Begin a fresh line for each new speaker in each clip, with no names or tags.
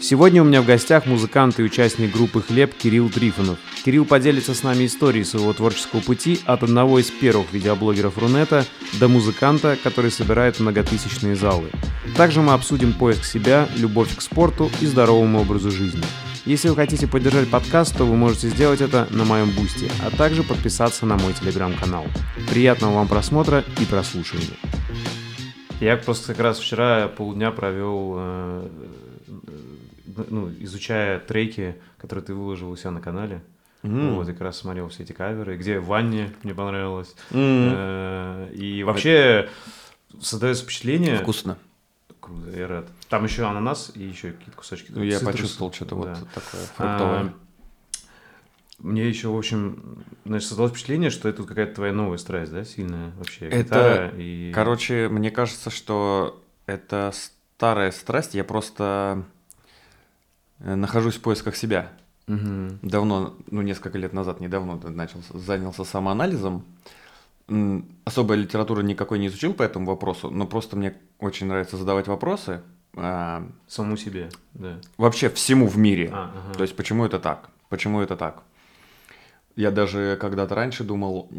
Сегодня у меня в гостях музыкант и участник группы «Хлеб» Кирилл Трифонов. Кирилл поделится с нами историей своего творческого пути от одного из первых видеоблогеров Рунета до музыканта, который собирает многотысячные залы. Также мы обсудим поиск себя, любовь к спорту и здоровому образу жизни. Если вы хотите поддержать подкаст, то вы можете сделать это на моем бусте, а также подписаться на мой телеграм-канал. Приятного вам просмотра и прослушивания. Я просто как раз вчера полдня провел, э, ну, изучая треки, которые ты выложил у себя на канале. Mm. Вот, и как раз смотрел все эти каверы, где в ванне мне понравилось. Mm. И вообще создается впечатление...
Вкусно.
Круто, я рад. Там еще ананас и еще какие-то кусочки.
Ну, я почувствовал что-то да. вот такое фруктовое. А,
мне еще, в общем, значит, создалось впечатление, что это какая-то твоя новая страсть, да, сильная вообще.
Это, и... короче, мне кажется, что это старая страсть. Я просто нахожусь в поисках себя. Угу. Давно, ну, несколько лет назад, недавно начал, занялся самоанализом особой литературы никакой не изучил по этому вопросу, но просто мне очень нравится задавать вопросы.
А, Самому себе, да.
Вообще всему в мире. А, ага. То есть почему это так? Почему это так? Я даже когда-то раньше думал,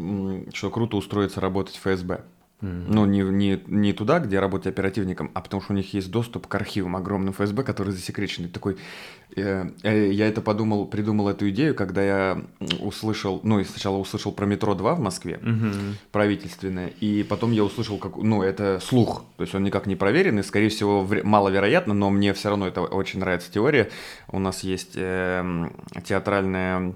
что круто устроиться работать в ФСБ. Mm-hmm. Ну, не, не, не туда, где работать оперативником, а потому что у них есть доступ к архивам огромным ФСБ, которые засекречены. Такой, э, э, я это подумал, придумал эту идею, когда я услышал, ну, и сначала услышал про метро 2 в Москве, mm-hmm. правительственное, и потом я услышал, как, ну, это слух, то есть он никак не проверенный, скорее всего, вре- маловероятно, но мне все равно это очень нравится теория. У нас есть э, театральная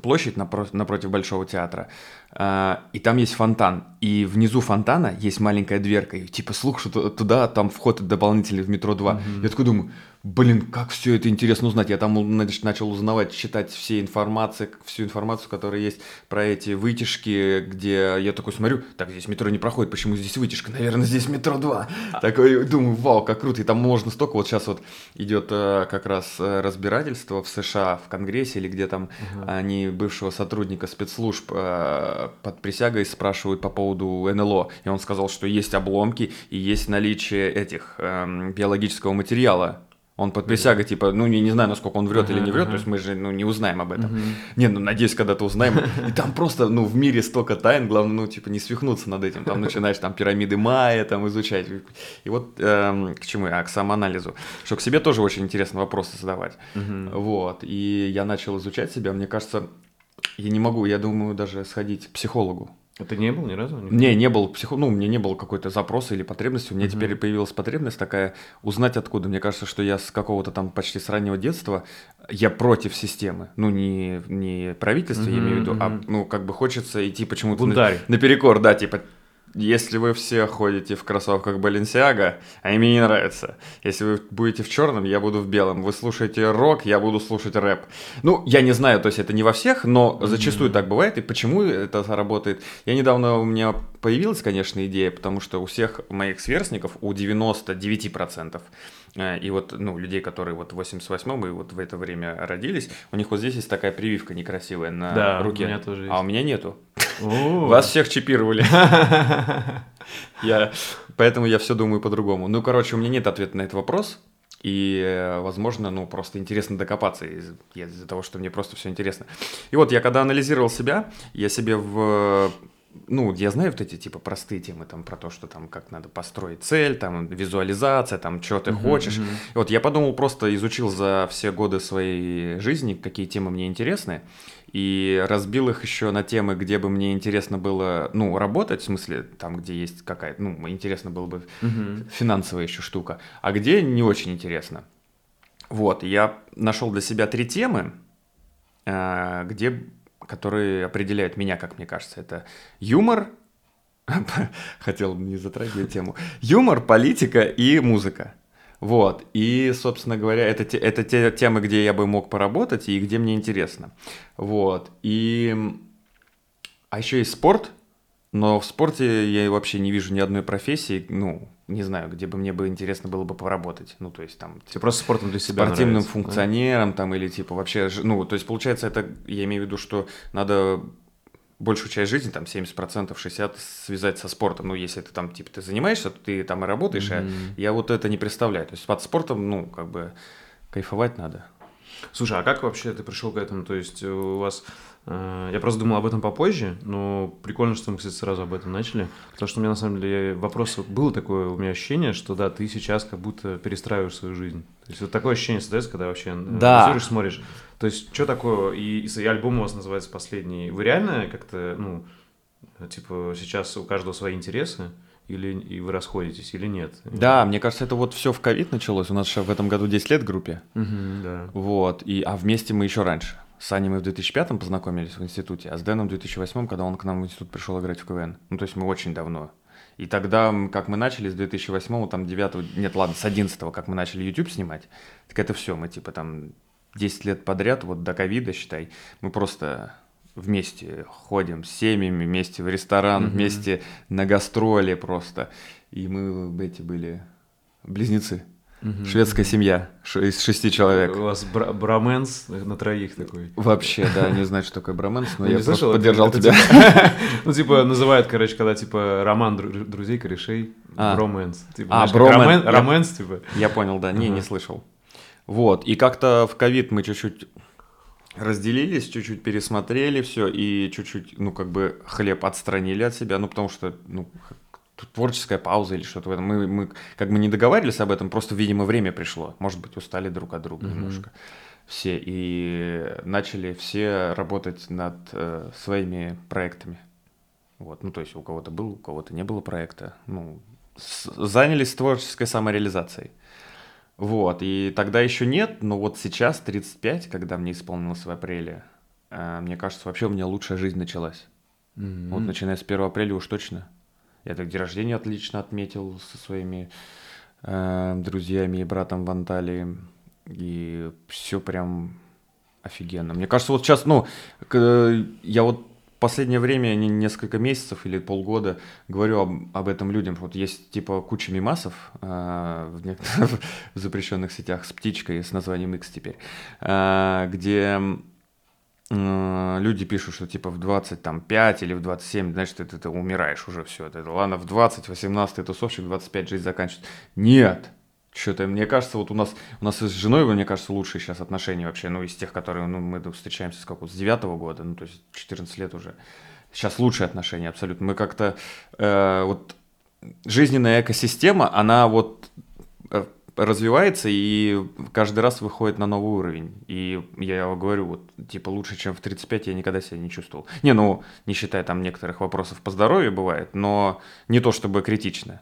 площадь напротив, напротив Большого театра, э, и там есть фонтан, и внизу фонтана есть маленькая дверка, и типа слух, что туда там вход дополнительный в метро 2. Mm-hmm. Я такой думаю, блин, как все это интересно узнать. Я там начал узнавать, читать все информации, всю информацию, которая есть про эти вытяжки, где я такой смотрю, так, здесь метро не проходит, почему здесь вытяжка? Наверное, здесь метро 2. А. Такой думаю, вау, как круто. И там можно столько, вот сейчас вот идет э, как раз э, разбирательство в США, в Конгрессе, или где там угу. они бывшего сотрудника спецслужб э, под присягой спрашивают по поводу НЛО. И он сказал, что есть обломки и есть наличие этих эм, биологического материала он под присягой, типа, ну, не, не знаю, насколько он врет или не врет, то есть мы же, ну, не узнаем об этом. Не, ну, надеюсь, когда-то узнаем. И там просто, ну, в мире столько тайн, главное, ну, типа, не свихнуться над этим. Там начинаешь там пирамиды Майя там изучать. И вот эм, к чему я? К самоанализу. Что к себе тоже очень интересно вопросы задавать. Вот. И я начал изучать себя, мне кажется, я не могу, я думаю, даже сходить к психологу.
А ты не был ни разу?
Никогда? Не, не был психо... Ну, у меня не было какой-то запроса или потребности. У меня угу. теперь появилась потребность такая узнать откуда. Мне кажется, что я с какого-то там почти с раннего детства я против системы. Ну, не, не правительства, угу, я имею в виду, угу. а ну, как бы хочется идти почему-то на, наперекор, да, типа если вы все ходите в кроссовках Баленсиага, а им не нравится. Если вы будете в черном, я буду в белом. Вы слушаете рок, я буду слушать рэп. Ну, я не знаю, то есть это не во всех, но зачастую mm-hmm. так бывает. И почему это работает? Я недавно, у меня появилась, конечно, идея, потому что у всех моих сверстников, у 99%, Э, и вот, ну, людей, которые вот в 88-м и вот в это время родились, у них вот здесь есть такая прививка некрасивая на да, руке. у меня тоже есть. А у меня нету. Вас всех чипировали. Я, поэтому я все думаю по-другому. Ну, короче, у меня нет ответа на этот вопрос. И, э, возможно, ну, просто интересно докопаться из- из-за того, что мне просто все интересно. И вот я когда анализировал себя, я себе в ну, я знаю вот эти типа простые темы там про то, что там как надо построить цель, там визуализация, там что ты uh-huh, хочешь. Uh-huh. И вот я подумал, просто изучил за все годы своей жизни, какие темы мне интересны, и разбил их еще на темы, где бы мне интересно было, ну, работать, в смысле, там, где есть какая-то, ну, интересно было бы uh-huh. финансовая еще штука, а где не очень интересно. Вот, я нашел для себя три темы, а, где которые определяют меня, как мне кажется. Это юмор, хотел не затрагивать тему, юмор, политика и музыка. Вот, и, собственно говоря, это, те, это те темы, где я бы мог поработать и где мне интересно. Вот, и... А еще есть спорт, но в спорте я вообще не вижу ни одной профессии, ну, не знаю, где бы мне бы интересно было бы поработать. Ну, то есть там...
Тебе просто спортом для себя
Спортивным нравится, функционером да? там или типа вообще... Ну, то есть получается это, я имею в виду, что надо большую часть жизни, там 70%, 60% связать со спортом. Ну, если ты там, типа, ты занимаешься, то ты там и работаешь, mm-hmm. а я вот это не представляю. То есть под спортом, ну, как бы кайфовать надо.
Слушай, а как вообще ты пришел к этому? То есть у вас я просто думал об этом попозже, но прикольно, что мы, кстати, сразу об этом начали. Потому что у меня, на самом деле, вопрос... Было такое у меня ощущение, что, да, ты сейчас как будто перестраиваешь свою жизнь. То есть вот такое ощущение создается, когда вообще э,
да.
смотришь. То есть что такое... И, и альбом у вас называется «Последний». Вы реально как-то, ну, типа, сейчас у каждого свои интересы? или и вы расходитесь, или нет?
Да, мне кажется, это вот все в ковид началось. У нас же в этом году 10 лет группе.
Угу, да.
Вот. И, а вместе мы еще раньше. С Аней мы в 2005 познакомились в институте, а с Дэном в 2008, когда он к нам в институт пришел играть в КВН. Ну, то есть мы очень давно. И тогда, как мы начали с 2008, там 9, нет, ладно, с 11, как мы начали YouTube снимать, так это все, мы типа там 10 лет подряд, вот до ковида, считай, мы просто вместе ходим с семьями, вместе в ресторан, mm-hmm. вместе на гастроли просто. И мы эти были близнецы. Угу. Шведская семья из шести человек.
У вас бра- браменс на троих такой.
Вообще, да, не знаю, что такое браменс, но я просто поддержал тебя.
Типа, ну, типа, называют, короче, когда, типа, роман друзей, корешей, а. броменс.
Типа, а, броменс.
Роменс, типа.
Я понял, да, не, не слышал. Вот, и как-то в ковид мы чуть-чуть разделились, чуть-чуть пересмотрели все и чуть-чуть, ну, как бы хлеб отстранили от себя, ну, потому что, ну, творческая пауза или что-то в этом. Мы, мы как бы не договаривались об этом, просто, видимо, время пришло. Может быть, устали друг от друга mm-hmm. немножко все. И начали все работать над э, своими проектами. Вот, ну, то есть у кого-то был, у кого-то не было проекта. Ну, с- занялись творческой самореализацией. Вот, и тогда еще нет, но вот сейчас, 35, когда мне исполнилось в апреле, э, мне кажется, вообще у меня лучшая жизнь началась. Mm-hmm. Вот начиная с 1 апреля уж точно. Я так день рождения отлично отметил со своими э, друзьями и братом в Анталии. И все прям офигенно. Мне кажется, вот сейчас, ну, я вот последнее время, несколько месяцев или полгода говорю об, об этом людям. Вот есть типа куча мимасов э, в, некоторых, запрещенных сетях с птичкой с названием X теперь, э, где люди пишут, что типа в 25 или в 27, значит, ты, ты, ты умираешь уже все. Это, ладно, в 20, 18 тусовщик, 25 жизнь заканчивается. Нет! Что-то, мне кажется, вот у нас, у нас с женой, мне кажется, лучшие сейчас отношения вообще, ну, из тех, которые, ну, мы встречаемся с какого с девятого года, ну, то есть 14 лет уже. Сейчас лучшие отношения абсолютно. Мы как-то, э, вот, жизненная экосистема, она вот э, развивается и каждый раз выходит на новый уровень. И я говорю, вот, типа, лучше, чем в 35 я никогда себя не чувствовал. Не, ну, не считая там некоторых вопросов по здоровью бывает, но не то чтобы критично.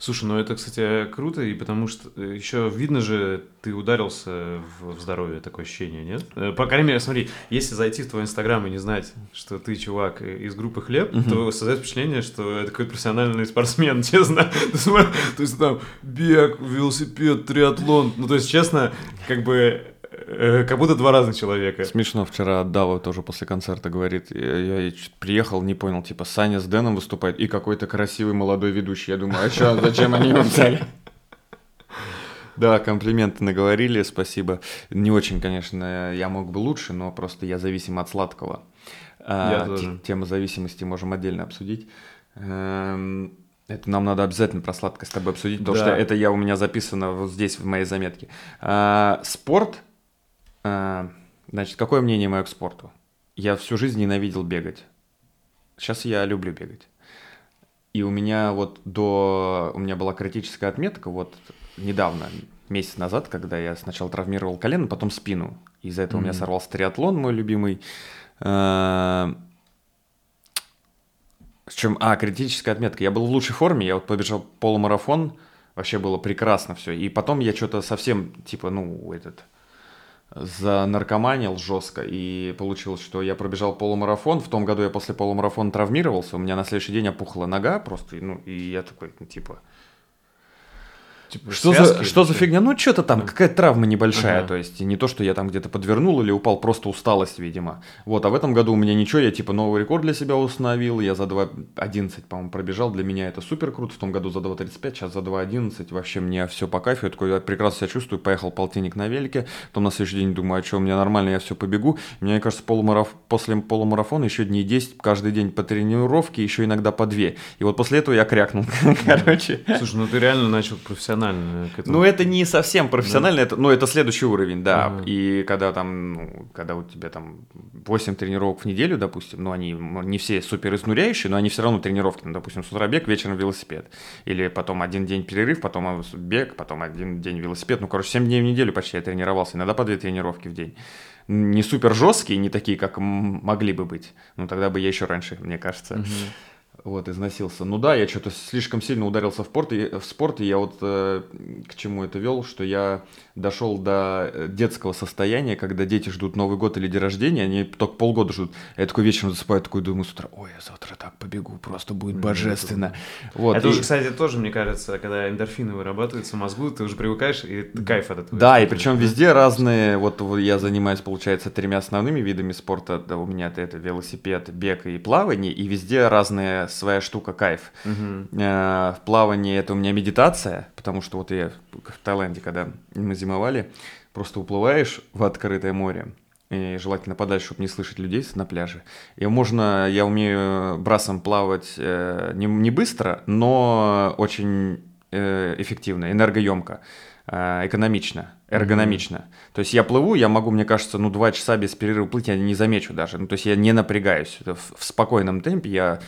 Слушай, ну это, кстати, круто, и потому что э, еще видно же, ты ударился в, здоровье, такое ощущение, нет? Э, по крайней мере, смотри, если зайти в твой инстаграм и не знать, что ты чувак из группы Хлеб, uh-huh. то создается впечатление, что это какой-то профессиональный спортсмен, честно. То есть там бег, велосипед, триатлон. Ну, то есть, честно, как бы Э, как будто два разных человека.
Смешно, вчера Дава тоже после концерта говорит, я, я приехал, не понял, типа, Саня с Дэном выступает, и какой-то красивый молодой ведущий. Я думаю, а что, зачем они его взяли? Да, комплименты наговорили, спасибо. Не очень, конечно, я мог бы лучше, но просто я зависим от сладкого.
Я а, тоже.
Тему зависимости можем отдельно обсудить. Эм, это нам надо обязательно про сладкость с тобой обсудить, потому да. что это я у меня записано вот здесь в моей заметке. А, спорт а, значит, какое мнение мое к спорту? Я всю жизнь ненавидел бегать. Сейчас я люблю бегать. И у меня вот до... У меня была критическая отметка вот недавно, месяц назад, когда я сначала травмировал колено, потом спину. Из-за этого mm-hmm. у меня сорвался триатлон, мой любимый. А, с чем... А, критическая отметка. Я был в лучшей форме, я вот побежал полумарафон, вообще было прекрасно все. И потом я что-то совсем, типа, ну, этот занаркоманил жестко, и получилось, что я пробежал полумарафон. В том году я после полумарафона травмировался, у меня на следующий день опухла нога просто, ну, и я такой, ну, типа, Типа, что за, что за фигня? Ну, что-то там, какая-то травма небольшая, ага. то есть не то, что я там где-то подвернул или упал, просто усталость, видимо. Вот, а в этом году у меня ничего, я типа новый рекорд для себя установил, я за 2.11, по-моему, пробежал, для меня это супер круто, в том году за 2.35, сейчас за 2.11, вообще мне все по кайфу, я такой, я прекрасно себя чувствую, поехал полтинник на велике, потом на следующий день думаю, а что, у меня нормально, я все побегу, мне кажется, полумараф... после полумарафона еще дней 10, каждый день по тренировке, еще иногда по 2, и вот после этого я крякнул, короче.
Слушай, ну ты реально начал профессионально профессионально к
этому. Ну, это не совсем профессионально, да? это, ну, это следующий уровень, да. Ага. И когда там, ну, когда у тебя там 8 тренировок в неделю, допустим, ну, они не все супер изнуряющие, но они все равно тренировки, ну, допустим, с утра бег, вечером велосипед. Или потом один день перерыв, потом бег, потом один день велосипед. Ну, короче, 7 дней в неделю почти я тренировался, иногда по 2 тренировки в день не супер жесткие, не такие, как могли бы быть. Ну, тогда бы я еще раньше, мне кажется, угу вот, износился. Ну да, я что-то слишком сильно ударился в спорт, и, в спорт, и я вот э, к чему это вел, что я дошел до э, детского состояния, когда дети ждут Новый год или день рождения, они только полгода ждут. Я такой вечером засыпаю, такой думаю с утра, ой, я завтра так побегу, просто будет божественно.
Вот, это и... уже, кстати, тоже, мне кажется, когда эндорфины вырабатываются в мозгу, ты уже привыкаешь, и кайф от этого.
Да, и причем везде разные, вот я занимаюсь, получается, тремя основными видами спорта, да, у меня это, это велосипед, бег и плавание, и везде разные своя штука, кайф. Угу. в плавании это у меня медитация, потому что вот я в Таиланде, когда мы зимовали, просто уплываешь в открытое море, и желательно подальше, чтобы не слышать людей на пляже. И можно, я умею брасом плавать э, не, не быстро, но очень э, эффективно, энергоемко, э, экономично, эргономично. Mm-hmm. То есть я плыву, я могу, мне кажется, ну два часа без перерыва плыть, я не замечу даже. Ну, то есть я не напрягаюсь. В, в спокойном темпе я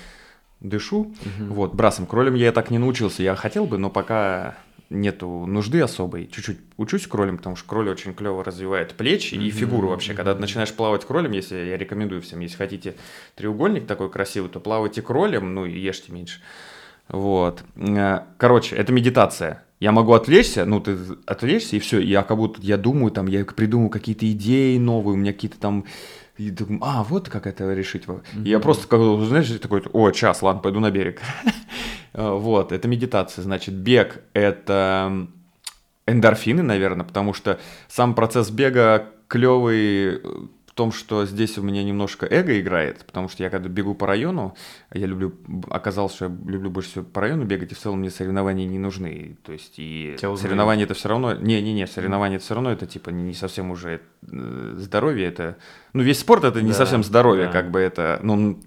дышу. Угу. Вот, брасом кролем я так не научился. Я хотел бы, но пока нету нужды особой. Чуть-чуть учусь кролем, потому что кроль очень клево развивает плечи mm-hmm. и фигуру вообще. Когда ты начинаешь плавать кролем, если я рекомендую всем, если хотите треугольник такой красивый, то плавайте кролем, ну и ешьте меньше. Вот. Э, короче, это медитация. Я могу отвлечься, ну ты отвлечься и все, я как будто я думаю там, я придумаю какие-то идеи новые, у меня какие-то там и думаю, а, вот как это решить. Mm-hmm. Я просто, как, знаешь, такой, о, час, ладно, пойду на берег. А, вот, это медитация. Значит, бег – это эндорфины, наверное, потому что сам процесс бега клевый в том, что здесь у меня немножко эго играет, потому что я когда бегу по району, я люблю, оказалось, что я люблю больше всего по району бегать, и в целом мне соревнования не нужны. То есть и соревнования это все равно, не-не-не, соревнования это все равно, это типа не совсем уже э, здоровье, это, ну весь спорт это не да, совсем здоровье, да. как бы это, ну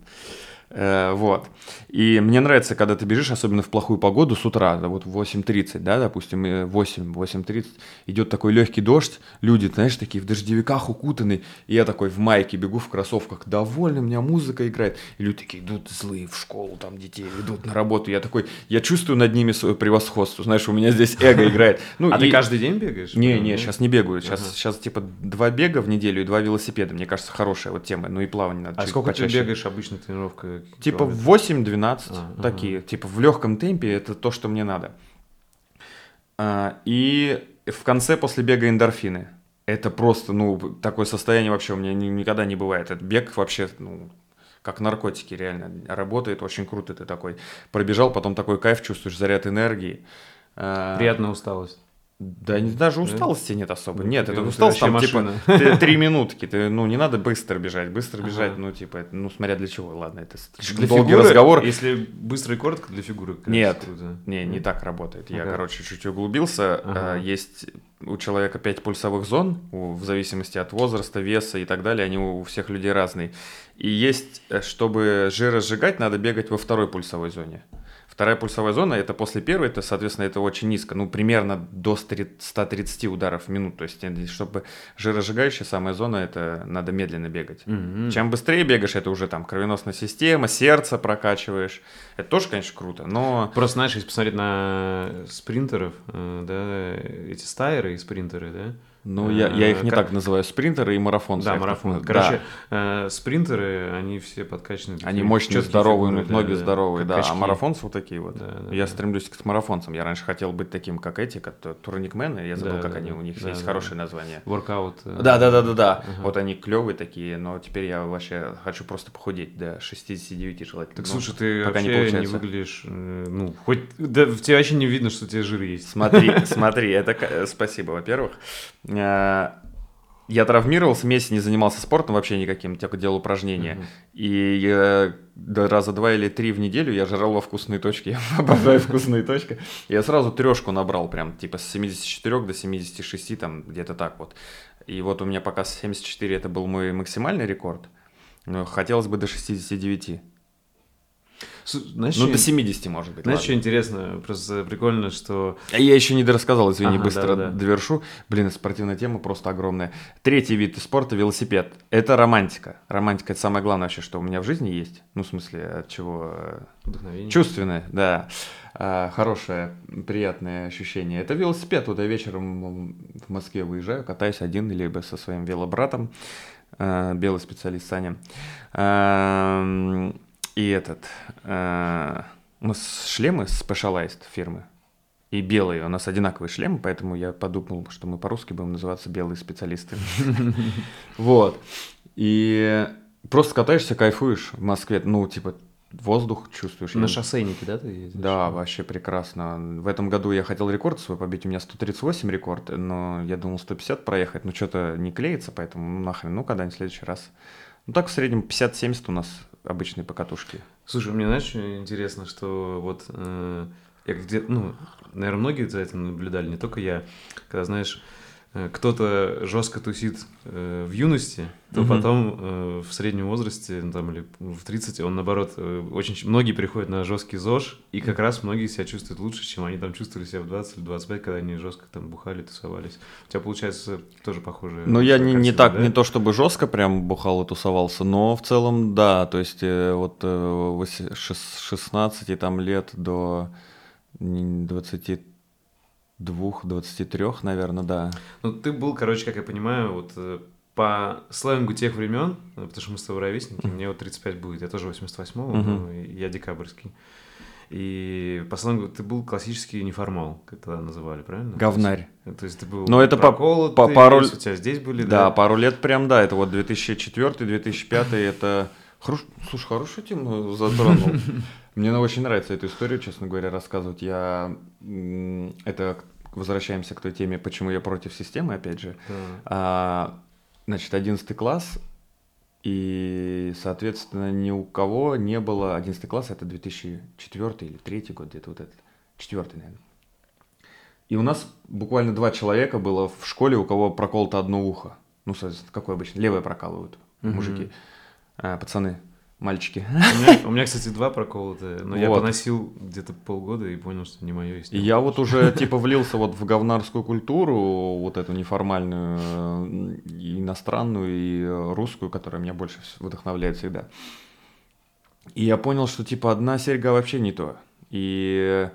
Э, вот. И мне нравится, когда ты бежишь, особенно в плохую погоду, с утра, вот в 8.30, да, допустим, 8, 8.30, идет такой легкий дождь, люди, знаешь, такие в дождевиках укутаны, и я такой в майке бегу в кроссовках, довольно, у меня музыка играет, и люди такие идут злые в школу, там детей идут на работу, я такой, я чувствую над ними свое превосходство, знаешь, у меня здесь эго играет.
Ну, а и... ты каждый день бегаешь?
Не, не, сейчас не бегаю, сейчас, ага. сейчас типа два бега в неделю и два велосипеда, мне кажется, хорошая вот тема, ну и плавание надо
А сколько ты бегаешь обычно тренировка?
Типа 8-12, а, такие, типа в легком темпе, это то, что мне надо. А, и в конце после бега эндорфины. Это просто, ну, такое состояние вообще у меня никогда не бывает. Этот бег вообще, ну, как наркотики реально работает, очень круто ты такой. Пробежал, потом такой кайф чувствуешь, заряд энергии.
А, Приятная усталость.
Да даже усталости нет особо. Ну, нет, это усталость там типа ты, три минутки. Ты, ну, не надо быстро бежать. Быстро ага. бежать, ну, типа, ну, смотря для чего. Ладно, это
для долгий фигуры, разговор. Если быстро и коротко, для фигуры.
Нет, круто. не, не так работает. Я, ага. короче, чуть-чуть углубился. Ага. А, есть у человека пять пульсовых зон, в зависимости от возраста, веса и так далее. Они у всех людей разные. И есть, э, чтобы жиросжигать, надо бегать во второй пульсовой зоне. Вторая пульсовая зона, это после первой, это, соответственно, это очень низко, ну, примерно до 130 ударов в минуту. То есть, чтобы жиросжигающая самая зона, это надо медленно бегать. Mm-hmm. Чем быстрее бегаешь, это уже там кровеносная система, сердце прокачиваешь. Это тоже, конечно, круто, но...
Просто, знаешь, если посмотреть на спринтеров, э, да, эти стайеры и спринтеры, да,
ну, я, я их не как... так называю, спринтеры и марафонцы.
Да, марафон. Короче, да. э, спринтеры, они все подкачаны.
Они мощные, здоровые, фигуры, ноги да, здоровые, да, а марафонцы вот такие вот. Да, да, я да. стремлюсь к марафонцам. Я раньше хотел быть таким, как эти, как турникмены, я забыл, да, как да, они, у них да, есть да, хорошее название.
Воркаут.
Э, да, да, да, да, да. Ага. Вот они клевые такие, но теперь я вообще хочу просто похудеть до 69 желательно.
Так, слушай, ты пока вообще не, не выглядишь, э, ну, хоть, да, в тебе вообще не видно, что у тебя жир есть.
Смотри, смотри, это спасибо, во-первых. Э, я травмировался, месяц не занимался спортом вообще никаким, только делал упражнения. Uh-huh. И я раза два или три в неделю я жрал во вкусные точки. Я обожаю вкусные точки. Я сразу трешку набрал прям, типа с 74 до 76, там где-то так вот. И вот у меня пока 74 это был мой максимальный рекорд. Но хотелось бы до 69. Знаешь, ну, до 70, может быть.
Знаешь, ладно. что интересно? Просто прикольно, что...
А я еще не дорассказал, извини, ага, быстро да, да. довершу. Блин, спортивная тема просто огромная. Третий вид спорта – велосипед. Это романтика. Романтика – это самое главное вообще, что у меня в жизни есть. Ну, в смысле, от чего... Э, Вдохновение. Чувственное, да. А, хорошее, приятное ощущение. Это велосипед. Вот я вечером в Москве выезжаю, катаюсь один, либо со своим велобратом. А, белый специалист Саня. И этот... Э, у нас шлемы Specialized фирмы. И белые. У нас одинаковые шлемы, поэтому я подумал, что мы по-русски будем называться белые специалисты. Вот. И просто катаешься, кайфуешь в Москве. Ну, типа, воздух чувствуешь.
На шоссейнике, да, ты
ездишь? Да, вообще прекрасно. В этом году я хотел рекорд свой побить, у меня 138 рекорд, но я думал 150 проехать, но что-то не клеится, поэтому ну, нахрен, ну когда-нибудь в следующий раз. Ну так в среднем 50-70 у нас обычные покатушки.
Слушай, мне знаешь, интересно, что вот э, я где, ну, наверное, многие за этим наблюдали, не только я, когда, знаешь, кто-то жестко тусит э, в юности, то угу. потом э, в среднем возрасте, ну, там, или в 30, он, наоборот, э, очень многие приходят на жесткий ЗОЖ, и как раз многие себя чувствуют лучше, чем они там чувствовали себя в 20 или 25, когда они жестко там бухали, тусовались. У тебя, получается, тоже похоже.
Ну, я не, не так, да? не то чтобы жестко прям бухал и тусовался, но в целом, да, то есть э, вот э, 16 там лет до 20 Двух, двадцати трех, наверное, да.
Ну, ты был, короче, как я понимаю, вот э, по сленгу тех времен, потому что мы с тобой ровесники, мне вот 35 будет, я тоже 88-го, uh-huh. ну, я декабрьский. И по сленгу ты был классический неформал, как тогда называли, правильно?
Говнарь.
То есть, то есть ты был
Но это по, по пару... У
тебя здесь были,
да? Да, пару лет прям, да, это вот 2004-2005, это... Хорош... Слушай, хорошую тему затронул. Мне очень нравится эту историю, честно говоря, рассказывать. Я это возвращаемся к той теме, почему я против системы, опять же. Да. А, значит, одиннадцатый класс, и, соответственно, ни у кого не было... одиннадцатый класс — это 2004 или 3 год, где-то вот этот. Четвертый, наверное. И у нас буквально два человека было в школе, у кого проколото одно ухо. Ну, соответственно, какое обычно? Левое прокалывают mm-hmm. мужики, а, пацаны мальчики.
У меня, у меня, кстати, два проколотые, но вот. я поносил где-то полгода и понял, что не мое.
И я вот уже типа влился вот в говнарскую культуру, вот эту неформальную, иностранную и русскую, которая меня больше вдохновляет всегда. И я понял, что типа одна серьга вообще не то. И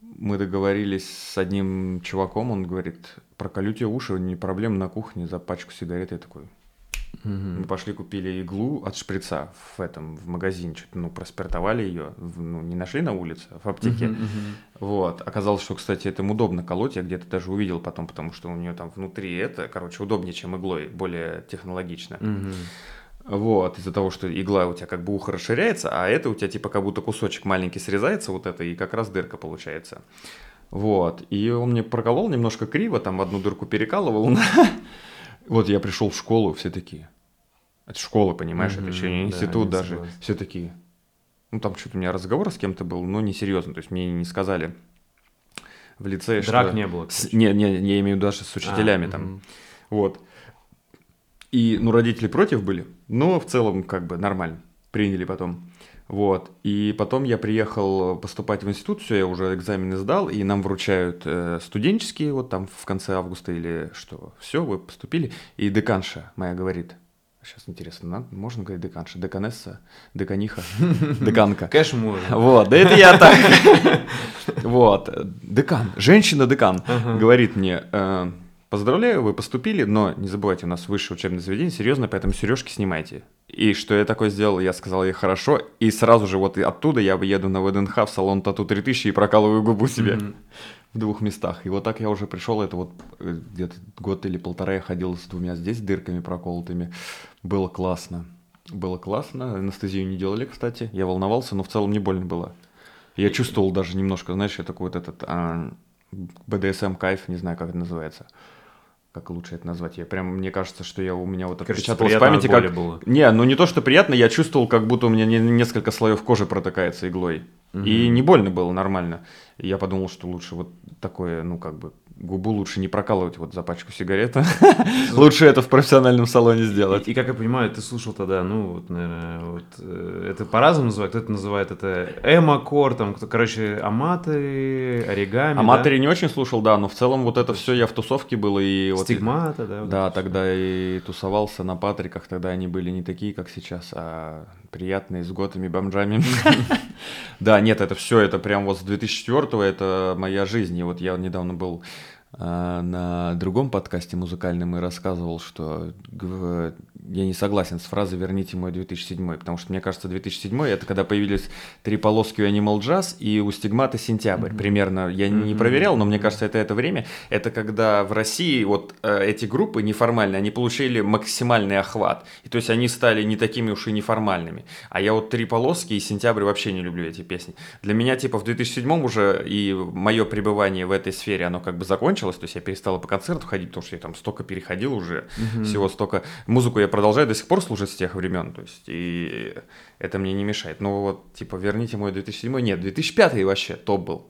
мы договорились с одним чуваком, он говорит, проколю тебе уши, не проблема на кухне за пачку сигарет. Я такой, Угу. Мы пошли купили иглу от шприца в этом в магазине, что-то ну проспиртовали ее, ну не нашли на улице, а в аптеке. Угу, угу. Вот оказалось, что кстати этим удобно колоть, я где-то даже увидел потом, потому что у нее там внутри это, короче, удобнее, чем иглой, более технологично. Угу. Вот, из-за того, что игла у тебя как бы ухо расширяется, а это у тебя типа как будто кусочек маленький срезается, вот это, и как раз дырка получается. Вот, и он мне проколол немножко криво, там одну дырку перекалывал, Вот я пришел в школу, все такие. Это школа, понимаешь, mm-hmm, это еще не институт да, даже. Согласен. Все такие. Ну, там что-то у меня разговор с кем-то был, но не серьезно. То есть мне не сказали в лице,
Драк что... не было.
С... Не, не, я имею в виду даже с учителями а, там. Угу. Вот. И, ну, родители против были, но в целом как бы нормально. Приняли потом. Вот. И потом я приехал поступать в институт, все, я уже экзамены сдал, и нам вручают э, студенческие, вот там в конце августа или что, все, вы поступили. И деканша моя говорит, сейчас интересно, надо, можно говорить деканша, деканесса, деканиха, деканка.
Конечно, можно.
Вот, да это я так. Вот, декан, женщина-декан говорит мне, э, поздравляю, вы поступили, но не забывайте, у нас высшее учебное заведение, серьезно, поэтому сережки снимайте. И что я такое сделал? Я сказал ей хорошо, и сразу же вот оттуда я еду на ВДНХ в салон Тату 3000 и прокалываю губу себе mm-hmm. в двух местах. И вот так я уже пришел, это вот э, где-то год или полтора я ходил с двумя здесь дырками проколотыми. Было классно. Было классно. Анестезию не делали, кстати. Я волновался, но в целом не больно было. Я чувствовал даже немножко, знаешь, я такой вот этот а, БДСМ кайф, не знаю, как это называется. Как лучше это назвать? Я прям, мне кажется, что я у меня вот отпечаталось в памяти, как...
было.
Не, ну не то, что приятно, я чувствовал, как будто у меня не- несколько слоев кожи протыкается иглой. И не больно было, нормально. Я подумал, что лучше вот такое, ну как бы, губу лучше не прокалывать вот за пачку сигарет. Лучше это в профессиональном салоне сделать.
И, и, как я понимаю, ты слушал тогда, ну, вот, наверное, вот, э, это по-разному называют, кто-то называет это эмо-кор, там, кто, короче, аматы, оригами, да?
Аматори не очень слушал, да, но в целом вот это все я в тусовке был и вот...
Стигмата, да? вот
Да, тогда и тусовался на Патриках, тогда они были не такие, как сейчас, а приятные, с готами, бомжами. Да, нет, это все, это прям вот с 2004 это моя жизнь. И вот я недавно был на другом подкасте музыкальном и рассказывал, что я не согласен с фразой «верните мой 2007», потому что, мне кажется, 2007 это когда появились три полоски у Animal Jazz и у Стигмата «Сентябрь». Примерно, я не проверял, но мне кажется, это это время. Это когда в России вот э, эти группы неформальные, они получили максимальный охват. И то есть они стали не такими уж и неформальными. А я вот три полоски и «Сентябрь» вообще не люблю эти песни. Для меня, типа, в 2007 уже и мое пребывание в этой сфере, оно как бы закончилось. То есть я перестал по концерту ходить, потому что я там столько переходил уже, всего столько. Музыку я продолжаю до сих пор слушать с тех времен. То есть и это мне не мешает. Но вот, типа, верните мой 2007 Нет, 2005 вообще топ был.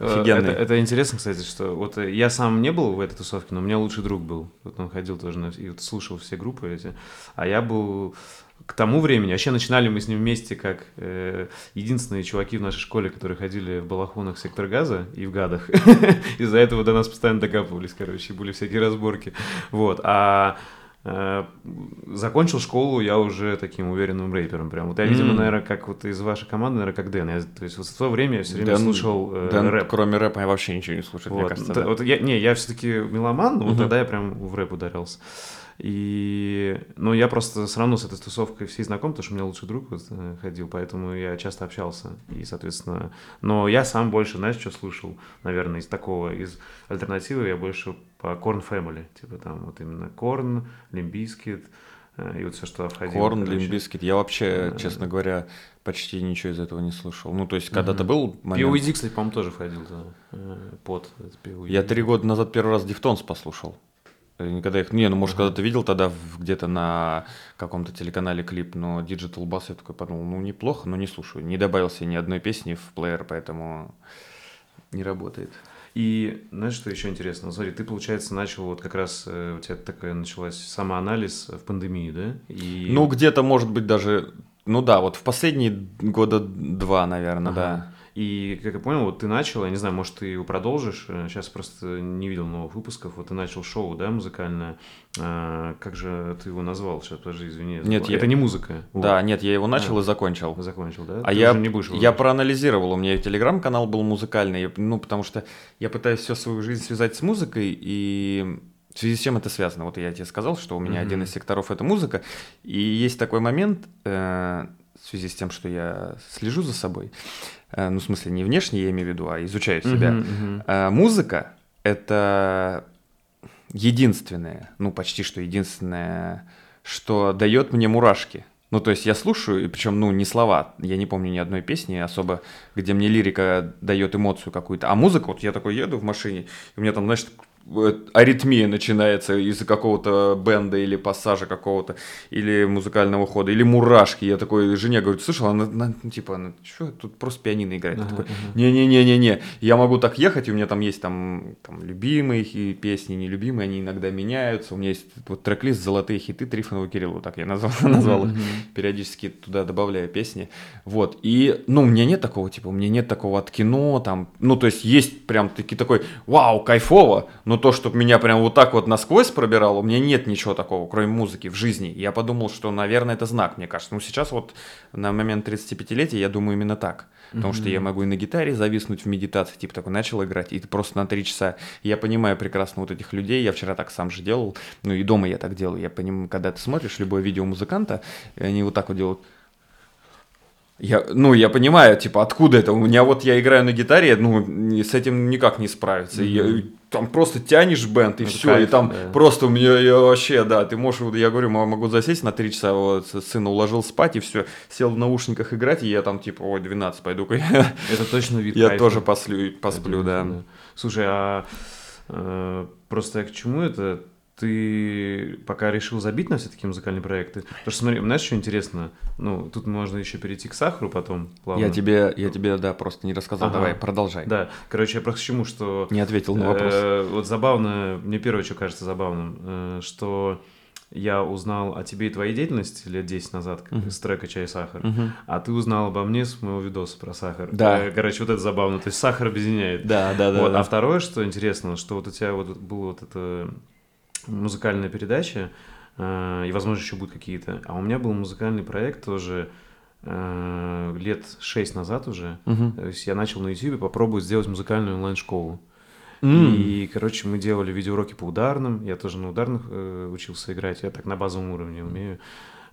Э,
Офигенный.
Это, это интересно, кстати, что вот э, я сам не был в этой тусовке, но у меня лучший друг был. Вот он ходил тоже на, и вот слушал все группы эти. А я был к тому времени, вообще начинали мы с ним вместе как э, единственные чуваки в нашей школе, которые ходили в балахонах сектор газа и в гадах. Из-за этого до нас постоянно докапывались, короче, были всякие разборки. Вот. А э, закончил школу я уже таким уверенным рэпером прям. Вот я, видимо, наверное, как вот из вашей команды, наверное, как Дэн. Я, то есть вот в то время я все время
Дэн-
слушал э,
Дэн,
рэп.
кроме рэпа, я вообще ничего не слушаю, мне
Вот,
кажется. да.
вот я, не, я все-таки меломан, но вот тогда я прям в рэп ударился. И, ну, я просто все равно с этой тусовкой всей знаком, потому что у меня лучший друг вот, э, ходил, поэтому я часто общался. И, соответственно, но я сам больше, знаешь, что слушал, наверное, из такого, из альтернативы я больше по Korn Family, типа там вот именно Korn, Limp Bizkit, и вот все, что входило.
Korn,
короче.
Limp Bizkit. Я вообще,
Э,
честно говоря, почти ничего из этого не слушал. Ну, то есть, когда-то был момент...
POD, кстати, по-моему, тоже входил, да, э, под POD.
Я три года назад первый раз Deftones послушал. Э, Никогда их... Не, ну, может, когда-то видел тогда где-то на каком-то телеканале клип, но Digital Bath я такой подумал, ну, неплохо, но не слушаю. Не добавил себе ни одной песни в плеер, поэтому не работает.
И знаешь, что еще интересно? Вот смотри, ты, получается, начал вот как раз, э, у тебя такая началась самоанализ в пандемии, да? И...
Ну, где-то, может быть, даже... Ну да, вот в последние года два, наверное,
Ага.
да.
И, как я понял, вот ты начал, я не знаю, может, ты его продолжишь, э, сейчас просто не видел новых выпусков, вот ты начал шоу, да, музыкальное, А, как же ты его назвал? Сейчас, подожди, извини. я
Нет, я-
Это не музыка. Вот.
Да, нет, я его начал
А.
и закончил.
Закончил, да?
А
Ты
я,
уже не будешь его
я проанализировал, у меня телеграм-канал был музыкальный, ну, потому что я пытаюсь всю свою жизнь связать с музыкой, и в связи с чем это связано? Вот я тебе сказал, что у меня
Мгм.
один из секторов — это музыка, и есть такой момент, э, в связи с тем, что я слежу за собой, э, ну, в смысле, не внешне я имею в виду, а изучаю себя.
Мгм, мгм.
Э, музыка — это единственное, ну, почти что единственное, что дает мне мурашки. Ну, то есть я слушаю, и причем, ну, не слова, я не помню ни одной песни особо, где мне лирика дает эмоцию какую-то. А музыка, вот я такой еду в машине, и у меня там, знаешь, аритмия начинается из-за какого-то бенда или пассажа какого-то, или музыкального хода, или мурашки. Я такой жене говорю, слышал, она, она, ну, типа, она, что, тут просто пианино играет.
Ага,
такой,
ага.
не-не-не-не-не, я могу так ехать, и у меня там есть там, там любимые хи- песни, нелюбимые, они иногда меняются. У меня есть вот трек-лист «Золотые хиты» Трифонова Кириллова, так я назвал, назвал их, периодически туда добавляю песни. Вот, и, ну, у меня нет такого, типа, у меня нет такого от кино, там, ну, то есть есть прям таки такой, вау, кайфово, но то, чтобы меня прям вот так вот насквозь пробирало, у меня нет ничего такого, кроме музыки в жизни. Я подумал, что, наверное, это знак, мне кажется. Ну, сейчас вот на момент 35-летия я думаю именно так. Потому что я могу и на гитаре зависнуть в медитации, типа такой начал играть, и ты просто на три часа. Я понимаю прекрасно вот этих людей, я вчера так сам же делал, ну и дома я так делаю. Я понимаю, когда ты смотришь любое видео музыканта, они вот так вот делают. Я, ну, я понимаю, типа, откуда это? У меня вот я играю на гитаре, ну, с этим никак не справиться. И я- там просто тянешь бенд, и все, и там
да.
просто у меня я вообще, да, ты можешь, вот я говорю, могу засесть на три часа, вот, сына уложил спать, и все, сел в наушниках играть, и я там, типа, ой, 12, пойду-ка
Это точно вид
я
кайфа.
тоже послю, посплю, да.
Слушай, а э, Просто к чему это? Ты пока решил забить на все такие музыкальные проекты? Потому что смотри, знаешь, что интересно? Ну, тут можно еще перейти к сахару потом.
Плавно. Я тебе, я тебе, да, просто не рассказал. Ага. Давай, продолжай.
Да, короче, я просто к чему, что...
Не ответил на вопрос. Э,
вот забавно, мне первое, что кажется забавным, э, что я узнал о тебе и твоей деятельности лет 10 назад uh-huh. с трека «Чай сахар», uh-huh. а ты узнал обо мне с моего видоса про сахар.
Да.
Э, короче, вот это забавно, то есть сахар объединяет.
Да, да, да.
Вот.
да.
А второе, что интересно, что вот у тебя вот была вот эта музыкальная передача, э, и, возможно, еще будут какие-то, а у меня был музыкальный проект тоже э, лет 6 назад уже, uh-huh. то есть я начал на YouTube попробовать сделать музыкальную онлайн-школу. Mm. И, короче, мы делали видеоуроки по ударным. Я тоже на ударных э, учился играть. Я так на базовом уровне умею.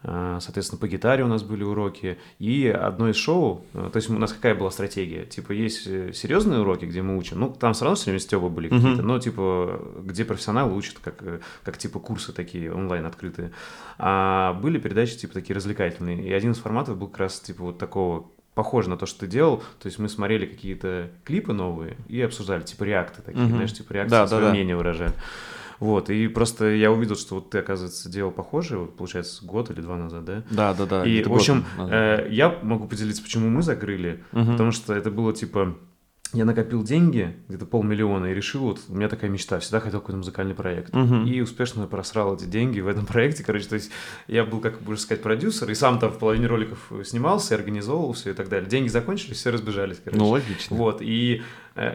А, соответственно, по гитаре у нас были уроки. И одно из шоу, э, то есть у нас какая была стратегия? Типа, есть э, серьезные уроки, где мы учим. Ну, там все равно все время стёбы были mm-hmm. какие-то, но типа, где профессионалы учат, как, э, как типа курсы такие онлайн открытые. А были передачи типа такие развлекательные. И один из форматов был как раз типа вот такого похоже на то, что ты делал. То есть мы смотрели какие-то клипы новые и обсуждали, типа реакты такие, mm-hmm. знаешь, типа реакции, да, свое да, мнение да. выражали. Вот, и просто я увидел, что вот ты, оказывается, делал похожее, вот, получается, год или два назад, да?
Да, да, да.
И, в общем, э, я могу поделиться, почему мы закрыли, угу. потому что это было, типа, я накопил деньги, где-то полмиллиона, и решил, вот у меня такая мечта, всегда хотел какой-то музыкальный проект. Uh-huh. И успешно просрал эти деньги в этом проекте, короче, то есть я был, как бы сказать, продюсер, и сам там в половине роликов снимался, и организовывал все и так далее. Деньги закончились, все разбежались, короче.
Ну, логично.
Вот, и,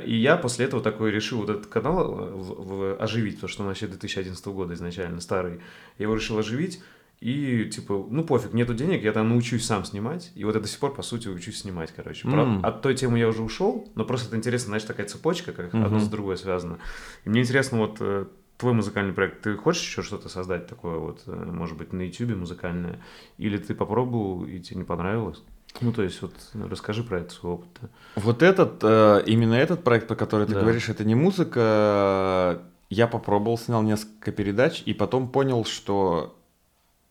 и я после этого такой решил вот этот канал в, оживить, потому что он вообще 2011 года изначально старый. Я его решил оживить, и, типа, ну пофиг, нету денег, я там научусь сам снимать. И вот я до сих пор, по сути, учусь снимать, короче. Mm. От той темы я уже ушел, но просто это интересно, знаешь, такая цепочка, как mm-hmm. одно с другой связано. И мне интересно, вот э, твой музыкальный проект, ты хочешь еще что-то создать такое, вот, э, может быть, на YouTube музыкальное? Или ты попробовал, и тебе не понравилось? Ну, то есть, вот расскажи про это свой опыт.
Вот этот, э, именно этот проект, про который ты да. говоришь, это не музыка. Я попробовал, снял несколько передач, и потом понял, что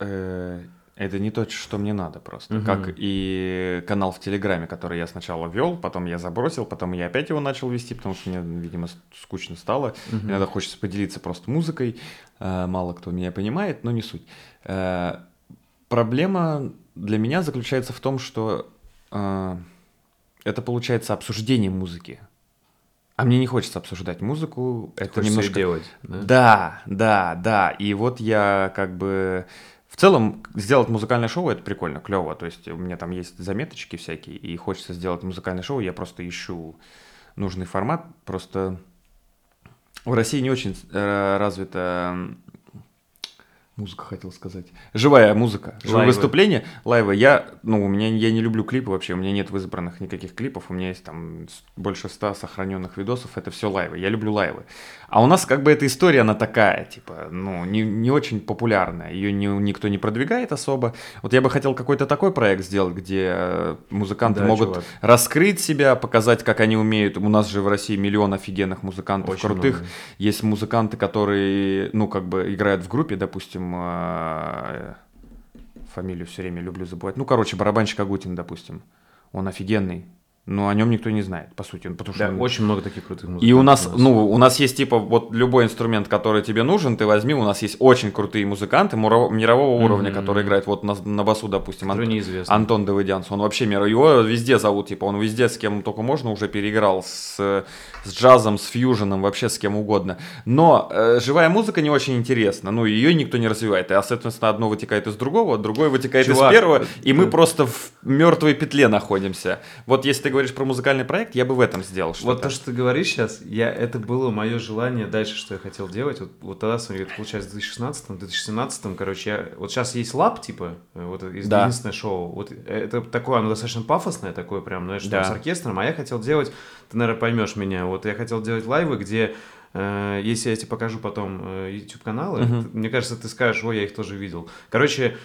Э, это не то, что мне надо просто. Угу. Как и канал в Телеграме, который я сначала вел, потом я забросил, потом я опять его начал вести, потому что мне, видимо, скучно стало. Угу. Иногда хочется поделиться просто музыкой. Э, мало кто меня понимает, но не суть. Э, проблема для меня заключается в том, что это получается обсуждение музыки. А мне не хочется обсуждать музыку.
Это Хочется немножко
делать. Да? да, да, да. И вот я как бы в целом, сделать музыкальное шоу это прикольно, клево. То есть у меня там есть заметочки всякие, и хочется сделать музыкальное шоу. Я просто ищу нужный формат. Просто в России не очень э, развита Музыка хотел сказать. Живая музыка, живое выступление, лайвы. Я, ну, у меня, я не люблю клипы вообще, у меня нет избранных никаких клипов, у меня есть там больше ста сохраненных видосов, это все лайвы. Я люблю лайвы. А у нас как бы эта история, она такая, типа, ну, не, не очень популярная, ее не, никто не продвигает особо. Вот я бы хотел какой-то такой проект сделать, где э, музыканты да, могут чувак. раскрыть себя, показать, как они умеют. У нас же в России миллион офигенных музыкантов очень крутых. Много. Есть музыканты, которые, ну, как бы играют в группе, допустим, э, фамилию все время люблю забывать. Ну, короче, барабанщик Агутин, допустим. Он офигенный но о нем никто не знает, по сути. Потому
да,
что...
очень много таких крутых
музыкантов. И у нас, у нас, ну, у нас есть, типа, вот любой инструмент, который тебе нужен, ты возьми, у нас есть очень крутые музыканты мирового mm-hmm. уровня, которые играют вот на, на басу, допустим,
Ан-
Антон Давыдянц, он вообще мировой, его везде зовут, типа, он везде с кем только можно уже переиграл, с, с джазом, с фьюженом, вообще с кем угодно. Но э, живая музыка не очень интересна, ну, ее никто не развивает, а, соответственно, одно вытекает из другого, другое вытекает Чувак, из первого, и мы просто в мертвой петле находимся. Вот если ты говоришь про музыкальный проект, я бы в этом сделал что-то.
Вот то, что ты говоришь сейчас, я, это было мое желание дальше, что я хотел делать. Вот, вот тогда, смотри, это получается в 2016 2017 короче, я, вот сейчас есть лаб, типа, вот есть да. единственное шоу. Вот это такое, оно достаточно пафосное, такое прям, знаешь, да. с оркестром, а я хотел делать, ты, наверное, поймешь меня, вот я хотел делать лайвы, где э, если я тебе покажу потом э, YouTube каналы, uh-huh. мне кажется, ты скажешь, ой, я их тоже видел. Короче,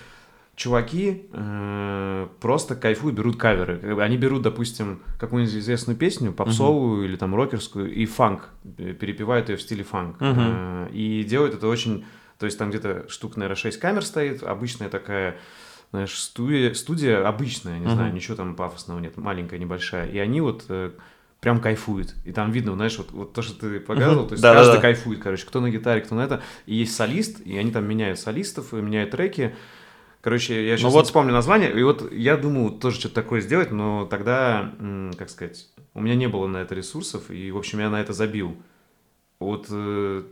чуваки э, просто кайфуют, берут каверы. Они берут, допустим, какую-нибудь известную песню, попсовую uh-huh. или там рокерскую, и фанк, э, перепевают ее в стиле фанк. Uh-huh. Э, и делают это очень... То есть там где-то штук, наверное, 6 камер стоит, обычная такая знаешь, студия, студия обычная, не uh-huh. знаю, ничего там пафосного нет, маленькая, небольшая. И они вот э, прям кайфует. И там видно, знаешь, вот, вот то, что ты показывал, то есть
Да, да,
каждый
да.
кайфует, короче, кто на гитаре, кто на это. И есть солист, и они там меняют солистов, и меняют треки. Короче, я сейчас
Ну вот-
вспомню название, и вот я думал тоже что-то такое сделать, но тогда, как сказать, у меня не было на это ресурсов, и, в общем, я на это забил. Вот э,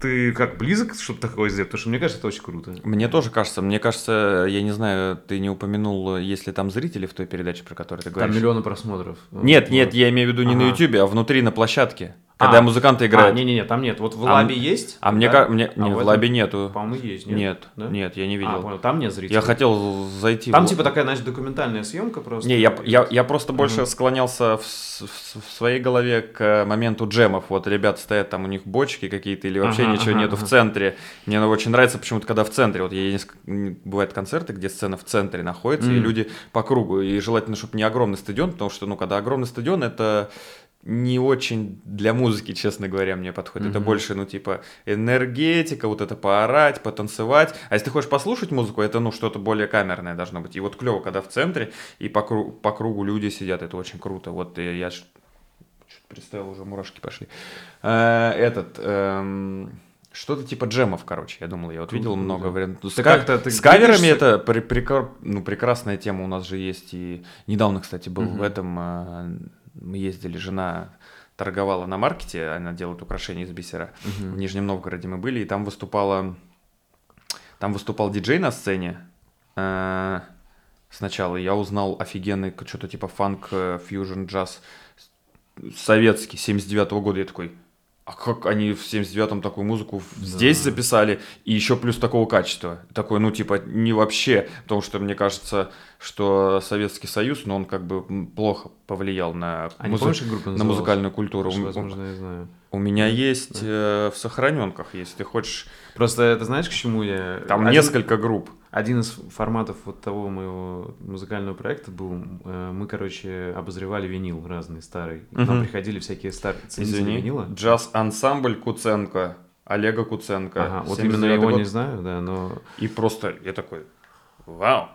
ты как близок, чтобы такое сделать? Потому что мне кажется, это очень круто.
Мне тоже кажется, мне кажется, я не знаю, ты не упомянул, есть ли там зрители в той передаче, про которую ты
Там
говоришь?
миллионы просмотров.
Нет, нет, я имею в виду не на
Ага.
Ютубе, а внутри на площадке, когда
А.
музыканты
А,
играют.
не-не-не, там нет. Вот в
А
лабе есть.
А мне
да?
ка- мне
А
не,
в этом,
лабе нету.
По-моему, есть, нет?
Нет,
Да?
нет, я не
А,
видел.
понял, там нет зрителей.
я хотел зайти.
Там
в-
типа такая, знаешь, документальная съемка просто.
Не, я, я, я просто больше
Мгм.
склонялся в, в в своей голове к моменту джемов. Вот ребята стоят, там у них бочки какие-то или вообще
Ага,
ничего
ага,
нету
ага.
в центре. Мне оно очень нравится почему-то, когда в центре. Вот я бывают концерты, где сцена в центре находится, и
Мгм.
люди по кругу. И желательно, чтобы не огромный стадион, потому что, ну, когда огромный стадион, это не очень для музыки, честно говоря, мне подходит. Это
Мгм.
больше, ну, типа, энергетика, вот это поорать, потанцевать. А если ты хочешь послушать музыку, это, ну, что-то более камерное должно быть. И вот клево, когда в центре, и по, кру- по кругу люди сидят, это очень круто. Вот э, я что-то представил, уже мурашки пошли. Э, Этот... эм, Что-то типа джемов, короче, я думал, я вот видел много вариантов. С,
Ты
ка-
как-то- ты
с каверами это при- прекра- ну, прекрасная тема у нас же есть. И недавно, кстати, был
Мгм.
в этом... Мы ездили, жена торговала на маркете, она делает украшения из бисера. В
Мгм.
Нижнем Новгороде мы были, и там выступала... Там выступал диджей на сцене. Э, Сначала я узнал офигенный что-то типа фанк, э, фьюжн, джаз советский, 79 года. Я такой, а как они в 79-м такую музыку в-
Да.
здесь записали, и еще плюс такого качества? Такой, ну, типа, не вообще, потому что мне кажется, что Советский Союз, но он как бы плохо повлиял на,
А
музы-
помнишь, группа
на музыкальную культуру.
Что, Возможно, я знаю.
у меня
Да.
есть э, в сохраненках, если ты хочешь.
Просто это знаешь, к чему я...
Там
Один-
несколько групп.
Один из форматов вот того моего музыкального проекта был, э, мы, короче, обозревали винил разный, старый. К нам приходили всякие старые ценители винила.
Джаз-ансамбль Куценко. Олега Куценко.
Ага, вот
79
именно его
год.
не знаю, да, но
И просто я такой, вау.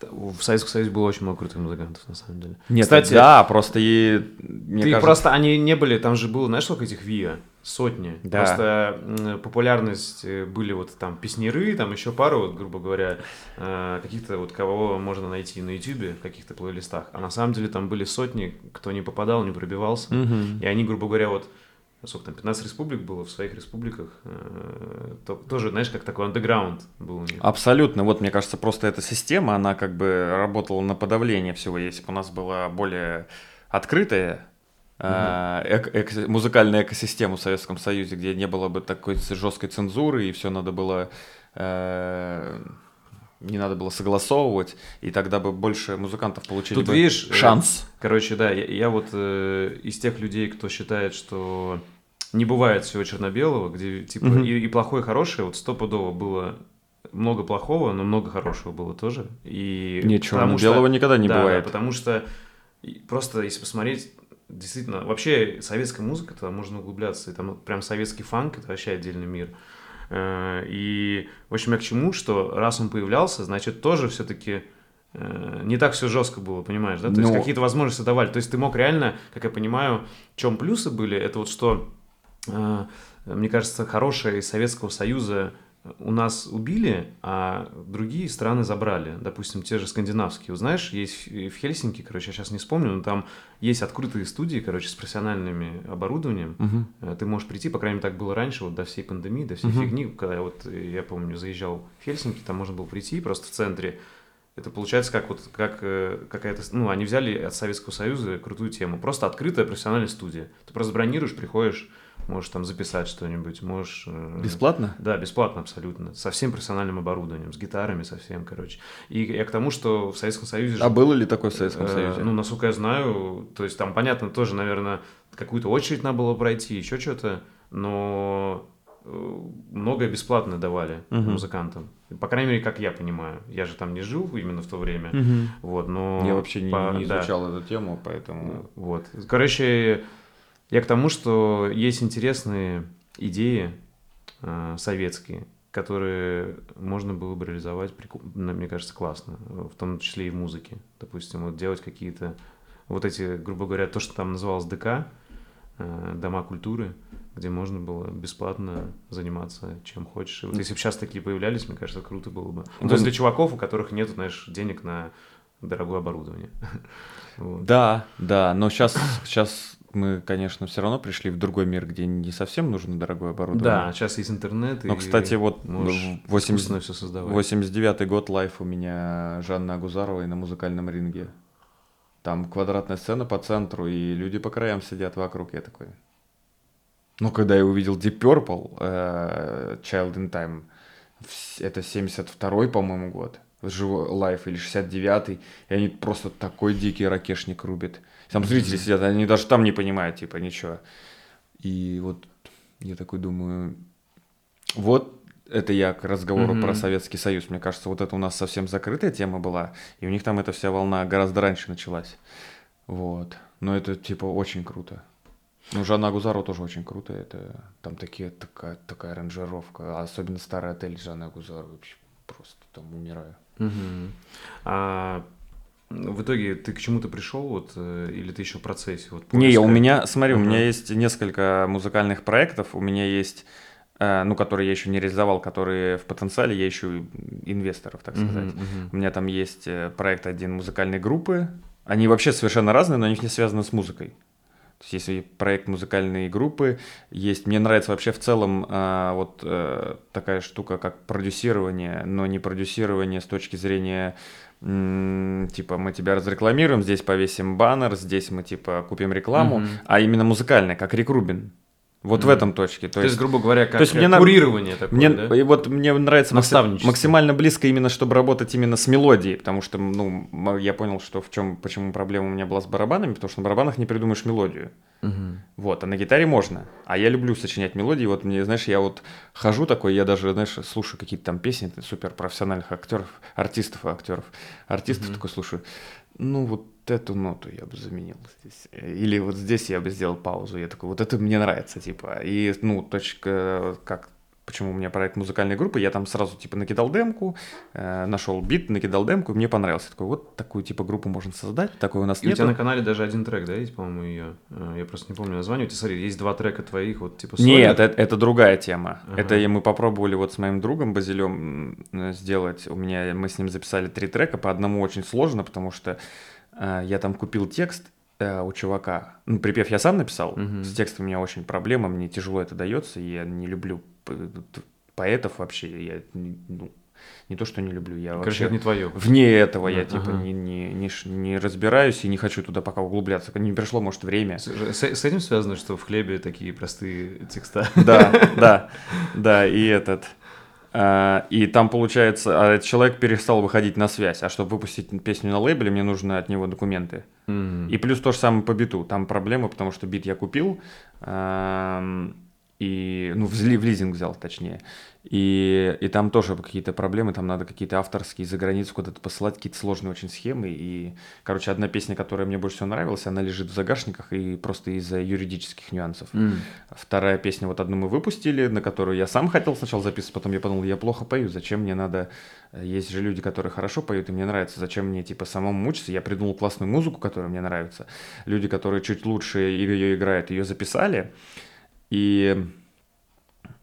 В Советском Союзе было очень много крутых музыкантов, на самом деле.
Нет,
Кстати,
да, просто и мне
ты
кажется,
просто, они не были, там же было, знаешь, сколько этих ВИА? Сотни.
Да.
Просто популярность э, были вот там песнеры, там еще пару, вот, грубо говоря, э, каких-то вот кого можно найти на Ютубе, в каких-то плейлистах. А на самом деле там были сотни, кто не попадал, не пробивался.
Мгм.
И они, грубо говоря, вот сколько там, 15 республик было в своих республиках, э, то- тоже, знаешь, как такой андеграунд был у них.
Абсолютно. Вот, мне кажется, просто эта система, она как бы работала на подавление всего. Если бы у нас была более открытая э, эко- музыкальная экосистема в Советском Союзе, где не было бы такой жесткой цензуры, и все надо было... э, не надо было согласовывать, и тогда бы больше музыкантов получили
Тут
бы
видишь, э,
шанс.
Короче, да, я, я вот э, из тех людей, кто считает, что не бывает всего черно-белого, где типа
Мгм.
и, и плохое, и хорошее, вот стопудово было много плохого, но много хорошего было тоже. И
Ничего,
потому что-
белого никогда не
да,
бывает.
Да, потому что просто если посмотреть, действительно, вообще советская музыка, то можно углубляться, и там прям советский фанк, это вообще отдельный мир. Э, И, в общем, я к чему, что раз он появлялся, значит, тоже все-таки не так все жестко было, понимаешь, да? То есть
Ну-
какие-то возможности давали. То есть ты мог реально, как я понимаю, в чем плюсы были, это вот что, э, мне кажется, хорошее из Советского Союза у нас убили, а другие страны забрали. Допустим, те же скандинавские. Вот знаешь, есть в Хельсинки, короче, я сейчас не вспомню, но там есть открытые студии, короче, с профессиональными оборудованием. Э, Ты можешь прийти, по крайней мере, так было раньше, вот до всей пандемии, до всей
Мгм.
фигни, когда я вот, э, я помню, заезжал в Хельсинки, там можно было прийти просто в центре. Это получается как вот как э, какая-то, ну, они взяли от Советского Союза крутую тему, просто открытая профессиональная студия. Ты просто бронируешь, приходишь, можешь там записать что-нибудь, можешь... э,
Бесплатно?
да, бесплатно абсолютно. Со всем профессиональным оборудованием, с гитарами совсем, короче. И я к тому, что в Советском Союзе...
А было ли такое в Советском
Э,
Союзе?
Ну, насколько я знаю, то есть там, понятно, тоже, наверное, какую-то очередь надо было пройти, еще что-то, но э, многое бесплатно давали
Мгм.
музыкантам. По крайней мере, как я понимаю. Я же там не жил именно в то время.
Мгм.
Вот, но...
Я вообще не,
по-
не
да.
изучал эту тему, поэтому...
Вот. Короче, я к тому, что есть интересные идеи э, советские, которые можно было бы реализовать, на- мне кажется, классно, в том числе и в музыке. Допустим, вот делать какие-то вот эти, грубо говоря, то, что там называлось ДК, э, дома культуры, где можно было бесплатно заниматься чем хочешь. И вот если бы сейчас такие появлялись, мне кажется, круто было бы. Ну, то есть для чуваков, у которых нет, знаешь, денег на дорогое оборудование.
Вот. Да, да, но сейчас, сейчас мы, конечно, все равно пришли в другой мир, где не совсем нужно дорогое оборудование.
Да, сейчас есть интернет.
Но, кстати, вот 80... все создавать. 89 год лайф у меня Жанна Агузарова на музыкальном ринге. Там квадратная сцена по центру, и люди по краям сидят вокруг. Я такой... Ну, когда я увидел Deep Purple, uh, Child in Time, это 72-й, по-моему, год живой лайф или 69-й, и они просто такой дикий ракешник рубят. Там зрители сидят, они даже там не понимают, типа, ничего. И вот я такой думаю, вот это я к разговору mm-hmm. про Советский Союз. Мне кажется, вот это у нас совсем закрытая тема была, и у них там эта вся волна гораздо раньше началась. Вот. Но это, типа, очень круто. Ну, Жанна Агузарова тоже очень круто. Это там такие, такая, такая аранжировка. Особенно старый отель Жанны Агузаровой. Вообще просто там умираю.
Угу. А в итоге ты к чему-то пришел, вот, э, или ты еще в процессе? Вот,
Не, у меня, смотри, угу. у меня есть несколько музыкальных проектов, у меня есть, э, ну, которые я еще не реализовал, которые в потенциале, я ищу инвесторов, так сказать. Угу, угу. У меня там есть э, проект один музыкальной группы, они вообще совершенно разные, но они не связаны с музыкой. То есть есть проект музыкальной группы, есть, мне нравится вообще в целом а, вот а, такая штука, как продюсирование, но не продюсирование с точки зрения типа мы тебя разрекламируем, здесь повесим баннер, здесь мы типа купим рекламу, mm-hmm. а именно музыкальная, как Рик Рубин. Вот mm. в этом точке.
То, то есть, есть, грубо говоря, как то есть мне курирование такое,
мне, да? И вот мне нравится максимально близко именно, чтобы работать именно с мелодией, потому что, ну, я понял, что в чем, почему проблема у меня была с барабанами, потому что на барабанах не придумаешь мелодию. Угу. Вот, а на гитаре можно. А я люблю сочинять мелодии. Вот мне, знаешь, я вот хожу такой, я даже, знаешь, слушаю какие-то там песни супер профессиональных актеров, артистов, актеров, артистов угу. такой слушаю. Ну, вот эту ноту я бы заменил здесь. Или вот здесь я бы сделал паузу. Я такой, вот это мне нравится, типа. И, ну, точка, как почему у меня проект музыкальной группы, я там сразу типа накидал демку, э, нашел бит, накидал демку, и мне понравился. Такой, вот такую типа группу можно создать, такой у нас
И нету. у тебя на канале даже один трек, да, есть, по-моему, ее? Э, я просто не помню название. У тебя, смотри, есть два трека твоих, вот типа
сольник. Нет, это, это другая тема. Ага. Это мы попробовали вот с моим другом Базилем сделать. У меня, мы с ним записали три трека, по одному очень сложно, потому что э, я там купил текст, э, у чувака. Ну, припев я сам написал. Угу. С текстом у меня очень проблема, мне тяжело это дается, и я не люблю поэтов вообще я ну, не то, что не люблю, я
Короче, вообще это не твое.
вне этого я типа не, не, не, не разбираюсь и не хочу туда пока углубляться. Не пришло, может, время. С,
с этим связано, что в хлебе такие простые текста.
Да, да, да, и этот... А, и там, получается, а человек перестал выходить на связь. А чтобы выпустить песню на лейбле, мне нужны от него документы. Mm-hmm. И плюс то же самое по биту. Там проблема, потому что бит я купил, и, ну, в, в лизинг взял, точнее. И, и там тоже какие-то проблемы, там надо какие-то авторские за границу куда-то посылать, какие-то сложные очень схемы. И, короче, одна песня, которая мне больше всего нравилась, она лежит в загашниках и просто из-за юридических нюансов. Mm. Вторая песня, вот одну мы выпустили, на которую я сам хотел сначала записывать, потом я подумал, я плохо пою, зачем мне надо... Есть же люди, которые хорошо поют, и мне нравится, зачем мне, типа, самому мучиться? Я придумал классную музыку, которая мне нравится. Люди, которые чуть лучше ее играют, ее записали, и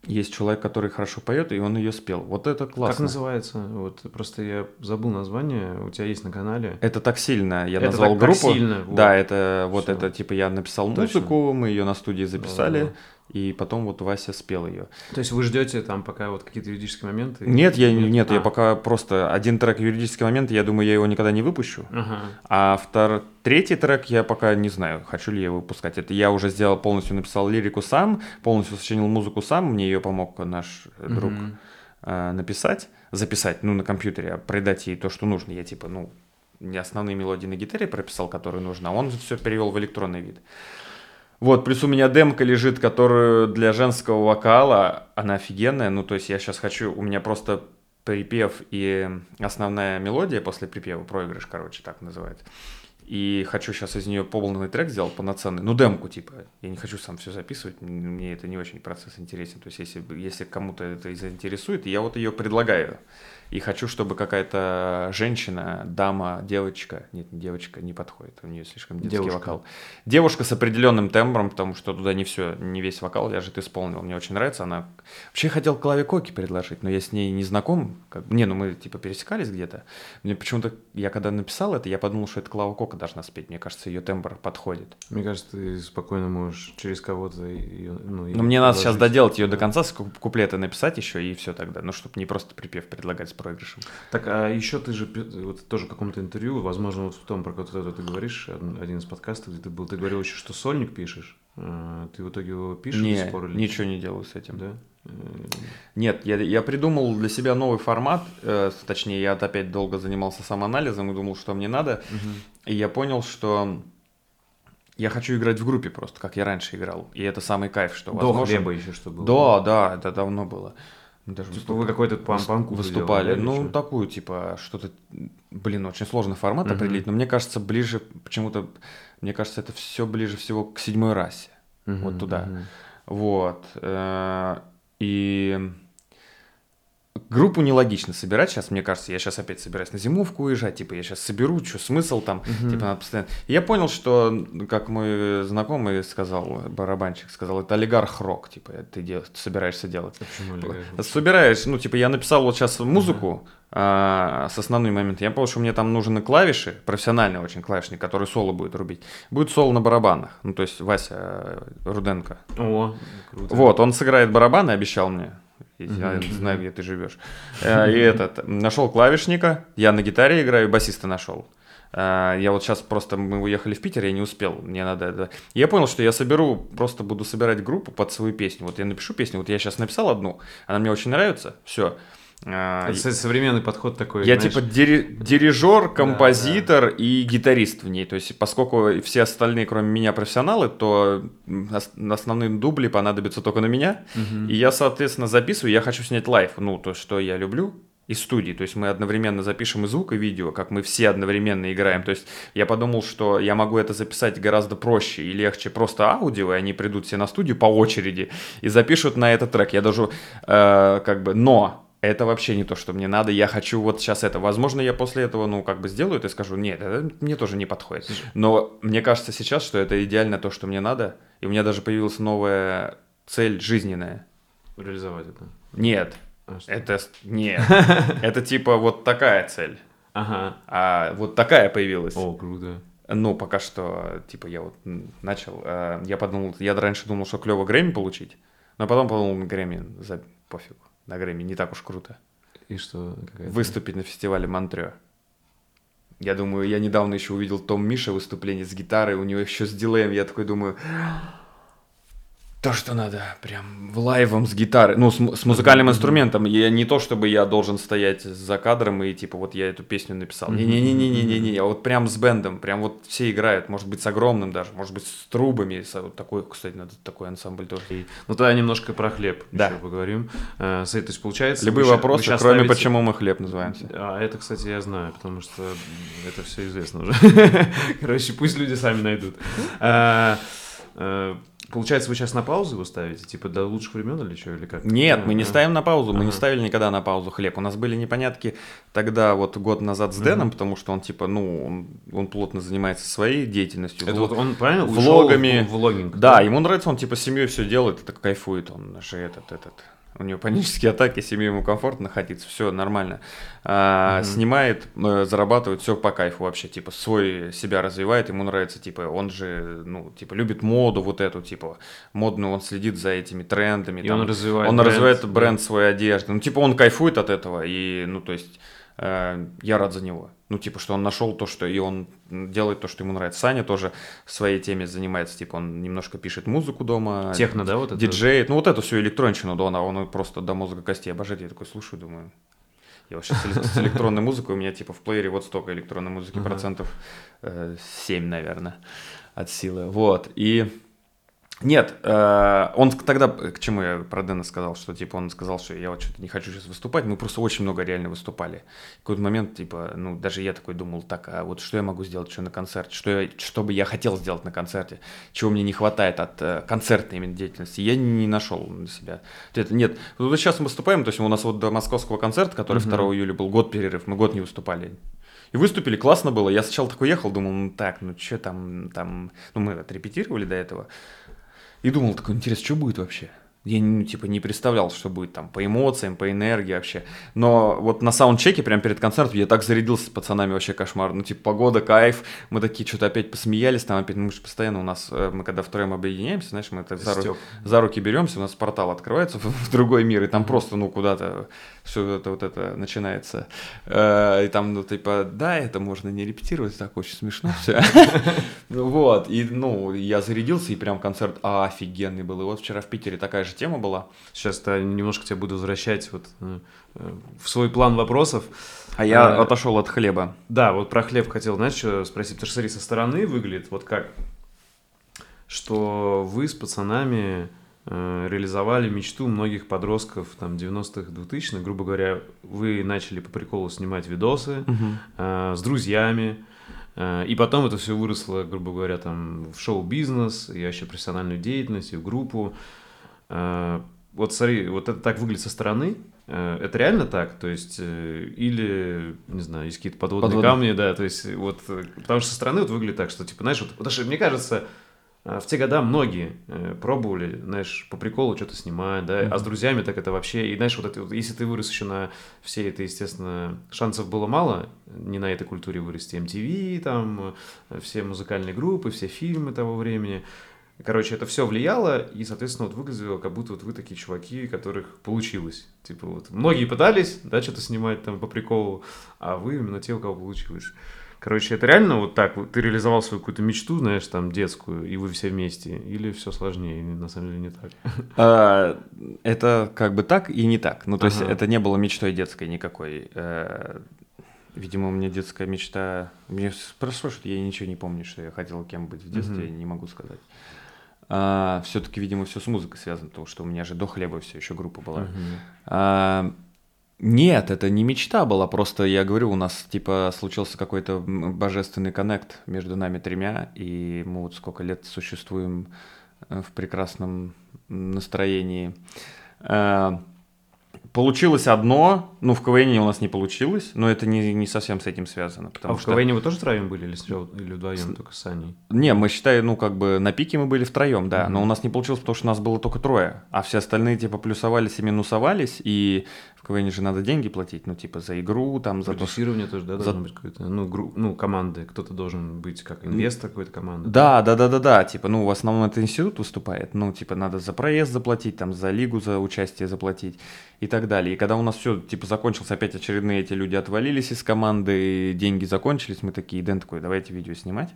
есть человек, который хорошо поет, и он ее спел. Вот это классно.
Как называется? Вот просто я забыл название. У тебя есть на канале.
Это так сильно. Я это назвал так, группу. Так сильно. Вот. Да, это вот Всё. это типа я написал Точно. музыку, мы ее на студии записали. Да, да и потом вот Вася спел ее.
То есть вы ждете там пока вот какие-то юридические моменты?
Нет, я нет, а. я пока просто один трек юридический момент, я думаю, я его никогда не выпущу. Ага. А втор... третий трек я пока не знаю, хочу ли я его выпускать. Это я уже сделал полностью написал лирику сам, полностью сочинил музыку сам, мне ее помог наш друг угу. э, написать, записать, ну на компьютере, а придать ей то, что нужно. Я типа, ну не основные мелодии на гитаре прописал, которые нужно, а он все перевел в электронный вид. Вот, плюс у меня демка лежит, которую для женского вокала, она офигенная. Ну, то есть я сейчас хочу, у меня просто припев и основная мелодия после припева, проигрыш, короче, так называется. И хочу сейчас из нее полный трек сделать полноценный, ну демку типа. Я не хочу сам все записывать, мне это не очень процесс интересен. То есть если, если кому-то это заинтересует, я вот ее предлагаю. И хочу, чтобы какая-то женщина, дама, девочка, нет, не девочка, не подходит, у нее слишком детский
Девушка.
вокал. Девушка с определенным тембром, потому что туда не все, не весь вокал ляжет, исполнил. Мне очень нравится, она... Вообще хотел Клаве Коки предложить, но я с ней не знаком. Как... Не, ну мы типа пересекались где-то. Мне почему-то, я когда написал это, я подумал, что это Клава Кока должна спеть. Мне кажется, ее тембр подходит.
Мне кажется, ты спокойно можешь через кого-то ее... Ну,
Но мне надо сейчас доделать ее до конца, с куп- куплета написать еще, и все тогда. Ну, чтобы не просто припев предлагать с проигрышем.
Так, а еще ты же вот тоже в каком-то интервью, возможно, вот в том, про который ты говоришь, од- один из подкастов, где ты был, ты говорил еще, что сольник пишешь. А, Ты в итоге его пишешь
Не,
сих пор или
ничего не делаю с этим.
Да? Э,
Нет, я, я придумал для себя новый формат, э, точнее, я опять долго занимался самоанализом и думал, что мне надо,
мгм.
и я понял, что я хочу играть в группе просто, как я раньше играл, и это самый кайф, что
До
возможно...
хлеба еще что было.
Да, да, это давно было. Мы Даже
Типа вы какой-то памку
выступали.
делали,
ну, такую, типа, что-то, блин, очень сложный формат
Мгм.
определить, но мне кажется, ближе, почему-то, мне кажется, это все ближе всего к седьмой расе.
Мгм,
вот туда.
мгм.
Вот. э, И группу нелогично собирать сейчас, мне кажется. Я сейчас опять собираюсь на зимовку уезжать. Типа, я сейчас соберу, что смысл там.
Мгм.
Типа, надо постоянно... И я понял, что, как мой знакомый сказал, барабанщик сказал, это олигарх-рок. Типа, ты дел- собираешься делать.
А почему олигарх?
Собираешь, ну, типа, я написал вот сейчас музыку а, с основными моментами. Я понял, что мне там нужны клавиши, профессиональный очень клавишник, который соло будет рубить. Будет соло на барабанах. Ну, то есть Вася э, Руденко.
О, круто.
Вот, он сыграет барабаны, обещал мне. И Я знаю, где ты живешь. Э, И этот, нашел клавишника, я на гитаре играю, басиста нашел. Э, Я вот сейчас просто, мы уехали в Питер, я не успел, мне надо это... Я понял, что я соберу, просто буду собирать группу под свою песню. Вот я напишу песню, вот я сейчас написал одну, она мне очень нравится, все.
Это, кстати, современный подход такой.
Я
знаешь,
типа дири- дирижер, композитор и гитарист в ней. То есть, поскольку все остальные, кроме меня, профессионалы, то основные дубли понадобятся только на меня.
мгм.
И я, соответственно, записываю, я хочу снять live, ну, то, что я люблю, из студии. То есть мы одновременно запишем и звук, и видео, как мы все одновременно играем. То есть я подумал, что я могу это записать гораздо проще и легче просто аудио, и они придут все на студию по очереди и запишут на этот трек. Я даже, э, как бы, но это вообще не то, что мне надо, я хочу вот сейчас это. Возможно, я после этого, ну, как бы сделаю это и скажу, нет, это мне тоже не подходит. Но мне кажется сейчас, что это идеально то, что мне надо, и у меня даже появилась новая цель жизненная.
Реализовать это.
Нет,
А что?
это нет, это типа вот такая цель,
Ага.
а вот такая появилась.
О, круто.
Ну, пока что, типа, я вот начал, э, я подумал, я раньше думал, что клево Грэмми получить, но потом подумал, Грэмми, за пофиг, на Грэмми не так уж круто.
И что?
Выступить на фестивале Монтрё. Я думаю, я недавно еще увидел Том Миша выступление с гитарой, у него еще с дилеем, я такой думаю, то, что надо, прям в лайвом с гитарой, ну, с, с музыкальным инструментом. Я не то, чтобы я должен стоять за кадром и, типа, вот я эту песню написал. Не-не-не-не-не-не, а вот прям с бендом, прям вот все играют, может быть, с огромным даже, может быть, с трубами. с- вот такой, кстати, надо такой ансамбль тоже.
И- Ну тогда немножко про хлеб
Да.
еще поговорим. Э, с- то есть получается...
Любые
ща-
вопросы,
щас
кроме
ставите-
почему мы хлеб называемся.
А это, кстати, я знаю, потому что это все известно уже. Короче, пусть люди сами найдут. Получается, вы сейчас на паузу его ставите? Типа до лучших времен или что? Или как?
Нет, мы не ставим на паузу, мы не
Ага.
ставили никогда на паузу хлеб. У нас были непонятки тогда, вот год назад с Дэном, потому что он, типа, ну, он, он плотно занимается своей деятельностью.
Это
Влог-
вот он правильно ушел
влогами.
в влогинг?
Да, ему нравится, он, типа, семьей все делает, это кайфует, он же этот, этот, у него панические атаки, семье ему комфортно находиться, все нормально. А,
Мгм.
Снимает, э, зарабатывает, все по кайфу вообще, типа, свой себя развивает, ему нравится, типа, он же, ну, типа, любит моду вот эту, типа, модную, он следит за этими трендами.
И
там.
он развивает
Он
бренд,
развивает
да.
бренд своей одежды. Ну, типа, он кайфует от этого, и, ну, то есть, э, я рад за него. Ну, типа, что он нашел то, что и он делает то, что ему нравится. Саня тоже своей теме занимается, типа, он немножко пишет музыку дома.
Техно, да, вот это?
Диджеет, ну, вот эту всю электронщину, да, он, он просто до мозга костей обожает. Я такой слушаю, думаю, я вообще с, эле- с электронной музыкой, у меня, типа, в плеере вот столько электронной музыки, процентов э, 7, наверное, от силы. Вот, и Нет, э, он тогда, к чему я про Дэна сказал, что типа он сказал, что я вот что-то не хочу сейчас выступать, мы просто очень много реально выступали. В какой-то момент, типа, ну, даже я такой думал, так, а вот что я могу сделать что на концерте, что, я, что бы я хотел сделать на концерте, чего мне не хватает от э, концертной именно деятельности, я не, нашел на себя. Это, нет, вот сейчас мы выступаем, то есть у нас вот до московского концерта, который mm-hmm. 2 июля был, год перерыв, мы год не выступали. И выступили, классно было. Я сначала такой ехал, думал, ну так, ну что там, там, ну мы отрепетировали до этого. И думал, такой, интересно, что будет вообще? Я, ну, типа, не представлял, что будет там по эмоциям, по энергии вообще. Но вот на саундчеке, прямо перед концертом, я так зарядился с пацанами, вообще кошмар. Ну, типа, погода, кайф. Мы такие что-то опять посмеялись, там опять, ну, мы же постоянно у нас, э, мы когда втроем объединяемся, знаешь, мы так за, ру, за руки беремся, у нас портал открывается в, в другой мир, и там просто, ну, куда-то все это вот это начинается. Э, и там, ну, типа, да, это можно не репетировать, так очень смешно все. Вот, и, ну, я зарядился, и прям концерт офигенный был. И вот вчера в Питере такая же тема была.
Сейчас-то немножко тебя буду возвращать вот э, в свой план вопросов.
А я а, отошел от хлеба.
Да, вот про хлеб хотел, знаешь, что спросить. Потому что, смотри, со стороны выглядит вот как, что вы с пацанами Э, реализовали мечту многих подростков там 90-х, 2000-х. Грубо говоря, вы начали по приколу снимать видосы угу. э, с друзьями, э, и потом это все выросло, грубо говоря, там в шоу-бизнес, и вообще профессиональную деятельность, и в группу. Э, вот смотри, вот это так выглядит со стороны, э, это реально так? То есть, э, или, не знаю, есть какие-то подводные Подводный. камни, да, то есть, вот, потому что со стороны вот выглядит так, что, типа, знаешь, вот, потому что, мне кажется, в те года многие э, пробовали, знаешь, по приколу что-то снимать, да, mm-hmm. а с друзьями так это вообще, и знаешь, вот это, вот, если ты вырос еще на всей этой, естественно, шансов было мало, не на этой культуре вырасти, MTV, там, э, все музыкальные группы, все фильмы того времени, короче, это все влияло, и, соответственно, вот выглядело, как будто вот вы такие чуваки, которых получилось, типа вот, многие пытались, да, что-то снимать там по приколу, а вы именно те, у кого получилось. Короче, это реально вот так, ты реализовал свою какую-то мечту, знаешь, там, детскую, и вы все вместе, или все сложнее, на самом деле не так?
А, это как бы так и не так. Ну, то есть это не было мечтой детской никакой. Э, видимо, у меня детская мечта... Мне спрашивают, я ничего не помню, что я хотел кем быть в детстве, не могу сказать. А, все-таки, видимо, все с музыкой связано, потому что у меня же до хлеба все еще группа была. А, нет, это не мечта была, просто я говорю, у нас типа случился какой-то божественный коннект между нами тремя, и мы вот сколько лет существуем э, в прекрасном настроении. Э, Получилось одно, ну, в КВН у нас не получилось, но это не, не совсем с этим связано.
Потому а что... в КВН вы тоже втроем были или, или вдвоем, с... только с Аней?
Не, мы считаем, ну, как бы на пике мы были втроем, да, mm-hmm. но у нас не получилось, потому что у нас было только трое, а все остальные, типа, плюсовались и минусовались, и в КВН же надо деньги платить, ну, типа, за игру, там, за...
Продюсирование тоже, да, должно за... быть какое-то, ну, гру... ну, команды, кто-то должен быть как инвестор какой-то команды.
Да, да, да, да, да, типа, ну, в основном это институт выступает, ну, типа, надо за проезд заплатить, там, за лигу, за участие заплатить и так далее. И когда у нас все, типа, закончилось, опять очередные эти люди отвалились из команды, деньги закончились, мы такие, Дэн такой, давайте видео снимать.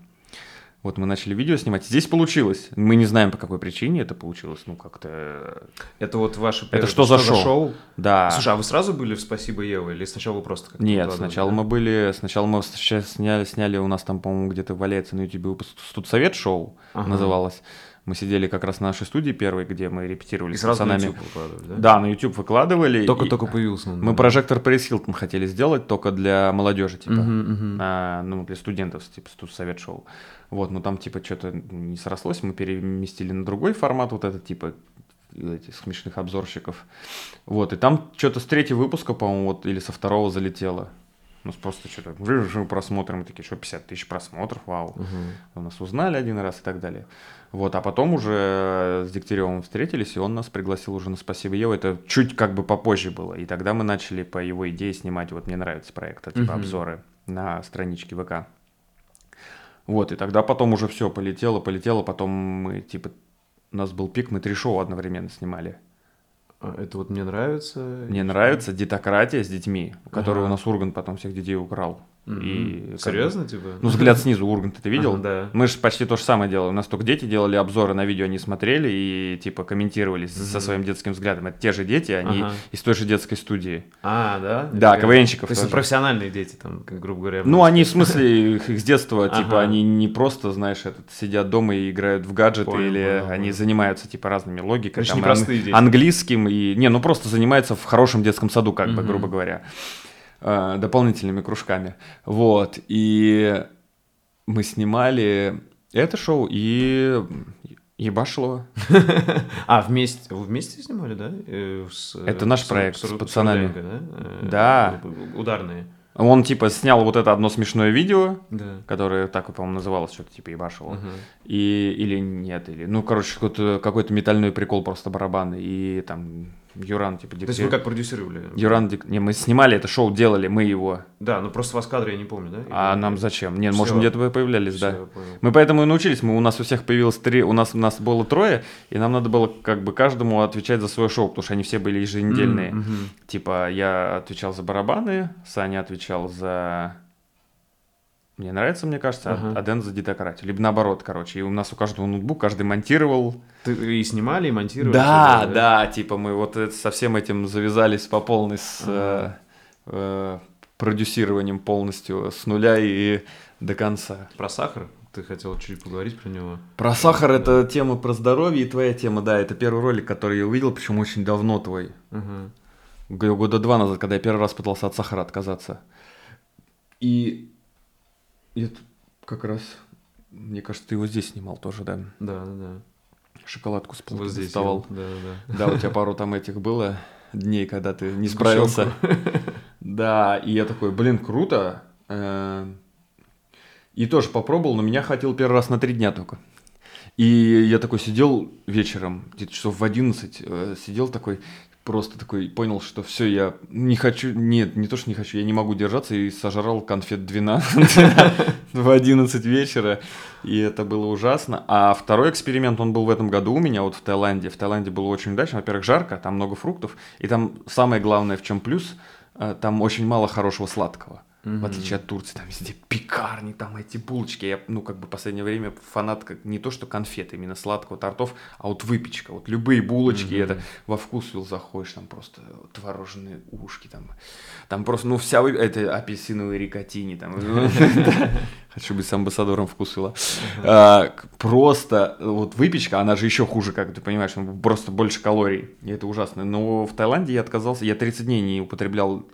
Вот мы начали видео снимать. Здесь получилось. Мы не знаем, по какой причине это получилось. Ну, как-то...
Это вот ваше...
Это что, что за шоу? шоу?
Да. Слушай, а вы сразу были в «Спасибо, Ева» или сначала вы просто как-то...
Нет, сначала да? мы были... Сначала мы сняли, сняли у нас там, по-моему, где-то валяется на YouTube выпуск «Студсовет шоу» ага. называлось. Мы сидели как раз на нашей студии первой, где мы репетировали и с сразу пацанами. на YouTube выкладывали, да? Да, на YouTube выкладывали.
Только-только появился.
Мы да. прожектор Пресс Хилтон хотели сделать только для молодежи, типа, uh-huh, uh-huh. А, ну, для студентов, типа, совет шоу. Вот, ну там, типа, что-то не срослось, мы переместили на другой формат, вот этот, типа, этих смешных обзорщиков. Вот, и там что-то с третьего выпуска, по-моему, вот, или со второго залетело. Ну, просто что-то просмотрим, мы такие, что 50 тысяч просмотров, вау. Угу. У нас узнали один раз и так далее. Вот, а потом уже с Дегтяревым встретились, и он нас пригласил уже на «Спасибо, Ева». Это чуть как бы попозже было. И тогда мы начали по его идее снимать, вот мне нравится проект, типа uh-huh. обзоры на страничке ВК. Вот, и тогда потом уже все полетело, полетело, потом мы, типа, у нас был пик, мы три шоу одновременно снимали.
А это вот мне нравится.
Мне нравится детократия с детьми, которую ага. у нас Урган потом всех детей украл. И
Серьезно, бы, типа?
Ну, взгляд снизу, Ургант, ты видел?
Ага, да.
Мы же почти то же самое делали. У нас только дети делали обзоры на видео, они смотрели и, типа, комментировали mm-hmm. со своим детским взглядом. Это те же дети, они ага. из той же детской студии.
А, да?
Да, Я... КВНщиков
То есть профессиональные дети, там, грубо говоря.
Ну, они, в смысле, их, с детства, типа, они не просто, знаешь, этот, сидят дома и играют в гаджеты, или они занимаются, типа, разными
непростые дети.
Английским и... Не, ну, просто занимаются в хорошем детском саду, как бы, грубо говоря. Э, дополнительными кружками. Вот. И мы снимали это шоу и ебашло.
А, вместе, вы вместе снимали, да? Э,
с, это наш с, проект с, с пацанами.
да?
да.
Э, ударные.
Он, типа, снял вот это одно смешное видео, да. которое так, по-моему, называлось что-то типа ебашево. Угу. И, или нет, или, ну, короче, какой-то, какой-то метальный прикол просто барабаны. И там Юран, типа,
диктировал. То есть вы как продюсировали?
Юран, дик... не, мы снимали это шоу, делали, мы его.
Да, ну просто вас кадры я не помню, да?
А Или... нам зачем? Нет, может, где-то вы появлялись, Все, да. Мы поэтому и научились, мы, у нас у всех появилось три, у нас, у нас было трое, и нам надо было как бы каждому отвечать за свое шоу, потому что они все были еженедельные. Mm-hmm. Типа, я отвечал за барабаны, Саня отвечал за мне нравится, мне кажется, ага. а Дэн за дедократию. Либо наоборот, короче. И у нас у каждого ноутбук, каждый монтировал.
Ты и снимали, и монтировали?
Да, да, да, типа мы вот со всем этим завязались по полной с ага. э, э, продюсированием полностью с нуля и до конца.
Про сахар? Ты хотел чуть поговорить про него?
Про сахар да. это тема про здоровье и твоя тема, да. Это первый ролик, который я увидел, причем очень давно твой. Ага. Года два назад, когда я первый раз пытался от сахара отказаться. И это как раз, мне кажется, ты его здесь снимал тоже, да?
Да, да, да.
Шоколадку с
полки вот доставал. Да,
да, да. Да, у тебя пару там этих было дней, когда ты не справился. Да, и я такой, блин, круто. Э, и тоже попробовал, но меня хватило первый раз на три дня только. И я такой сидел вечером, где-то часов в 11, э, сидел такой, просто такой понял, что все, я не хочу, нет, не то, что не хочу, я не могу держаться и сожрал конфет 12 в 11 вечера, и это было ужасно. А второй эксперимент, он был в этом году у меня, вот в Таиланде. В Таиланде было очень удачно, во-первых, жарко, там много фруктов, и там самое главное, в чем плюс, э, там очень мало хорошего сладкого. Mm-hmm. В отличие от Турции, там везде пекарни, там эти булочки. Я, ну, как бы в последнее время фанат как не то, что конфеты, именно сладкого тортов, а вот выпечка. Вот любые булочки, mm-hmm. это во вкусвилл заходишь, там просто творожные ушки, там, там просто, ну, вся это апельсиновые рикотини, там. Хочу быть с амбассадором вкусвилла. А, просто вот выпечка, она же еще хуже, как ты понимаешь, просто больше калорий. И это ужасно. Но в Таиланде я отказался, я 30 дней не употреблял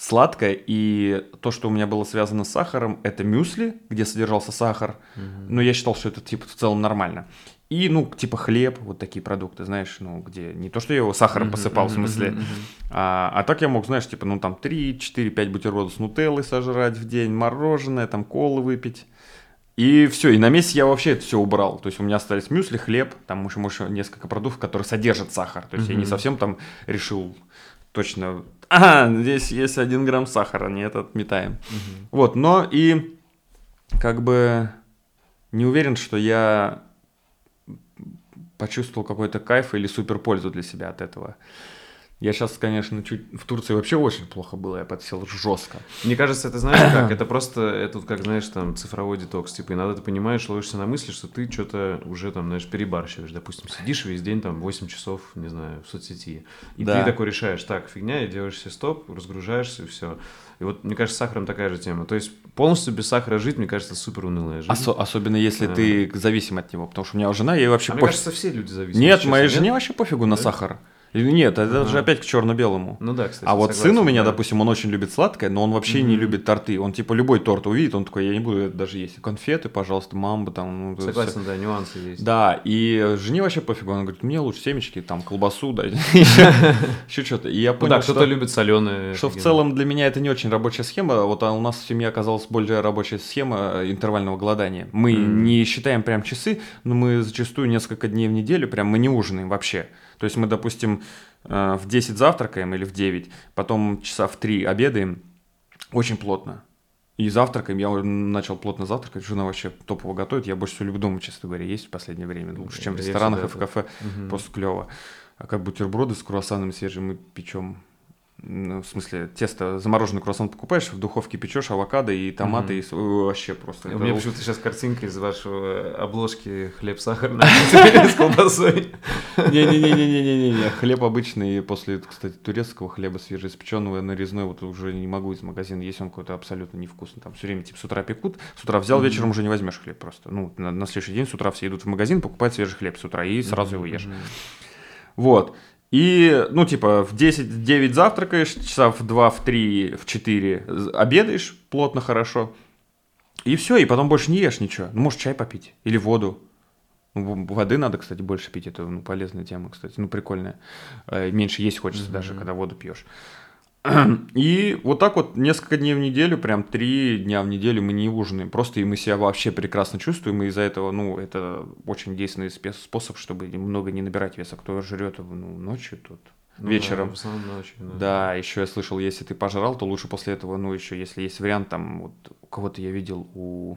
сладкое, и то, что у меня было связано с сахаром, это мюсли, где содержался сахар, угу. но я считал, что это типа в целом нормально. И, ну, типа хлеб, вот такие продукты, знаешь, ну, где не то, что я его сахаром uh-huh, посыпал, uh-huh, в смысле, uh-huh, А, а так я мог, знаешь, типа, ну, там 3, 4, 5 бутербродов с нутеллой сожрать в день, мороженое, там, колы выпить. И все, и на месяц я вообще это все убрал. То есть у меня остались мюсли, хлеб, там еще, еще несколько продуктов, которые содержат сахар. То есть uh-huh. я не совсем там решил точно ага, здесь есть один грамм сахара, не этот метаем. Угу. Вот, но и как бы не уверен, что я почувствовал какой-то кайф или супер пользу для себя от этого. Я сейчас, конечно, чуть в Турции вообще очень плохо было, я подсел жестко.
Мне кажется, это знаешь как? Это просто, это как, знаешь, там цифровой детокс. Типа, иногда ты понимаешь, ловишься на мысли, что ты что-то уже там, знаешь, перебарщиваешь. Допустим, сидишь весь день там 8 часов, не знаю, в соцсети. И да. ты такой решаешь, так, фигня, и делаешь себе стоп, разгружаешься, и все. И вот, мне кажется, с сахаром такая же тема. То есть полностью без сахара жить, мне кажется, супер унылая жизнь.
Осо- особенно если а... ты зависим от него. Потому что у меня жена, ей вообще
а пофиг. мне кажется, все люди зависимы.
Нет, моей жене вообще пофигу да? на сахар. Нет, это ага. же опять к черно-белому.
Ну да, кстати.
А вот согласен, сын у меня, да. допустим, он очень любит сладкое, но он вообще mm-hmm. не любит торты. Он типа любой торт увидит, он такой, я не буду это даже есть. Конфеты, пожалуйста, мамба там.
Ну, Согласен, да, нюансы есть.
Да, и жене вообще пофигу. Он говорит, мне лучше семечки, там, колбасу, да, еще что-то. И я понял,
ну, да, кто-то любит соленые.
Что в целом для меня это не очень рабочая схема. Вот а у нас в семье оказалась более рабочая схема интервального голодания. Мы не считаем прям часы, но мы зачастую несколько дней в неделю прям мы не ужинаем вообще. То есть мы, допустим, Э, в 10 завтракаем или в 9, потом часа в 3 обедаем, очень плотно. И завтракаем, я начал плотно завтракать, жена вообще топово готовит, я больше всего люблю дома, честно говоря, есть в последнее время, лучше, чем в ресторанах и в кафе, угу. просто клево. А как бутерброды с круассанами свежими печем в смысле, тесто, замороженный круассан покупаешь, в духовке печешь, авокадо и томаты, mm-hmm. и вообще просто.
У меня почему-то сейчас картинка из вашего обложки хлеб-сахар с колбасой.
Не-не-не-не-не-не, хлеб обычный, после, кстати, турецкого хлеба свежеиспеченного, нарезной, вот уже не могу из магазина есть, он какой-то абсолютно невкусный. Там все время типа с утра пекут, с утра взял, вечером уже не возьмешь хлеб просто. Ну, на следующий день с утра все идут в магазин, покупают свежий хлеб с утра и сразу его ешь. Вот. И, ну, типа, в 10-9 завтракаешь, часа в 2, в 3, в 4 обедаешь плотно, хорошо. И все, и потом больше не ешь ничего. Ну, можешь чай попить или воду. Ну, воды надо, кстати, больше пить. Это ну, полезная тема, кстати. Ну, прикольная. Э, меньше есть хочется mm-hmm. даже, когда воду пьешь. И вот так вот несколько дней в неделю, прям три дня в неделю мы не ужинаем. Просто и мы себя вообще прекрасно чувствуем, и из-за этого, ну, это очень действенный способ, чтобы много не набирать веса. Кто жрет ну, ночью, тот ну, вечером. Да, в основном ночью, да. да, еще я слышал, если ты пожрал, то лучше после этого, ну, еще если есть вариант, там, вот у кого-то я видел, у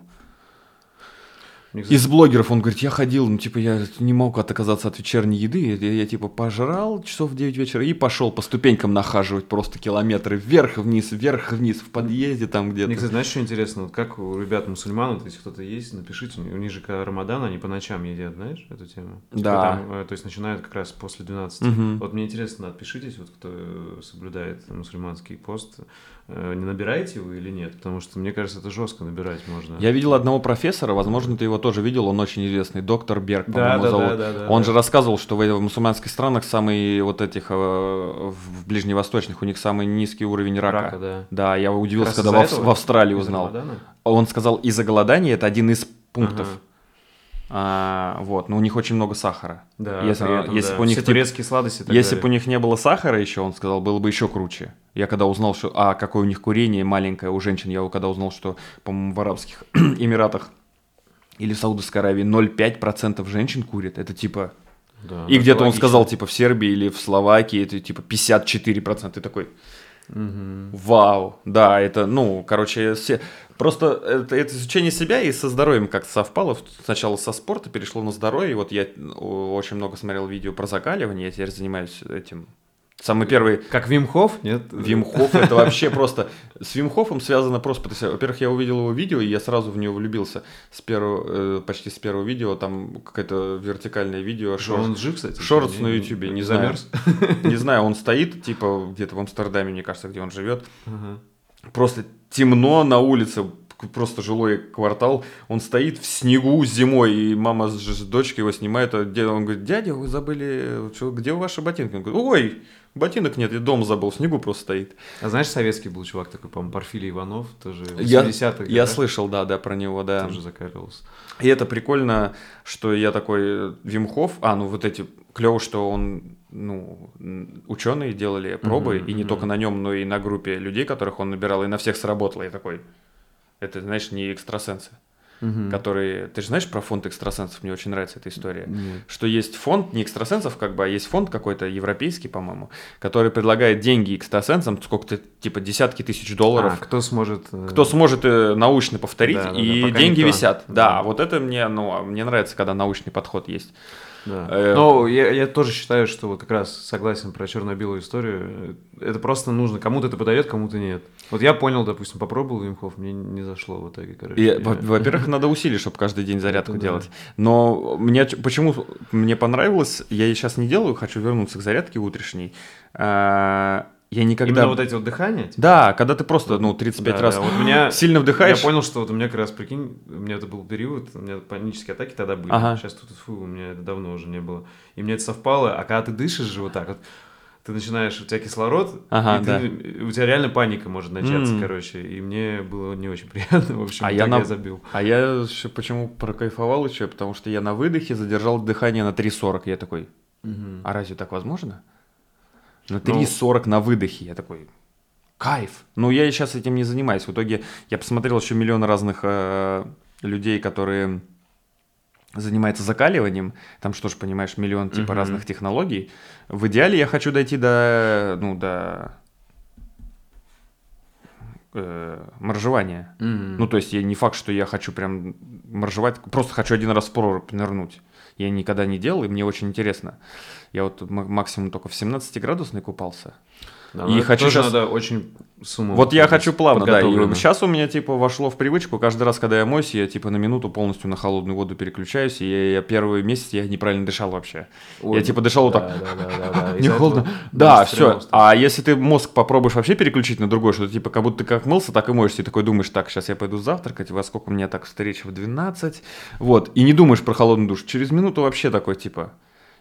из блогеров он говорит, я ходил, ну, типа, я не мог отказаться от вечерней еды. Я, я типа, пожрал часов в 9 вечера и пошел по ступенькам нахаживать просто километры вверх-вниз, вверх-вниз в подъезде там где-то.
Мне, кстати, знаешь, что интересно? Вот как у ребят мусульман, вот, если кто-то есть, напишите, у них же когда Рамадан, они по ночам едят, знаешь, эту тему?
Типа да.
Там, э, то есть начинают как раз после 12. Угу. Вот мне интересно, отпишитесь, вот кто соблюдает мусульманский пост, Э, не набираете его или нет? Потому что, мне кажется, это жестко набирать можно.
Я видел одного профессора, возможно, ты его тоже видел, он очень известный, доктор Берг, по-моему, да, зовут. Да, да, да, он да. же рассказывал, что в мусульманских странах самый вот этих, э, в ближневосточных, у них самый низкий уровень рака. рака да. да, я удивился, когда в, в Австралии узнал. Он сказал, из-за голодания это один из пунктов. Ага. А, вот, но у них очень много сахара.
Да, если, этом, если да. у них Все турецкие сладости.
Если бы у них не было сахара еще, он сказал, было бы еще круче. Я когда узнал, что, а какое у них курение маленькое у женщин, я когда узнал, что, по-моему, в Арабских Эмиратах или в Саудовской Аравии 0,5% женщин курит, это типа... Да, и где-то он сказал, типа, в Сербии или в Словакии это типа 54%. Ты такой, Угу. Вау, да, это, ну, короче, все... просто это, это изучение себя и со здоровьем как-то совпало. Сначала со спорта перешло на здоровье, вот я очень много смотрел видео про закаливание, я теперь занимаюсь этим Самый первый...
Как Вимхов, нет?
Вимхов это вообще просто... С Вимхофом связано просто... Во-первых, я увидел его видео, и я сразу в него влюбился. С первого, э, почти с первого видео, там какое-то вертикальное видео.
Шорт, он жив, кстати?
Шортс на ютубе, не, не знаю. Не знаю, он стоит, типа, где-то в Амстердаме, мне кажется, где он живет. Просто темно на улице, просто жилой квартал, он стоит в снегу зимой, и мама с дочкой его снимает, а он говорит, дядя, вы забыли, что, где ваши ботинки? Он говорит, ой, Ботинок нет, и дом забыл, в снегу просто стоит.
А знаешь, советский был чувак такой, по-моему, Порфилий Иванов, тоже в
80-х Я слышал, да, да, про него, да.
Тоже закаливался.
И это прикольно, что я такой Вимхов, а, ну вот эти, клево, что он, ну, ученые делали пробы, mm-hmm, и не mm-hmm. только на нем, но и на группе людей, которых он набирал, и на всех сработало. Я такой, это, знаешь, не экстрасенсы угу. которые... Ты же знаешь про фонд экстрасенсов? Мне очень нравится эта история. Нет. Что есть фонд не экстрасенсов, как бы, а есть фонд какой-то европейский, по-моему, который предлагает деньги экстрасенсам, сколько-то, типа, десятки тысяч долларов.
А, кто сможет...
Э, кто сможет э, научно повторить, да, и да, деньги никто. висят. Да. да, вот это мне, ну, мне нравится, когда научный подход есть.
Да. Э, Но я, я тоже считаю, что вот как раз согласен про черно-белую историю. Это просто нужно. Кому-то это подойдет, кому-то нет. Вот я понял, допустим, попробовал Вимхов, мне не зашло в итоге, короче.
И, я... Во-первых, надо усилий, чтобы каждый день зарядку делать. Но мне почему мне понравилось, я сейчас не делаю, хочу вернуться к зарядке утренней. Я никогда...
Именно вот эти вот дыхания?
Типа? Да, когда ты просто, ну, 35 да, раз да. Вот меня... сильно вдыхаешь.
Я понял, что вот у меня как раз, прикинь, у меня это был период, у меня панические атаки тогда были. Ага. Сейчас тут, фу, у меня это давно уже не было. И мне это совпало, а когда ты дышишь же вот так вот, ты начинаешь, у тебя кислород, ага, и да. ты, у тебя реально паника может начаться, mm. короче, и мне было не очень приятно, в общем, а я, на... я забил.
А я почему прокайфовал еще, потому что я на выдохе задержал дыхание на 3.40, я такой, угу. а разве так возможно? На 3.40 ну, на выдохе. Я такой, кайф. Ну, я сейчас этим не занимаюсь. В итоге я посмотрел еще миллион разных э, людей, которые занимаются закаливанием. Там что ж, понимаешь, миллион типа uh-huh. разных технологий. В идеале я хочу дойти до, ну, до э, моржевания. Mm-hmm. Ну, то есть, я не факт, что я хочу прям моржевать, просто хочу один раз в прорубь нырнуть. Я никогда не делал, и мне очень интересно. Я вот максимум только в 17-градусной купался.
Да, и хочу тоже сейчас... надо очень с умом.
Вот я хочу плавно, да. И сейчас у меня типа вошло в привычку, каждый раз, когда я моюсь, я типа на минуту полностью на холодную воду переключаюсь, и я, я первый месяц я неправильно дышал вообще. Ой, я типа дышал да, вот так. Да, да, да, да. Не холодно. Да, все. А если ты мозг попробуешь вообще переключить на другой, что типа как будто ты как мылся, так и моешься, и такой думаешь, так, сейчас я пойду завтракать, во сколько у меня так встреча в 12, вот, и не думаешь про холодный душ. Через минуту вообще такой типа.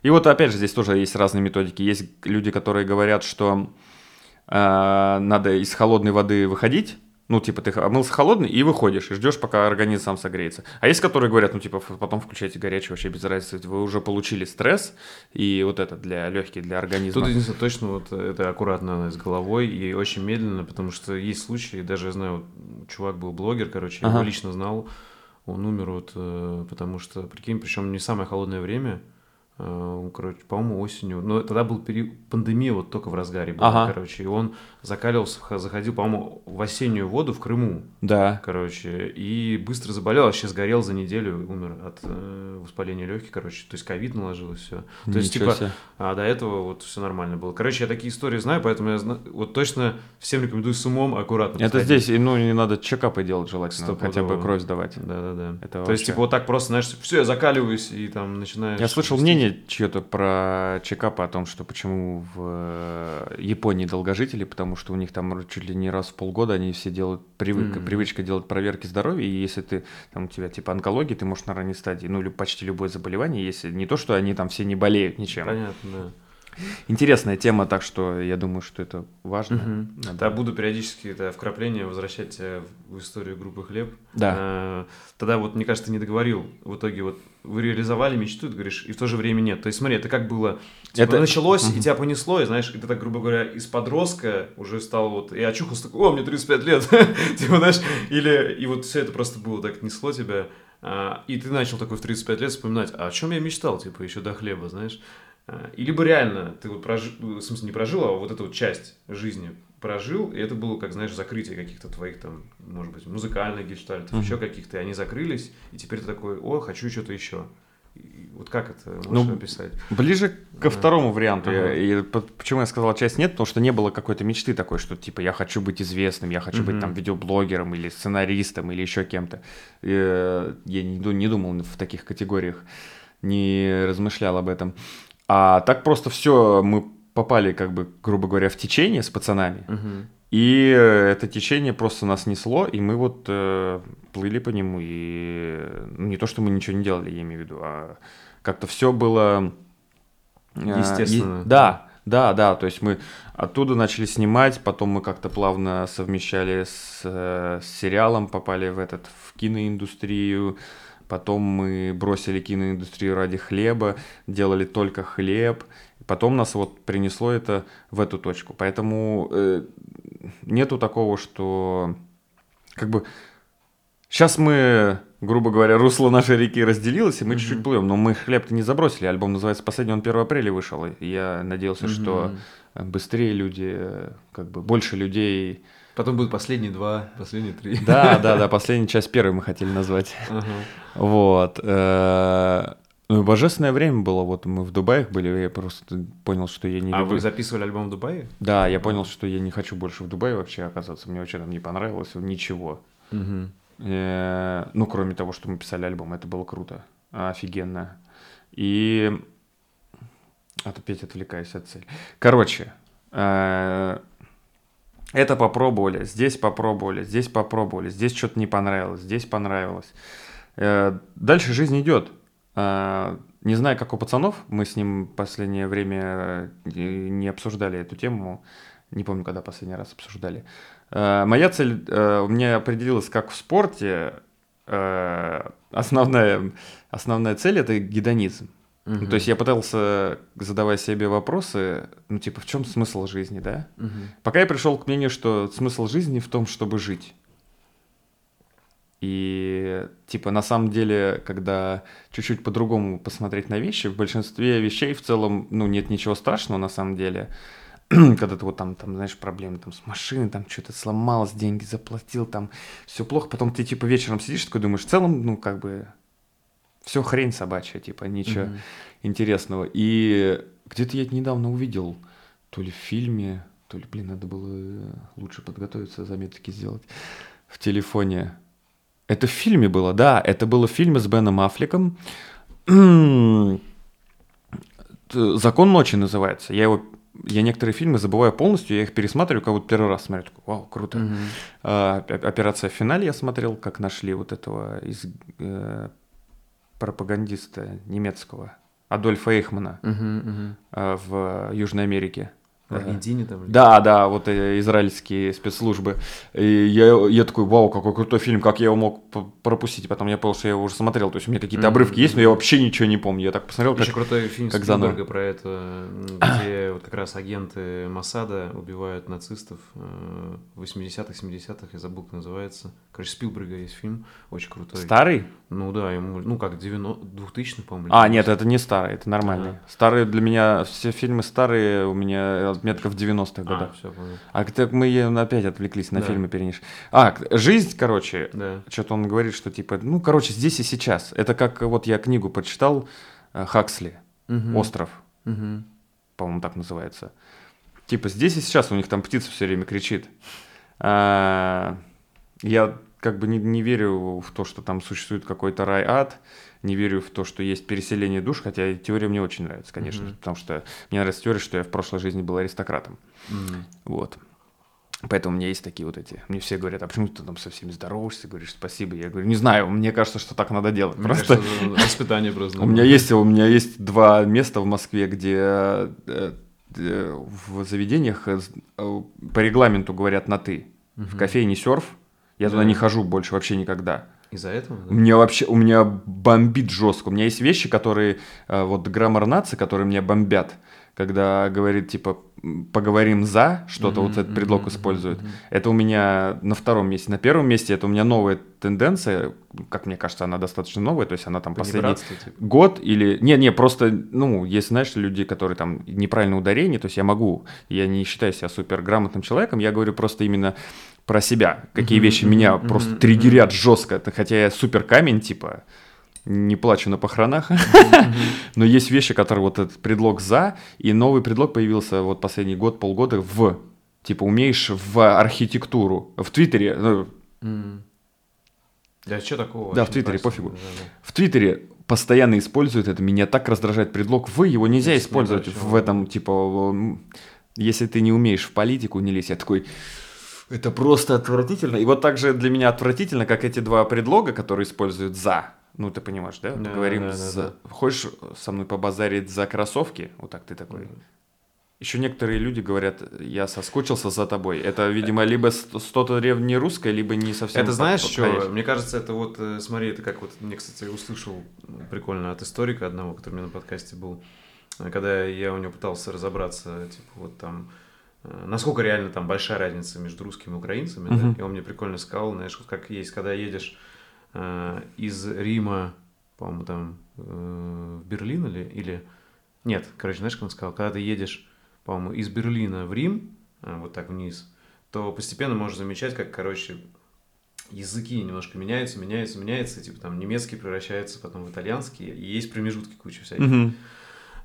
И вот опять же здесь тоже есть разные методики. Есть люди, которые говорят, что э, надо из холодной воды выходить, ну, типа, ты омылся холодный и выходишь, и ждешь, пока организм сам согреется. А есть, которые говорят, ну, типа, потом включайте горячий, вообще без разницы, вы уже получили стресс, и вот это для легких, для организма.
Тут единственное, точно вот это аккуратно с головой и очень медленно, потому что есть случаи, даже я знаю, вот, чувак был блогер, короче, я ага. его лично знал, он умер вот, э, потому что, прикинь, причем не самое холодное время, Э, короче, по-моему, осенью. Но тогда был период, пандемия вот только в разгаре была, ага. короче. И он закаливался, заходил, по-моему, в осеннюю воду в Крыму.
Да.
Короче, и быстро заболел, а сейчас горел за неделю, умер от э, воспаления легких, короче. То есть ковид наложилось все. То есть, типа, себе. а до этого вот все нормально было. Короче, я такие истории знаю, поэтому я знаю, вот точно всем рекомендую с умом аккуратно.
Это подходить. здесь, ну, не надо чекапы делать желательно, Стопудово. хотя бы кровь сдавать.
Да-да-да. Это То вообще... есть, типа, вот так просто, знаешь, все, я закаливаюсь, и там начинаешь...
Я слышал мнение чье-то про чекапы о том, что почему в э, Японии долгожители, потому что у них там чуть ли не раз в полгода они все делают привычка, mm-hmm. привычка делать проверки здоровья, и если ты там у тебя типа онкология, ты можешь на ранней стадии, ну или почти любое заболевание, если не то, что они там все не болеют ничем.
Понятно, да.
Интересная тема, так что я думаю, что это важно.
Угу. Надо... Да, буду периодически это вкрапление возвращать в историю группы «Хлеб».
Да.
А, тогда вот, мне кажется, ты не договорил. В итоге вот вы реализовали мечту, ты говоришь, и в то же время нет. То есть смотри, это как было... Типа, это началось, угу. и тебя понесло, и знаешь, и ты так, грубо говоря, из подростка уже стал вот... И очухался такой, о, мне 35 лет. типа, знаешь, или... И вот все это просто было так несло тебя. А, и ты начал такой в 35 лет вспоминать, а о чем я мечтал, типа, еще до хлеба, знаешь. А, и либо реально ты вот прожил, в смысле не прожил, а вот эту вот часть жизни прожил, и это было, как знаешь, закрытие каких-то твоих там, может быть, музыкальных гештальтов, mm-hmm. еще каких-то, и они закрылись, и теперь ты такой, о, хочу что-то еще. И вот как это можешь ну, описать?
Ближе ко второму варианту. Ага. Я, и, почему я сказал часть нет? Потому что не было какой-то мечты такой, что типа я хочу быть известным, я хочу угу. быть там видеоблогером или сценаристом или еще кем-то. Я, я не, не думал в таких категориях, не размышлял об этом. А так просто все, мы попали, как бы, грубо говоря, в течение с пацанами.
Угу.
И это течение просто нас несло, и мы вот э, плыли по нему. И ну, не то, что мы ничего не делали, я имею в виду, а как-то все было...
Э, Естественно.
Е- да, да, да. То есть мы оттуда начали снимать, потом мы как-то плавно совмещали с, э, с сериалом, попали в этот в киноиндустрию. Потом мы бросили киноиндустрию ради хлеба, делали только хлеб. Потом нас вот принесло это в эту точку. Поэтому э, нету такого, что как бы сейчас мы, грубо говоря, русло нашей реки разделилось, и мы mm-hmm. чуть-чуть плывем, но мы хлеб-то не забросили. Альбом называется «Последний», он 1 апреля вышел. И я надеялся, mm-hmm. что быстрее люди, как бы больше людей
Потом будут последние два, последние три.
Да, да, да, последняя часть первой мы хотели назвать. Ага. Вот. Э, ну, божественное время было. Вот мы в Дубае были, я просто понял, что я не
А люблю... вы записывали альбом в Дубае?
Да, я понял, что я не хочу больше в Дубае вообще оказаться. Мне вообще там не понравилось ничего.
Угу.
Ну, кроме того, что мы писали альбом, это было круто, офигенно. И... А то опять отвлекаюсь от цели. Короче, э, это попробовали, здесь попробовали, здесь попробовали, здесь что-то не понравилось, здесь понравилось. Э, дальше жизнь идет. Э, не знаю, как у пацанов, мы с ним в последнее время э, не обсуждали эту тему, не помню, когда последний раз обсуждали. Моя цель у меня определилась как в спорте. Основная, основная цель это гедонизм. Угу. то есть я пытался, задавать себе вопросы, ну типа, в чем смысл жизни, да?
Угу.
Пока я пришел к мнению, что смысл жизни в том, чтобы жить. И типа на самом деле, когда чуть-чуть по-другому посмотреть на вещи, в большинстве вещей в целом, ну нет ничего страшного на самом деле. когда ты вот там, там, знаешь, проблемы там с машиной, там что-то сломалось, деньги заплатил, там все плохо, потом ты типа вечером сидишь такой думаешь, в целом, ну как бы все хрень собачья, типа, ничего интересного. И где-то я это недавно увидел, то ли в фильме, что ли. Блин, надо было лучше подготовиться, заметки сделать в телефоне. Это в фильме было, да, это было в фильме с Беном Аффлеком. «Закон ночи» называется. Я его я некоторые фильмы забываю полностью, я их пересматриваю, как будто первый раз смотрю. Такой, Вау, круто. Mm-hmm. А, операция в финале я смотрел, как нашли вот этого из э, пропагандиста немецкого Адольфа Эйхмана
uh-huh, uh-huh.
Э, в Южной Америке.
В Аргентине там?
Да, да, вот э, израильские спецслужбы. И я, я такой, вау, какой крутой фильм, как я его мог пропустить. Потом я понял, что я его уже смотрел. То есть у меня какие-то mm-hmm. обрывки есть, но я вообще ничего не помню. Я так посмотрел,
как Еще крутой фильм как Спилберга про это, где вот как раз агенты Масада убивают нацистов э, в 80-х, 70-х, я забыл, как называется. Короче, Спилберга есть фильм, очень крутой.
Старый?
Ну да, ему, ну как, 90 2000 по-моему.
А, нет, это не старый, это нормальный. Ага. Старые для меня, все фильмы старые у меня отметка в 90-х годах. А, все, понял. А так мы опять отвлеклись на да. фильмы перенеш. А, жизнь, короче, да. что-то он говорит, что типа, ну, короче, здесь и сейчас. Это как вот я книгу прочитал э, Хаксли, угу. «Остров», угу. по-моему, так называется. Типа здесь и сейчас у них там птица все время кричит. А, я как бы не, не верю в то, что там существует какой-то рай-ад, не верю в то, что есть переселение душ, хотя теория мне очень нравится, конечно, mm-hmm. потому что мне нравится теория, что я в прошлой жизни был аристократом. Mm-hmm. Вот. Поэтому у меня есть такие вот эти. Мне все говорят, а почему ты там со всеми здороваешься, говоришь спасибо. Я говорю, не знаю, мне кажется, что так надо делать. Мне просто
кажется, воспитание просто.
У меня есть, у меня есть два места в Москве, где э, э, в заведениях э, по регламенту говорят на ты. В кофейне серф я туда не хожу больше вообще никогда.
Из-за этого?
Да? У меня вообще, у меня бомбит жестко. У меня есть вещи, которые, э, вот граммар нации, которые меня бомбят когда говорит типа поговорим за что-то, mm-hmm, вот этот предлог mm-hmm, использует. Mm-hmm. Это у меня на втором месте. На первом месте это у меня новая тенденция, как мне кажется, она достаточно новая, то есть она там последний типа. год или... Не, не, просто, ну, есть, знаешь, люди, которые там неправильно ударение, то есть я могу, я не считаю себя супер грамотным человеком, я говорю просто именно про себя, какие mm-hmm, вещи меня mm-hmm, просто mm-hmm. триггерят жестко, хотя я супер камень, типа, не плачу на похоронах, но есть вещи, которые вот этот предлог за, и новый предлог появился вот последний год, полгода в, типа, умеешь в архитектуру, в Твиттере, ну,
да, что такого?
Да, в Твиттере, пофигу. В Твиттере постоянно используют это, меня так раздражает предлог «вы», его нельзя использовать в этом, типа, если ты не умеешь в политику не лезть, я такой... Это просто отвратительно. И вот так же для меня отвратительно, как эти два предлога, которые используют «за». Ну, ты понимаешь, да? да Поговорим да, за... Да, Хочешь со мной побазарить за кроссовки? Вот так ты такой. Mm-hmm. Еще некоторые люди говорят, я соскучился за тобой. Это, видимо, либо что-то древнерусское, либо не совсем...
Это знаешь, что? Мне кажется, это вот, э, смотри, это как вот, мне, кстати, услышал прикольно от историка одного, который у меня на подкасте был, когда я у него пытался разобраться, типа, вот там, э, насколько реально там большая разница между русскими и украинцами, uh-huh. да? и он мне прикольно сказал, знаешь, как есть, когда едешь э, из Рима, по-моему, там э, в Берлин или, или... Нет, короче, знаешь, как он сказал, когда ты едешь, по-моему, из Берлина в Рим, э, вот так вниз, то постепенно можешь замечать, как, короче, языки немножко меняются, меняются, меняются, типа там немецкий превращается потом в итальянский, и есть промежутки куча всяких. Mm-hmm.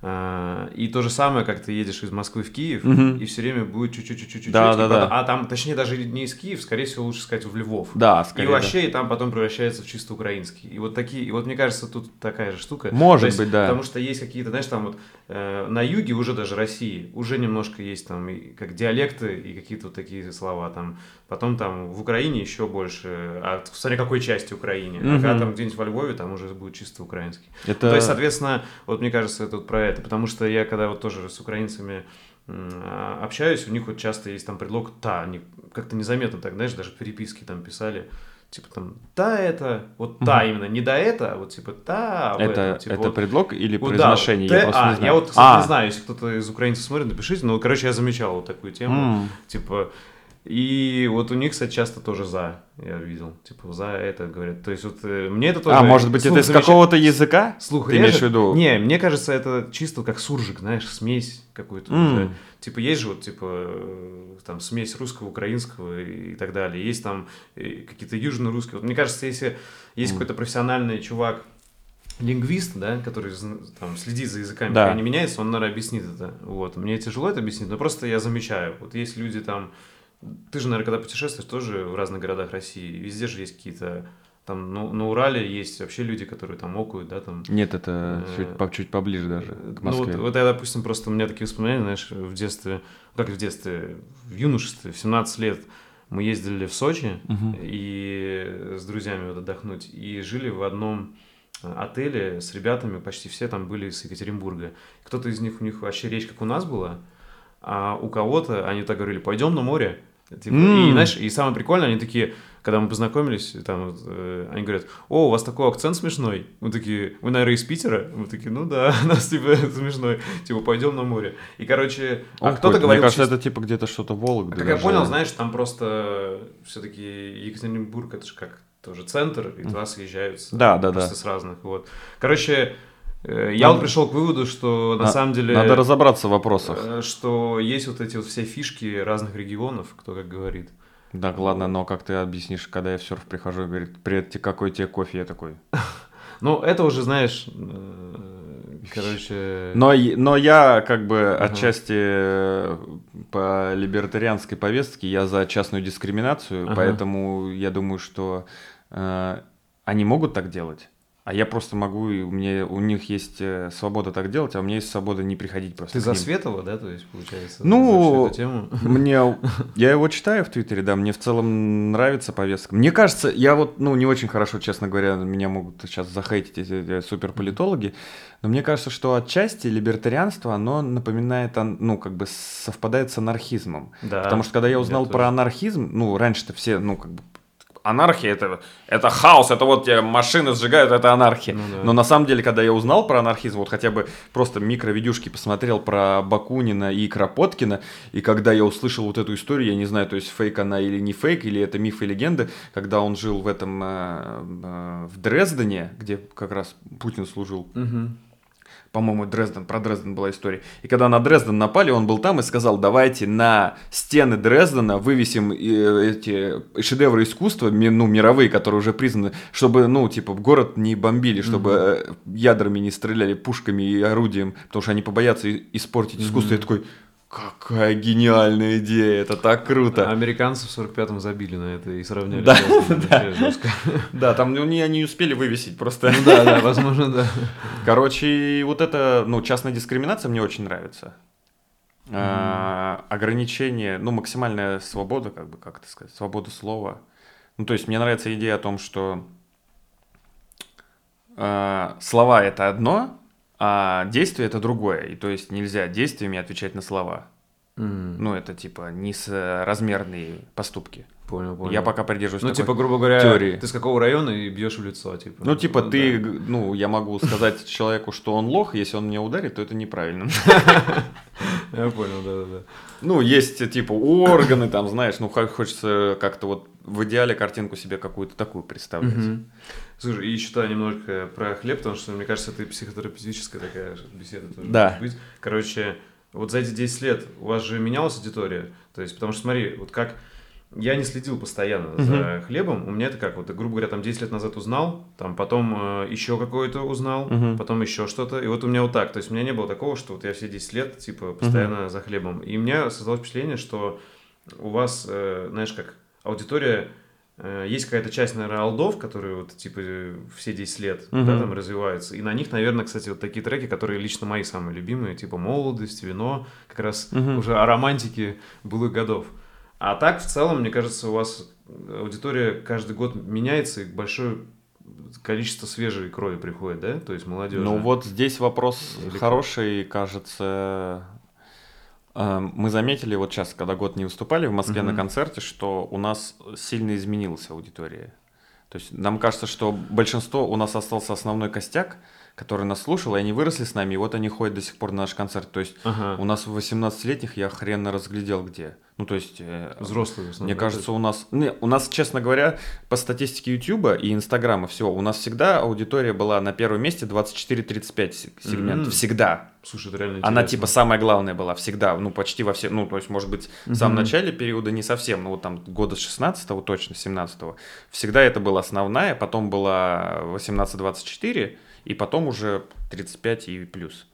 А, и то же самое, как ты едешь из Москвы в Киев, угу. и все время будет чуть-чуть, чуть-чуть,
да, да, да.
а там, точнее, даже не из Киев, скорее всего, лучше сказать в Львов.
Да, скорее.
И вообще, да. и там потом превращается в чисто украинский. И вот такие, и вот мне кажется, тут такая же штука.
Может есть, быть, да.
Потому что есть какие-то, знаешь, там вот э, на юге уже даже России уже немножко есть там и, как диалекты и какие-то вот такие слова там. Потом там в Украине еще больше, а смотри, какой части Украине. Угу. А там где-нибудь во Львове, там уже будет чисто украинский. Это... То есть, соответственно, вот мне кажется, это вот про это. Потому что я когда вот тоже с украинцами общаюсь, у них вот часто есть там предлог «та», они как-то незаметно так, знаешь, даже переписки там писали, типа там «та это», вот «та» угу. именно, не «да это», а вот типа «та»
Это,
этом, типа,
это
вот,
предлог или вот, произношение? Да, я
просто а, не знаю. Я вот, кстати, а. не знаю, если кто-то из украинцев смотрит, напишите, но, короче, я замечал вот такую тему, mm. типа и вот у них, кстати, часто тоже за, я видел. Типа, за это говорят. То есть, вот э, мне это тоже...
А, может быть, это из замечает... какого-то языка?
Слух Ты режет? имеешь в виду? Не, мне кажется, это чисто как суржик, знаешь, смесь какую-то. Mm. Типа, есть же вот, типа, э, там, смесь русского, украинского и так далее. Есть там э, какие-то южно-русские. Вот мне кажется, если есть mm. какой-то профессиональный чувак, лингвист, да, который там следит за языками,
Да.
когда они меняются, он, наверное, объяснит это. Вот. Мне тяжело это объяснить, но просто я замечаю. Вот есть люди там... Ты же, наверное, когда путешествуешь, тоже в разных городах России, везде же есть какие-то... Там ну, на Урале есть вообще люди, которые там окают, да, там...
Нет, это
Э,
чуть, по- чуть поближе даже к
Ну, вот,
Москве.
вот я, допустим, просто у меня такие воспоминания, знаешь, в детстве, как в детстве, в юношестве, в 17 лет мы ездили в Сочи
Мгм.
и с друзьями вот отдохнуть, и жили в одном э, отеле с ребятами, почти все там были из Екатеринбурга. Кто-то из них, у них вообще речь как у нас была, а у кого-то они так говорили, пойдем на море. Типа,
М.
И знаешь, и самое прикольное, они такие, когда мы познакомились, там, э, они говорят, о, у вас такой акцент смешной. Мы такие, вы, наверное, из Питера? Мы такие, ну да, у нас типа смешной. Типа, пойдем на море. И, короче, а кто-то
Коль,
говорил...
Мне кажется,
чисто-
это типа где-то что-то Вологда.
как я понял, знаешь, там просто все-таки Екатеринбург, это же как тоже центр, и туда съезжаются.
Да, да,
просто
да.
с разных. Вот. Короче, я вот пришел к выводу, что на
На-
самом деле...
Надо разобраться в вопросах.
э, Что есть вот эти вот все фишки разных регионов, кто как говорит.
Так, ладно, но как ты объяснишь, когда я в серф прихожу и говорит, привет, какой тебе кофе? Я такой.
Ну, это уже, знаешь, э, короче...
Но, но я как бы отчасти э, по либертарианской повестке, я за частную дискриминацию,
Ага.
поэтому я думаю, что э, они могут так делать. А я просто могу, и у меня у них есть э, свобода так делать, а у меня есть свобода не приходить просто.
Ты за. Светова, да, то есть, получается?
Ну? Мне, я его читаю в Твиттере, да, мне в целом нравится повестка. Мне кажется, я вот, ну, не очень хорошо, честно говоря, меня могут сейчас захейтить эти, суперполитологи, но мне кажется, что отчасти либертарианство, оно напоминает, ну, как бы совпадает с анархизмом.
Да.
Потому что когда я узнал
тоже.
про анархизм, ну, раньше-то все, ну, как бы, анархия это, это хаос, это вот машины сжигают, это анархия.
Ну да.
Но на самом деле, когда я узнал про анархизм, вот хотя бы просто микровидюшки посмотрел про Бакунина и Кропоткина, и когда я услышал вот эту историю, я не знаю, то есть фейк она или не фейк, или это миф и легенда, когда он жил в этом, э, э, в Дрездене, где как раз Путин служил,
Мгм.
По-моему, Дрезден, про Дрезден была история. И когда на Дрезден напали, он был там и сказал, давайте на стены Дрездена вывесим э, эти шедевры искусства, ну, мировые, которые уже признаны, чтобы, ну, типа, город не бомбили, чтобы э, ядрами не стреляли, пушками и орудием, потому что они побоятся испортить искусство. Я такой, какая гениальная идея, это так круто.
А Американцы в 45-м забили на это и сравняли.
Да,
жестко.
Да, там ну, они не успели вывесить просто.
Ну да, да, возможно, да.
Короче, вот это, ну, частная дискриминация мне очень нравится. А, ограничение, ну, максимальная свобода, как бы, как это сказать, свобода слова. Ну, то есть мне нравится идея о том, что а, слова это одно, а действие это другое. И то есть нельзя действиями отвечать на слова.
М,
Ну, это типа несоразмерные поступки.
Понял, понял.
Я пока придерживаюсь
Ну,
такой
типа, грубо говоря,
теории.
ты с какого района и бьешь в лицо, типа.
Ну, типа, ты,
да.
ну, я могу сказать человеку, что он лох, если он меня ударит, то это неправильно.
Я понял, да-да-да.
Ну, есть, типа, органы, там, знаешь, ну, хо- хочется как-то вот в идеале картинку себе какую-то такую представлять.
Мгм. Слушай, и считаю немножко про хлеб, потому что, мне кажется, это психотерапевтическая такая беседа тоже
Да.
может быть. Короче, вот за эти 10 лет у вас же менялась аудитория? То есть, потому что, смотри, вот как... Я не следил постоянно за хлебом. У меня это как, вот, грубо говоря, там 10 лет назад узнал, там потом э, еще какое-то узнал,
Мгм.
потом еще что-то. И вот у меня вот так. То есть у меня не было такого, что вот я все 10 лет, типа, постоянно за хлебом. И у меня создалось впечатление, что у вас, э, знаешь, как аудитория, э, есть какая-то часть, наверное, алдов, которые вот, типа, все 10 лет, да,
Мгм.
там развиваются. И на них, наверное, кстати, вот такие треки, которые лично мои самые любимые, типа «Молодость», «Вино», как раз
Мгм.
уже о романтике былых годов. А так, в целом, мне кажется, у вас аудитория каждый год меняется, и большое количество свежей крови приходит, да? То есть молодежи.
Ну, вот здесь вопрос
Или
хороший, кажется. Э, Мы заметили вот сейчас, когда год не выступали в Москве на
Мгм.
концерте, что у нас сильно изменилась аудитория. То есть нам кажется, что большинство, у нас остался основной костяк, который нас слушал, и они выросли с нами, и вот они ходят до сих пор на наш концерт. То есть
Ага.
у нас в 18-летних я хренно разглядел где. Ну, то есть... э,
Взрослые в основном,
Мне
да,
кажется, у нас... Не, у нас, честно говоря, по статистике Ютуба и Инстаграма всего, у нас всегда аудитория была на первом месте 24-35 се- сегментов.
Мгм.
Всегда.
Слушай, это реально
Она
интересно.
типа самая главная была всегда, ну почти во все, ну то есть может быть в самом начале периода не совсем, ну вот там года с 16 точно, 17 всегда это была основная, потом была 18-24 и потом уже 35 и плюс.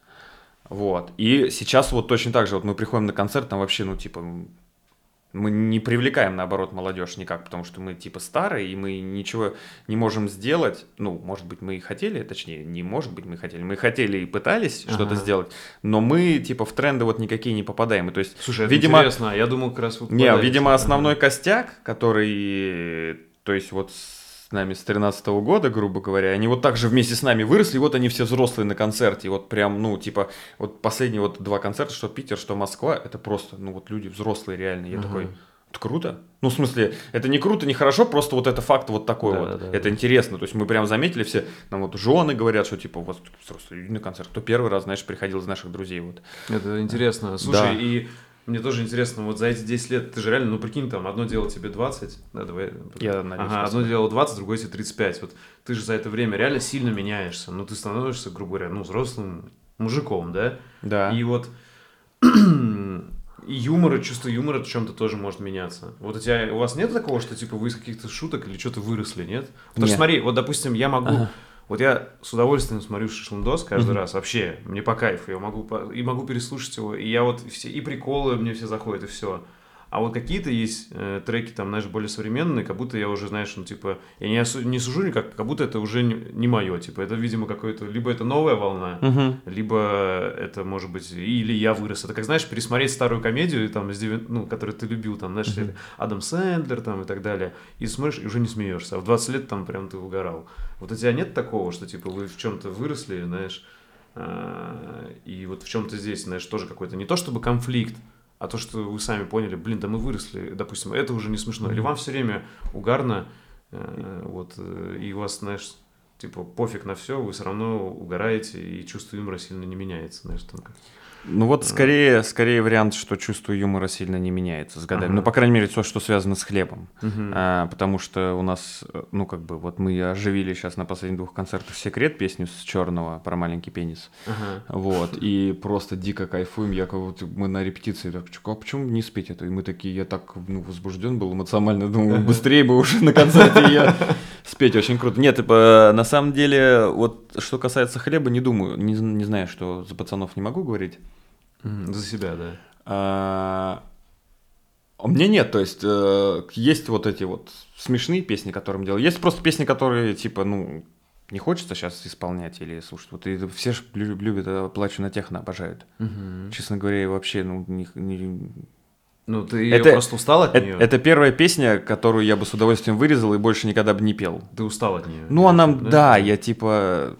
Вот. И сейчас вот точно так же, вот мы приходим на концерт, там вообще, ну типа, мы не привлекаем, наоборот, молодежь никак, потому что мы типа старые, и мы ничего не можем сделать. Ну, может быть, мы и хотели, точнее, не может быть, мы хотели. Мы хотели и пытались что-то
Ага.
сделать, но мы типа в тренды вот никакие не попадаем. И то есть,
Слушай, это
видимо,
интересно, а я думал как раз... вы
не, видимо,
Ага.
основной костяк, который, то есть вот нами с 13 года, грубо говоря, они вот так же вместе с нами выросли, вот они все взрослые на концерте, вот прям, ну, типа, вот последние вот два концерта, что Питер, что Москва, это просто, ну, вот люди взрослые реально, я
Ага.
такой, это круто. Ну, в смысле, это не круто, не хорошо, просто вот это факт вот такой
Да,
вот.
да, да,
это
да.
интересно. То есть мы прям заметили все, нам вот жены говорят, что типа у вас взрослые люди на концерт. Кто первый раз, знаешь, приходил из наших друзей вот.
Это интересно. Слушай,
Да.
и мне тоже интересно, вот за эти 10 лет, ты же реально, ну прикинь, там, одно дело тебе 20, да, давай.
Я надеюсь,
Ага, одно дело 20, другое тебе 35. Вот ты же за это время реально сильно меняешься. Ну, ты становишься, грубо говоря, ну, взрослым мужиком, да?
Да.
И вот и юмор, и чувство юмора в чем-то тоже может меняться. Вот у тебя, у вас нет такого, что типа вы из каких-то шуток или что-то выросли, нет? Потому что
Нет.
смотри, вот допустим, я могу,
Ага.
Вот я с удовольствием смотрю Шашлындос каждый
Мгм.
раз, вообще, мне по кайфу, я могу и могу переслушать его, и я вот все и приколы мне все заходят и все. А вот какие-то есть э, треки, там, знаешь, более современные, как будто я уже, знаешь, ну, типа, я не, осу- не сужу никак, как будто это уже не, не мое, типа, это, видимо, какое-то, либо это новая волна,
Мгм.
либо это может быть или я вырос. Это как знаешь пересмотреть старую комедию там из девя- ну которую ты любил там знаешь
Мгм.
Адам Сэндлер там и так далее и смотришь и уже не смеешься. А в 20 лет там прям ты угорал. Вот у тебя нет такого, что типа вы в чем-то выросли, знаешь, а, и вот в чем-то здесь, знаешь, тоже какой-то не то чтобы конфликт, а то, что вы сами поняли, блин, да мы выросли, допустим, это уже не смешно. Или вам все время угарно, э, вот, э, и у вас, знаешь, типа пофиг на все, вы все равно угораете, и чувство юмора сильно не меняется, знаешь, там как.
Ну вот скорее, скорее вариант, что чувство юмора сильно не меняется с годами.
Ага.
Ну, по крайней мере, то, что связано с хлебом.
Мгм.
А, потому что у нас, э, ну, как бы, вот мы оживили сейчас на последних двух концертах «Секрет», песню с черного про маленький пенис.
Ага.
Вот, и просто дико кайфуем. Я как вот мы на репетиции так, «Чё, а почему не спеть это? И мы такие, я так ну, возбужден был эмоционально, думаю, быстрее бы уже на концерте я спеть, очень круто. Нет, типа, на самом деле, вот что касается хлеба, не думаю, не, не знаю, что за пацанов не могу говорить.
За себя, да.
А, У меня нет, то есть э, есть вот эти вот смешные песни, которые мы делаем. Есть просто песни, которые типа, ну, не хочется сейчас исполнять или слушать. Вот и все же лю- любят э, «Плачу на техно», обожают. Честно говоря, вообще, ну, не- не-
Ну, ты
Это-
просто устал от
Это,
нее?
это первая песня, которую я бы с удовольствием вырезал и больше никогда бы не пел.
Ты устал от нее?
Ну, она, да, я типа...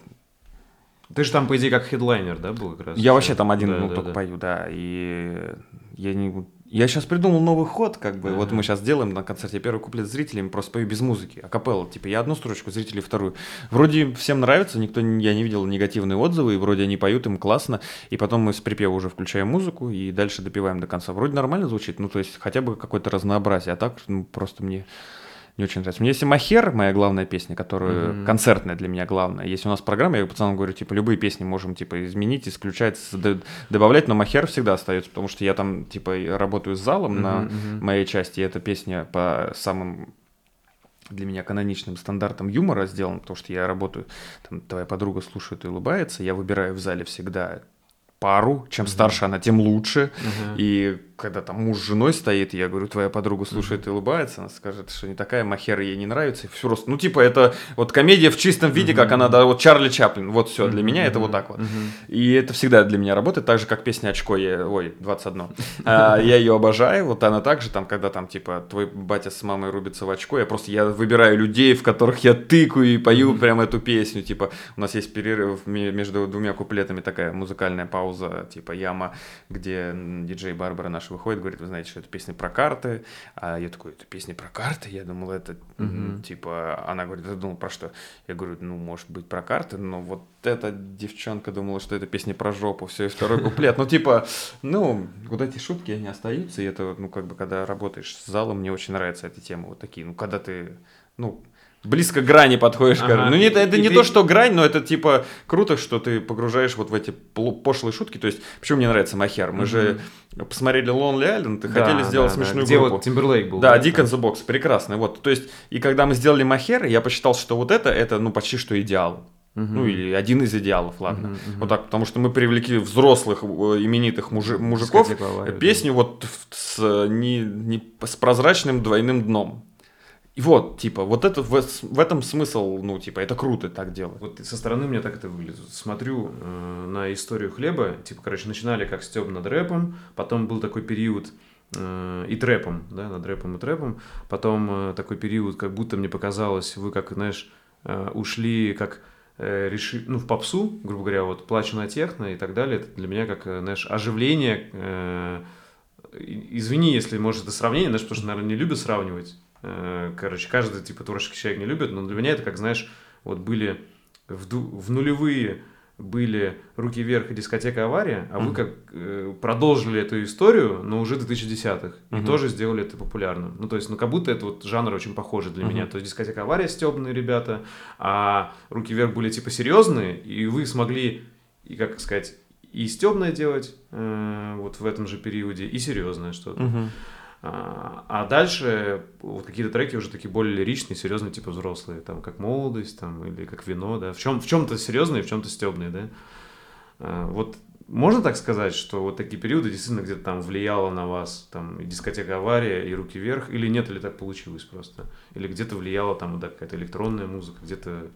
Ты же там, по идее, как хедлайнер, да, был как раз?
Я вообще там один,
Да,
ну,
да,
только
да.
пою, да, и я не... Я сейчас придумал новый ход, как бы, вот
Ага.
мы сейчас делаем на концерте первый куплет с зрителями, просто пою без музыки, акапелла, типа я одну строчку, зрители вторую. Вроде всем нравится, никто, я не видел негативные отзывы, и вроде они поют, им классно, и потом мы с припева уже включаем музыку и дальше допиваем до конца. Вроде нормально звучит, ну, то есть хотя бы какое-то разнообразие, а так, ну, просто мне не очень нравится. Мне есть и Махер, моя главная песня, которая
Мгм.
концертная для меня главная. Есть у нас программа, я пацанам говорю, типа, любые песни можем, типа, изменить, исключать, добавлять, но Махер всегда остается, потому что я там, типа, работаю с залом на
Мгм, мгм.
моей части, и эта песня по самым для меня каноничным стандартам юмора сделана, потому что я работаю, там, твоя подруга слушает и улыбается, я выбираю в зале всегда пару, чем старше она, тем лучше,
Мгм.
и когда там муж с женой стоит, я говорю, твоя подруга слушает и улыбается, она скажет, что не такая махера ей не нравится, и все просто, ну типа это вот комедия в чистом виде, как она, да, вот Чарли Чаплин, вот все, для меня это вот так вот.
Мгм.
И это всегда для меня работает, так же, как песня «Очко», я, ой, 21. А, я ее обожаю, вот она также, там, когда там, типа, твой батя с мамой рубится в очко, я просто, я выбираю людей, в которых я тыкаю и пою прям эту песню, типа, у нас есть перерыв ме- между двумя куплетами, такая музыкальная пауза, типа, яма, где диджей Барбара наша наш выходит, говорит, вы знаете, что это песня про карты, а я такой, это песня про карты? Я думал, это, mm-hmm. типа, она говорит, ты думал про что? Я говорю, ну, может быть, про карты, но вот эта девчонка думала, что это песня про жопу, все, и второй куплет. Ну, типа, ну, вот эти шутки, они остаются, и это, ну, как бы, когда работаешь с залом, мне очень нравятся эти темы вот такие. Ну, когда ты, ну, близко к грани подходишь. Ага. Ну, не, это и не ты... то, что грань, но это типа круто, что ты погружаешь вот в эти пошлые шутки. То есть, почему мне нравится Махер? Мы угу. же посмотрели Lonely Island и да, хотели сделать да, смешную
да.
группу.
Где вот Тимберлейк был.
Да, and the Box, прекрасно. Вот, то есть, и когда мы сделали Махер, я посчитал, что вот это, это, ну, почти что идеал. Uh-huh. Ну, или один из идеалов, ладно. Uh-huh, uh-huh. Вот так, потому что мы привлекли взрослых, э, именитых мужи- мужиков, песню вот с, не, не, с прозрачным двойным дном. И вот, типа, вот это в, в этом смысл, ну, типа, это круто так делать.
Вот со стороны мне так это выглядит. Смотрю э, на историю хлеба, типа, короче, начинали как Степ над рэпом, потом был такой период э, и трэпом, да, над рэпом и трэпом, потом э, такой период, как будто мне показалось, вы как, знаешь, э, ушли как э, реши, ну, в попсу, грубо говоря, вот плачу на техно и так далее, это для меня как, э, знаешь, оживление, э, извини, если, может, это сравнение, знаешь, потому что, наверное, не любят сравнивать, короче, каждый, типа, творческий человек не любит, но для меня это, как, знаешь, вот были в, в нулевые были «Руки вверх» и «Дискотека авария», а mm-hmm. вы как э, продолжили эту историю, но уже 2010-х, mm-hmm. и тоже сделали это популярным. Ну, то есть, ну, как будто это вот жанр очень похожий для mm-hmm. меня. То есть, «Дискотека авария» стебные ребята, а «Руки вверх» были, типа, серьезные, и вы смогли, и, как сказать, и стебное делать э, вот в этом же периоде, и серьезное что-то. Mm-hmm. А, а дальше вот какие-то треки уже такие более лиричные, серьезные, типа взрослые, там, как молодость, там, или как вино, да, в, чем, в чем-то серьезные, в чем-то стебные, да. А, вот можно так сказать, что вот такие периоды действительно где-то там влияло на вас, там, и дискотека авария, и руки вверх, или нет, или так получилось просто? Или где-то влияла там да, какая-то электронная музыка, где-то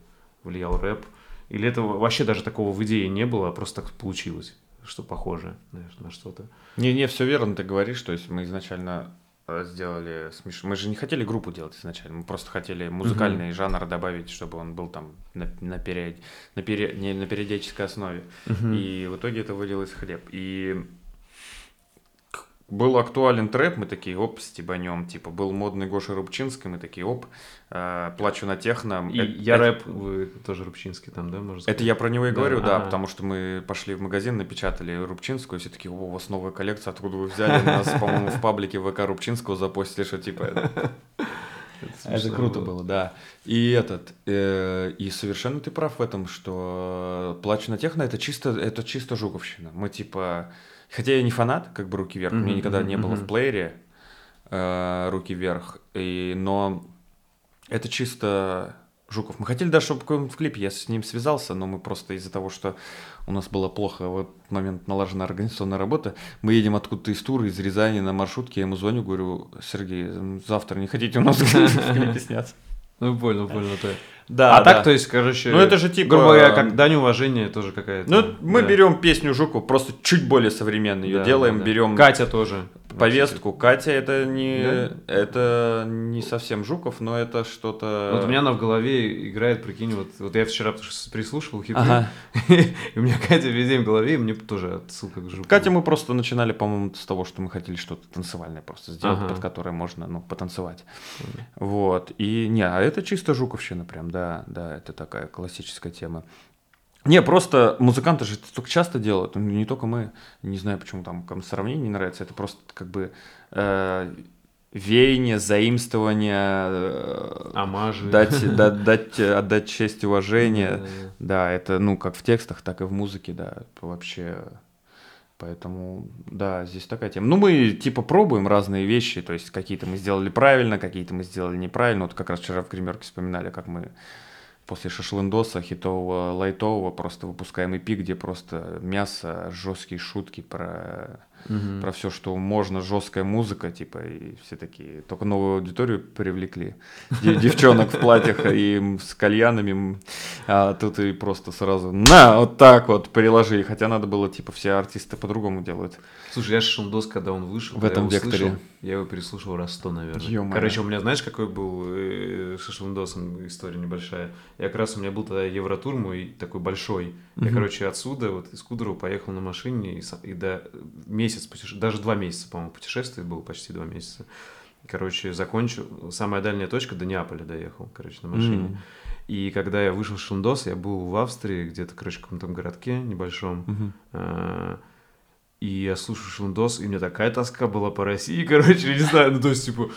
влиял рэп, или этого вообще даже такого в идее не было, а просто так получилось? Что похоже знаешь, на что-то.
Не-не, все верно ты говоришь, то есть мы изначально э, сделали смеш... Мы же не хотели группу делать изначально, мы просто хотели музыкальный uh-huh. жанр добавить, чтобы он был там на, на, период... на, пери... не, на периодической основе. Uh-huh. И в итоге это вылилось хлеб. И был актуален трэп, мы такие, оп, стебанем, типа, был модный Гоша Рубчинский, мы такие, оп, э, плачу на техно.
И это, я это... рэп, вы тоже Рубчинский там, да, можно
сказать? Это я про него и говорю, да, да потому что мы пошли в магазин, напечатали Рубчинскую, все такие, о, у вас новая коллекция, откуда вы взяли? Нас, по-моему, в паблике ВК Рубчинского запостили, что типа... Это, это круто было, да. И этот, э, и совершенно ты прав в этом, что плачу на техно это чисто, это чисто жуковщина. Мы типа Хотя я не фанат, как бы руки вверх. Mm-hmm, Мне никогда не mm-hmm. было в плеере э, руки вверх. И, но это чисто Жуков. Мы хотели даже, чтобы какой-нибудь клип я с ним связался, но мы просто из-за того, что у нас было плохо в этот момент налажена организационная работа, мы едем откуда-то из тура, из Рязани на маршрутке, я ему звоню, говорю, Сергей, завтра не хотите у нас в клипе сняться?
Ну, понял, понял. Это... Да, а да. так, то есть, короче,
ну, это же типа...
грубо говоря, как дань уважения тоже какая-то.
Ну, мы да. берем песню Жуку, просто чуть более современную ее да, делаем, да, берем...
Катя тоже.
Повестку. Катя это не, да? это не совсем Жуков, но это что-то...
Вот у меня она в голове играет, прикинь, вот, вот я вчера прислушивал хиты, ага. и у меня Катя везде в голове, и мне тоже отсылка к Жукову.
Катя мы просто начинали, по-моему, с того, что мы хотели что-то танцевальное просто сделать, ага. под которое можно, ну, потанцевать. Ага. Вот, и не, а это чисто Жуковщина прям, да, да, это такая классическая тема. Не, просто музыканты же это только часто делают, ну, не только мы. Не знаю, почему там кому сравнение не нравится. Это просто как бы э, веяние, заимствование, э,
Амажи.
Дать, да, дать, отдать честь и уважение. Да, это ну как в текстах, так и в музыке, да, вообще. Поэтому, да, здесь такая тема. Ну, мы типа пробуем разные вещи, то есть какие-то мы сделали правильно, какие-то мы сделали неправильно. Вот как раз вчера в гримерке вспоминали, как мы после шашлындоса хитового, лайтового просто выпускаем EP, где просто мясо, жесткие шутки про угу. про все, что можно, жесткая музыка, типа, и все такие, только новую аудиторию привлекли, девчонок в платьях и с кальянами, а тут и просто сразу, на, вот так вот, приложи, хотя надо было, типа, все артисты по-другому делают.
Слушай, я Шундос, когда он вышел,
в этом векторе,
я его переслушал раз сто, наверное. Ё-моё. Короче, у меня, знаешь, какой был э, шашлындосом история небольшая. Я как раз у меня был тогда Евротур мой такой большой. Я, короче, отсюда, вот из Кудрово поехал на машине и, и до месяц, путеше... даже два месяца, по-моему, путешествие было почти два месяца. Короче, закончил, самая дальняя точка до Неаполя доехал, короче, на машине. Mm. И когда я вышел в Шундос, я был в Австрии, где-то, короче, в каком-то городке небольшом. Mm-hmm. И я слушаю Шундос, и у меня такая тоска была по России, короче, не знаю, ну то есть, типа,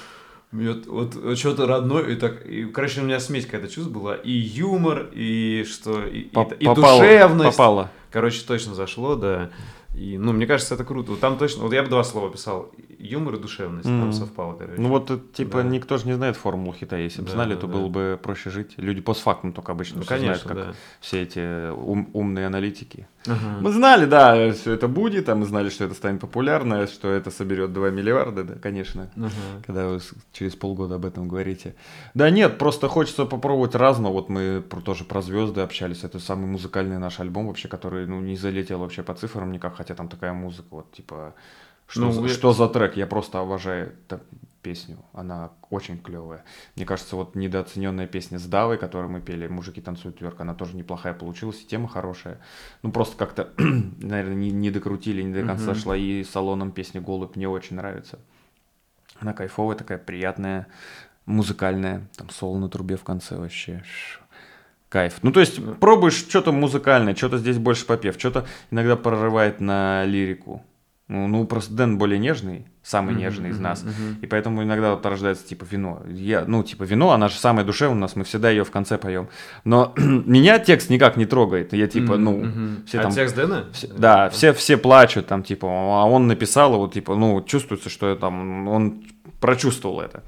вот, вот что-то родное, и так, и, короче, у меня смесь какая-то чувств была, и юмор, и что, и, Поп- и, и душевность. Попало. Короче, точно зашло, да. И, ну, мне кажется, это круто. Там точно, вот я бы два слова писал. Юмор и душевность mm. там совпало, короче.
Ну вот, типа, да. никто же не знает формулу хита. Если бы да, знали, то да. было бы проще жить. Люди постфактум только обычно ну, конечно, знают, как да. все эти ум, умные аналитики. Ага. Мы знали, да, что это будет, а мы знали, что это станет популярно, что это соберет 2 миллиарда, да, конечно, ага. когда вы через полгода об этом говорите. Да нет, просто хочется попробовать разного. Вот мы тоже про звезды общались. Это самый музыкальный наш альбом вообще, который ну, не залетел вообще по цифрам никак хотя там такая музыка, вот типа, что, ну, за, что за трек, я просто обожаю эту песню, она очень клевая. Мне кажется, вот недооцененная песня с Давой, которую мы пели, «Мужики танцуют вверх», она тоже неплохая получилась, и тема хорошая. Ну, просто как-то, наверное, не, не докрутили, не до конца uh-huh. шла, и салоном песня «Голубь» мне очень нравится. Она кайфовая, такая приятная, музыкальная, там соло на трубе в конце вообще кайф. Ну, то есть, пробуешь что-то музыкальное, что-то здесь больше попев, что-то иногда прорывает на лирику. Ну, ну, просто Дэн более нежный, самый mm-hmm, нежный из нас. Mm-hmm. И поэтому иногда вот рождается типа вино. Я, ну, типа вино, она же самая душевная у нас, мы всегда ее в конце поем. Но меня текст никак не трогает. Я типа, mm-hmm, ну,
mm-hmm. все а там. текст Дэна?
Все, да, все, все плачут там, типа, а он написал, вот, типа, ну, чувствуется, что там он прочувствовал это.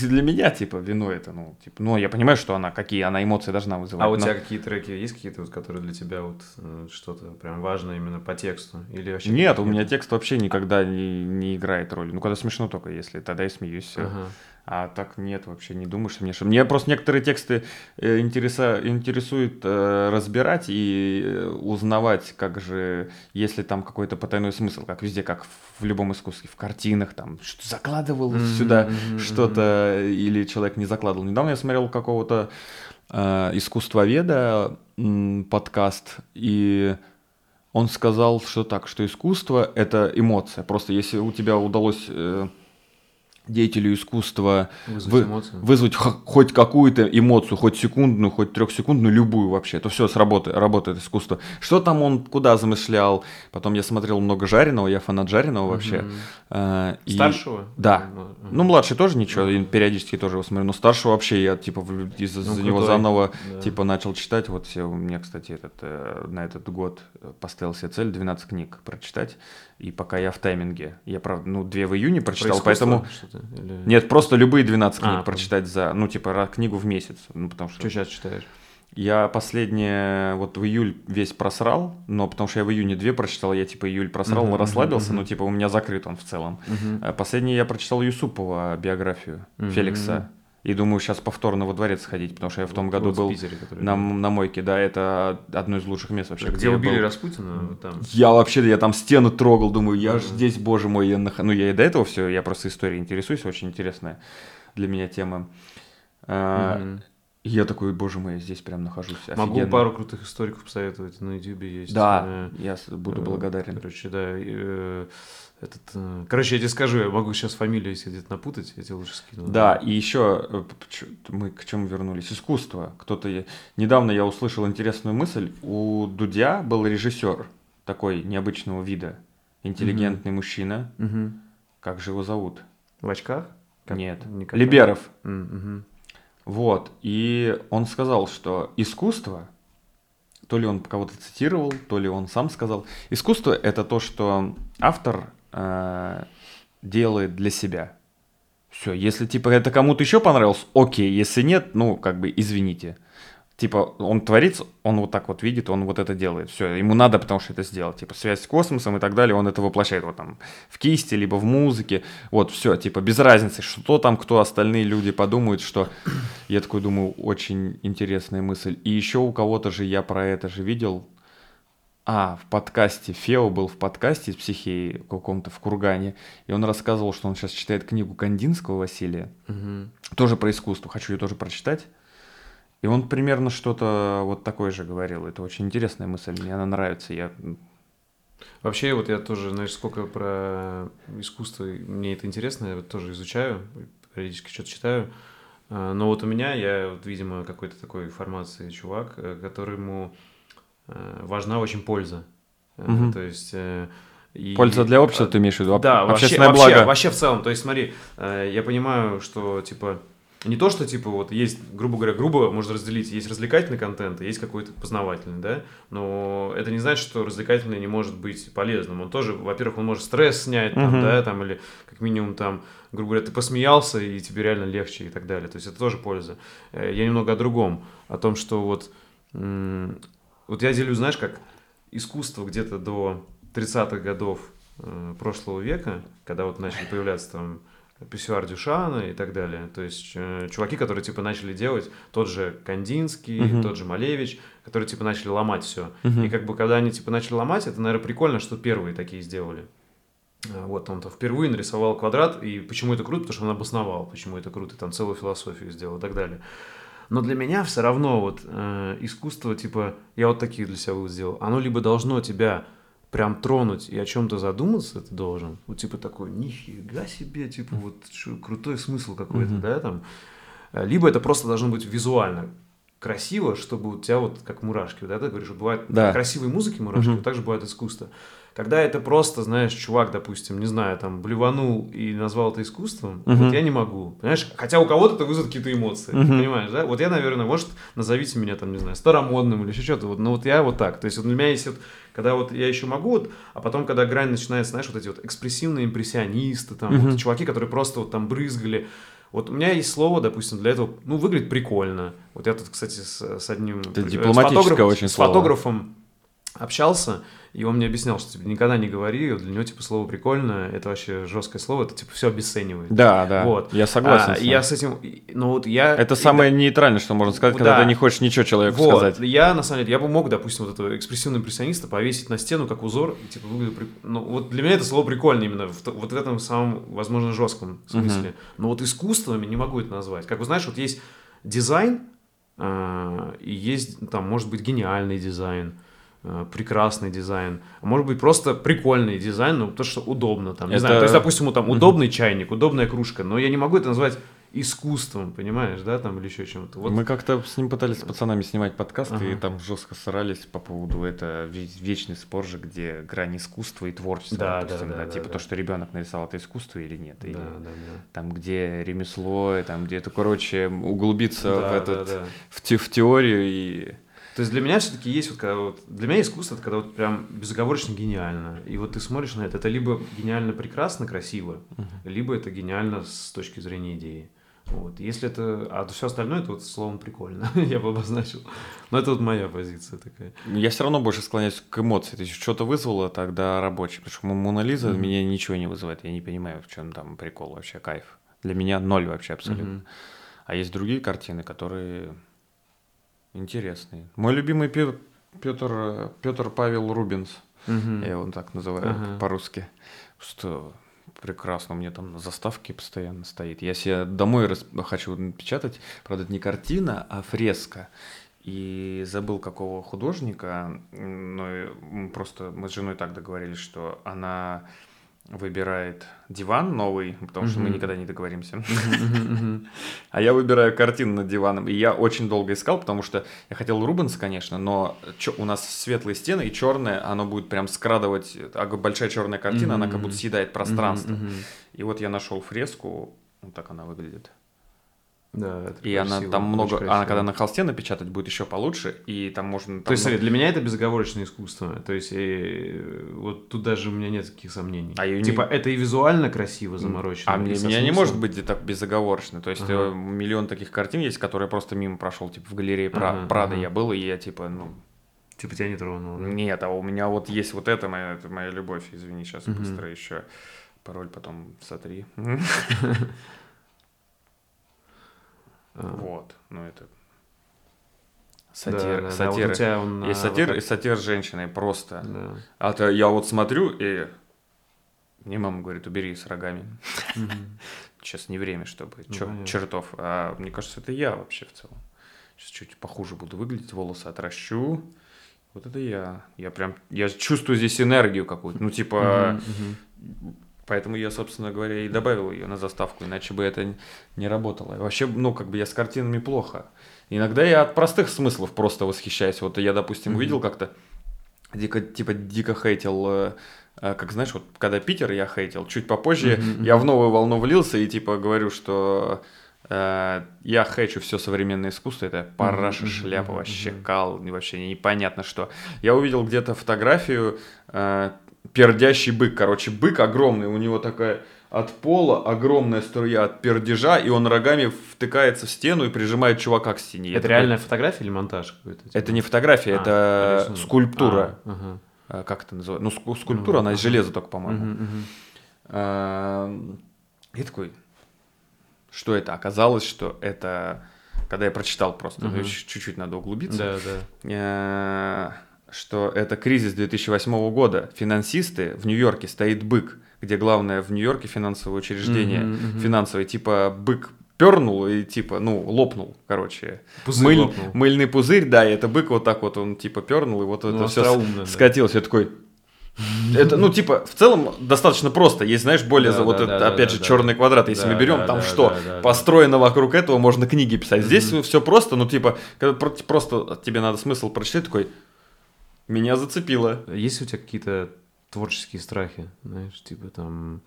Для меня, типа, вино это, ну, типа, ну, я понимаю, что она, какие она эмоции должна вызывать.
А у но... тебя какие треки есть какие-то, вот, которые для тебя вот э, что-то прям важное именно по тексту? Или вообще
Нет, у меня текст вообще никогда не, не играет роли. Ну, когда смешно только, если тогда я смеюсь. Ага. А так нет, вообще не думаю, что мне... Мне просто некоторые тексты э, интереса... интересует э, разбирать и э, узнавать, как же, если там какой-то потайной смысл, как везде, как в любом искусстве, в картинах, там, что закладывал mm-hmm, сюда mm-hmm, что-то, или человек не закладывал. Недавно я смотрел какого-то э, искусствоведа э, подкаст, и он сказал, что так, что искусство — это эмоция. Просто если у тебя удалось... Э, деятелю искусства вызвать, вы, вызвать хоть какую-то эмоцию, хоть секундную, хоть трехсекундную, любую вообще, то все сработает, работает искусство. Что там он куда замышлял? Потом я смотрел много жареного, я фанат жареного вообще. Угу.
А, Старшего?
И, да. Угу. Ну, младший тоже ничего, угу. периодически тоже его смотрю, но старшего вообще я типа из-за ну, него заново да. типа начал читать. Вот все, у меня, кстати, этот, э, на этот год поставил себе цель 12 книг прочитать. И пока я в тайминге. Я, правда, ну, две в июне прочитал, Про поэтому... Или... Нет, просто любые 12 книг а, прочитать за, ну, типа, книгу в месяц. Ну, потому что...
Что сейчас читаешь?
Я последнее, вот в июль весь просрал, но потому что я в июне две прочитал, я типа июль просрал, uh-huh, расслабился, uh-huh. ну типа у меня закрыт он в целом. Uh-huh. Последнее я прочитал Юсупова биографию uh-huh. Феликса. И думаю, сейчас повторно во дворец сходить, потому что я в том году вот был Питере, на, на мойке, да, это одно из лучших мест вообще.
Где, где убили был. Распутина? Там.
Я вообще, я там стену трогал, думаю, я же здесь, боже мой, я нах... ну я и до этого все, я просто историей интересуюсь, очень интересная для меня тема. Mm-hmm. я такой, боже мой, я здесь прям нахожусь.
Могу офигенно. пару крутых историков посоветовать, на YouTube есть.
Да, э, я буду э, благодарен.
Короче, да, э, этот, э, короче, я тебе скажу, я могу сейчас фамилию, если где-то напутать, я тебе лучше скину.
Да, и еще э, мы к чему вернулись? Искусство. Кто-то недавно я услышал интересную мысль. У Дудя был режиссер такой необычного вида, интеллигентный угу. мужчина. Угу. Как же его зовут?
В очках?
Как? Нет. Никак. Либеров. Угу. Вот. И он сказал, что искусство то ли он кого-то цитировал, то ли он сам сказал. Искусство это то, что автор э, делает для себя. Все, если типа это кому-то еще понравилось, окей, если нет, ну как бы извините. Типа он творится, он вот так вот видит, он вот это делает. Все, ему надо, потому что это сделал. Типа связь с космосом и так далее, он это воплощает вот там в кисти, либо в музыке. Вот, все, типа без разницы, что там, кто остальные люди подумают, что... Я такой думаю, очень интересная мысль. И еще у кого-то же я про это же видел, а, в подкасте, Фео был в подкасте с психией каком-то в Кургане, и он рассказывал, что он сейчас читает книгу Кандинского Василия, угу. тоже про искусство, хочу ее тоже прочитать. И он примерно что-то вот такое же говорил. Это очень интересная мысль, мне она нравится. Я...
Вообще, вот я тоже, знаешь, сколько про искусство, мне это интересно, я тоже изучаю, периодически что-то читаю. А, но вот у меня, я, вот, видимо, какой-то такой формации чувак, э, которому важна очень польза. Угу. То есть... Э,
и, польза для общества, ты имеешь в виду?
Да, общественное вообще, благо. Вообще, вообще в целом. То есть, смотри, я понимаю, что, типа, не то, что, типа, вот есть, грубо говоря, грубо можно разделить, есть развлекательный контент, и есть какой-то познавательный, да, но это не значит, что развлекательный не может быть полезным. Он тоже, во-первых, он может стресс снять, там, uh да, там, или как минимум, там, грубо говоря, ты посмеялся, и тебе реально легче и так далее. То есть это тоже польза. Я немного о другом, о том, что вот вот я делю, знаешь, как искусство где-то до 30-х годов э, прошлого века, когда вот начали появляться там писсуар Дюшана и так далее. То есть э, чуваки, которые типа начали делать тот же Кандинский, uh-huh. тот же Малевич, которые типа начали ломать все. Uh-huh. И как бы когда они типа начали ломать, это, наверное, прикольно, что первые такие сделали. А, вот он-то впервые нарисовал квадрат, и почему это круто, потому что он обосновал, почему это круто, там целую философию сделал и так далее. Но для меня все равно вот э, искусство, типа, я вот такие для себя вывод сделал, оно либо должно тебя прям тронуть и о чем-то задуматься ты должен, вот типа такой, нифига себе, типа вот что, крутой смысл какой-то, mm-hmm. да, там, либо это просто должно быть визуально красиво, чтобы у тебя вот как мурашки, да, ты говоришь, что бывает да. красивые музыки мурашки, mm-hmm. вот так же бывает искусство. Когда это просто, знаешь, чувак, допустим, не знаю, там, блеванул и назвал это искусством, uh-huh. вот я не могу, понимаешь? Хотя у кого-то это вызовет какие-то эмоции, uh-huh. понимаешь, да? Вот я, наверное, может, назовите меня, там, не знаю, старомодным или еще что-то, вот, но вот я вот так. То есть вот у меня есть вот, когда вот я еще могу, вот, а потом, когда грань начинается, знаешь, вот эти вот экспрессивные импрессионисты, там, uh-huh. вот, чуваки, которые просто вот там брызгали, вот у меня есть слово, допустим, для этого, ну, выглядит прикольно. Вот я тут, кстати, с, с одним...
Это дипломатическое очень
с фотографом общался, и он мне объяснял, что типа, никогда не говори, для него типа слово прикольно, это вообще жесткое слово, это типа все обесценивает.
Да, да. Вот. Я согласен. А,
с я с этим, ну вот я.
Это самое да, нейтральное, что можно сказать, когда да. ты не хочешь ничего человеку вот. сказать.
Я на самом деле, я бы мог, допустим, вот этого экспрессивного импрессиониста повесить на стену как узор, и, типа выглядит, ну вот для меня это слово прикольно именно в, вот в этом самом, возможно, жестком смысле. Угу. Но вот искусствами не могу это назвать. Как вы знаешь, вот есть дизайн, э, и есть там может быть гениальный дизайн прекрасный дизайн, а может быть просто прикольный дизайн, ну то, что удобно там, не это... знаю, то есть, допустим, там удобный чайник, удобная кружка, но я не могу это назвать искусством, понимаешь, да, там или еще чем-то.
Вот. Мы как-то с ним пытались с пацанами снимать подкаст, ага. и там жестко срались по поводу это вечный спор же, где грань искусства и творчества, да, допустим, да, да, да, типа да, то, что ребенок нарисовал, это искусство или нет, да, или да, да. там где ремесло, там где это, короче, углубиться да, в этот, да, да. В, те, в теорию и
то есть для меня все-таки есть вот, когда вот для меня искусство это когда вот прям безоговорочно гениально. И вот ты смотришь на это, это либо гениально прекрасно, красиво, uh-huh. либо это гениально с точки зрения идеи. Вот. Если это... А все остальное, это вот словом прикольно, я бы обозначил. Но это вот моя позиция такая.
Я все равно больше склоняюсь к эмоции. То есть что-то вызвало тогда рабочий. Потому что Мона Лиза mm-hmm. меня ничего не вызывает. Я не понимаю, в чем там прикол вообще, кайф. Для меня ноль вообще абсолютно. Mm-hmm. А есть другие картины, которые Интересный. Мой любимый Петр, Петр Павел Рубинс. Угу. Я его так называю ага. по-русски. Что прекрасно, у меня там на заставке постоянно стоит. Я себе домой рас... хочу напечатать, правда, это не картина, а фреска. И забыл, какого художника, но просто мы с женой так договорились, что она выбирает диван новый, потому что mm-hmm. мы никогда не договоримся. Mm-hmm. а я выбираю картину над диваном. И я очень долго искал, потому что я хотел Рубенс, конечно, но чё, у нас светлые стены и черное, оно будет прям скрадывать. А большая черная картина, она как будто съедает пространство. И вот я нашел фреску, вот так она выглядит.
Да,
это и красиво, она там много, она когда на холсте напечатать будет еще получше, и там можно. Там
то есть, смотри, для меня это безоговорочное искусство. То есть, и, вот тут даже у меня нет таких сомнений. А типа не... это и визуально красиво заморочено.
А мне, меня не может быть это безоговорочно. То есть ага. миллион таких картин есть, которые просто мимо прошел, типа в галерее ага, Прада ага. я был, и я типа ну.
Типа тебя не тронуло. Да?
Нет, а у меня вот есть вот это моя, это моя любовь. Извини, сейчас угу. быстро еще пароль потом сотри. А. Вот, ну это... Сатир,
Да, да, да,
сатир.
вот у тебя он,
есть
а,
сатир
вот
и сатир с женщиной просто.
Да.
А то я вот смотрю и мне мама говорит, убери с рогами. Сейчас не время, чтобы
Ну,
чертов. А мне кажется, это я вообще в целом. Сейчас чуть похуже буду выглядеть, волосы отращу. Вот это я. Я прям, я чувствую здесь энергию какую-то. Ну, типа. Поэтому я, собственно говоря, и добавил ее на заставку, иначе бы это не работало. Вообще, ну, как бы я с картинами плохо. Иногда я от простых смыслов просто восхищаюсь. Вот я, допустим,
Мгм.
увидел как-то, дико, типа, дико хейтил, э, э, как знаешь, вот когда Питер я хейтил, чуть попозже
мгм.
я в новую волну влился и, типа, говорю, что э, я хейчу все современное искусство, это параша,
мгм,
шляпа, вообще
мгм.
кал, вообще непонятно что. Я увидел где-то фотографию э, пердящий бык, короче, бык огромный, у него такая от пола огромная струя от пердежа, и он рогами втыкается в стену и прижимает чувака к стене. Я
Это
такой,
реальная фотография или монтаж какой-то? типа?
Это не фотография,
А,
это
рисунок.
скульптура.
А, ага.
А, Как это называется? Ну, ску- скульптура,
Ну,
она из железа только, по-моему.
Мгм, мгм.
А, И такой, что это? Оказалось, что это, когда я прочитал просто, ну, еще чуть-чуть надо углубиться,
Да, да.
э, что это кризис 2008 года. Финансисты, в Нью-Йорке стоит бык, где главное в Нью-Йорке финансовое учреждение,
Мгм, мгм.
финансовое, типа бык пернул и типа, ну, лопнул, короче.
Пузырь
Мыль-
лопнул.
Мыльный пузырь, да, и это бык вот так вот, он типа пернул, и вот
Ну,
это все
да.
скатилось. Я такой, это, ну, типа, в целом достаточно просто. Есть, знаешь, более,
Да,
за вот
да,
это,
да,
опять
да,
же,
да.
черный квадрат. Если
Да,
мы берем,
да,
там
да,
что?
да, да.
Построено вокруг этого, можно книги писать. Здесь все просто, ну, типа, когда просто тебе надо смысл прочитать, такой, меня зацепило.
Есть у тебя какие-то творческие страхи, знаешь, типа там,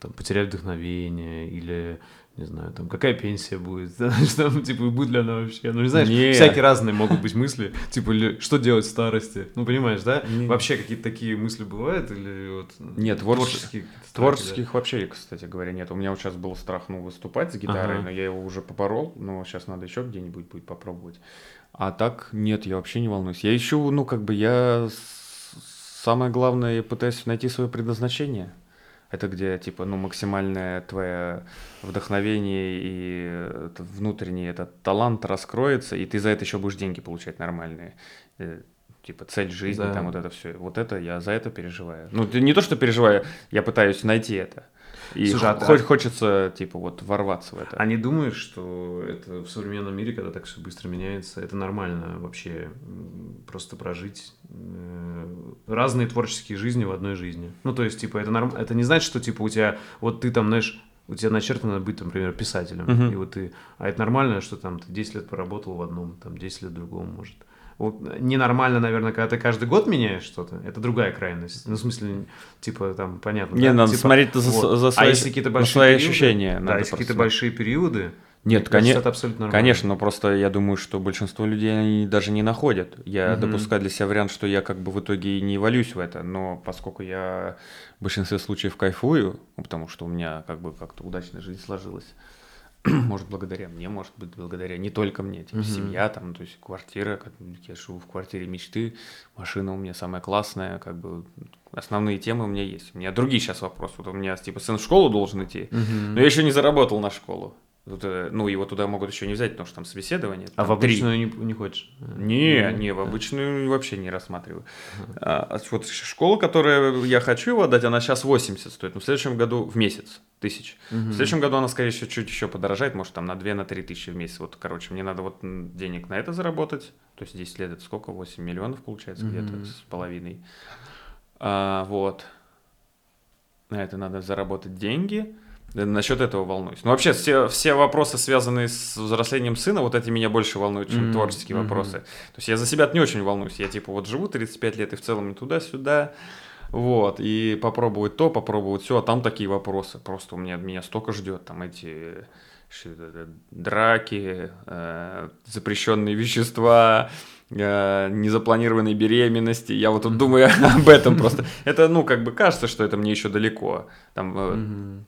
там потерять вдохновение или не знаю, там какая пенсия будет, знаешь, там, типа, будет ли она вообще, ну, не знаешь,
Не.
всякие разные могут быть мысли, типа, или что делать в старости, ну, понимаешь, да?
Не.
Вообще какие-то такие мысли бывают или вот
Нет, творче-
творческие какие-то страхи, да?
Творческих вообще, кстати говоря, нет. У меня вот сейчас был страх, ну, выступать с гитарой,
Ага.
но я его уже поборол, но сейчас надо еще где-нибудь будет попробовать. А так, нет, я вообще не волнуюсь. Я ищу, ну, как бы я самое главное, я пытаюсь найти свое предназначение. Это где, типа, ну, максимальное твое вдохновение и это внутренний этот талант раскроется, и ты за это еще будешь деньги получать нормальные. Э, Типа цель жизни,
Да.
там вот это все. Вот это я за это переживаю. Ну, не то, что переживаю, я пытаюсь найти это. И
Слушай, а
хоть хочется, типа, вот ворваться в это.
А не думаешь, что это в современном мире, когда так все быстро меняется, это нормально вообще просто прожить э, разные творческие жизни в одной жизни? Ну, то есть, типа, это норм... это не значит, что, типа, у тебя, вот ты там, знаешь, у тебя начертано быть, там, например, писателем,
Мгм.
и вот ты, а это нормально, что там ты 10 лет поработал в одном, там, 10 лет в другом, может. Вот ненормально, наверное, когда ты каждый год меняешь что-то, это другая крайность. Ну, в смысле, типа, там, понятно.
Не,
да?
надо
Типа,
смотреть за,
вот.
за
а
свои,
если какие-то большие
свои
периоды,
ощущения.
да, если какие-то большие периоды,
Нет, конечно,
это абсолютно нормально.
конечно, но просто я думаю, что большинство людей они даже не находят. Я
Мгм.
допускаю для себя вариант, что я как бы в итоге и не валюсь в это, но поскольку я в большинстве случаев кайфую, потому что у меня как бы как-то удачная жизнь сложилась, может, благодаря мне, может быть, благодаря не только мне, типа
Мгм.
семья, там, то есть квартира, как я живу в квартире мечты, машина у меня самая классная, как бы основные темы у меня есть. У меня другие сейчас вопросы. Вот у меня, типа, сын в школу должен идти,
Мгм.
но я еще не заработал на школу. Вот, э, ну, его туда могут еще не взять, потому что там собеседование.
А
там
в
три.
обычную не, не хочешь?
Не,
Мгм.
не, в обычную вообще не рассматриваю. А, а вот школа, которую я хочу его отдать, она сейчас 80 стоит, но в следующем году в месяц тысяч.
Мгм.
В следующем году она, скорее всего, чуть еще подорожает, может, там на 2-3 тысячи в месяц. Вот, короче, мне надо вот денег на это заработать. То есть 10 лет это сколько? 8 миллионов получается
Мгм.
где-то с половиной. А, вот. На это надо заработать деньги. Да, Насчет этого волнуюсь. Ну, вообще, все, все вопросы, связанные с взрослением сына, вот эти меня больше волнуют, чем
Мгм,
творческие
мгм.
вопросы. То есть я за себя не очень волнуюсь. Я, типа, вот живу 35 лет и в целом туда-сюда. Вот, и попробовать то, попробовать все, а там такие вопросы. Просто у меня, меня столько ждет, там эти это, драки, э, запрещенные вещества, э, незапланированные беременности. Я вот тут думаю об этом просто. Это, ну, как бы кажется, что это мне еще далеко. Там,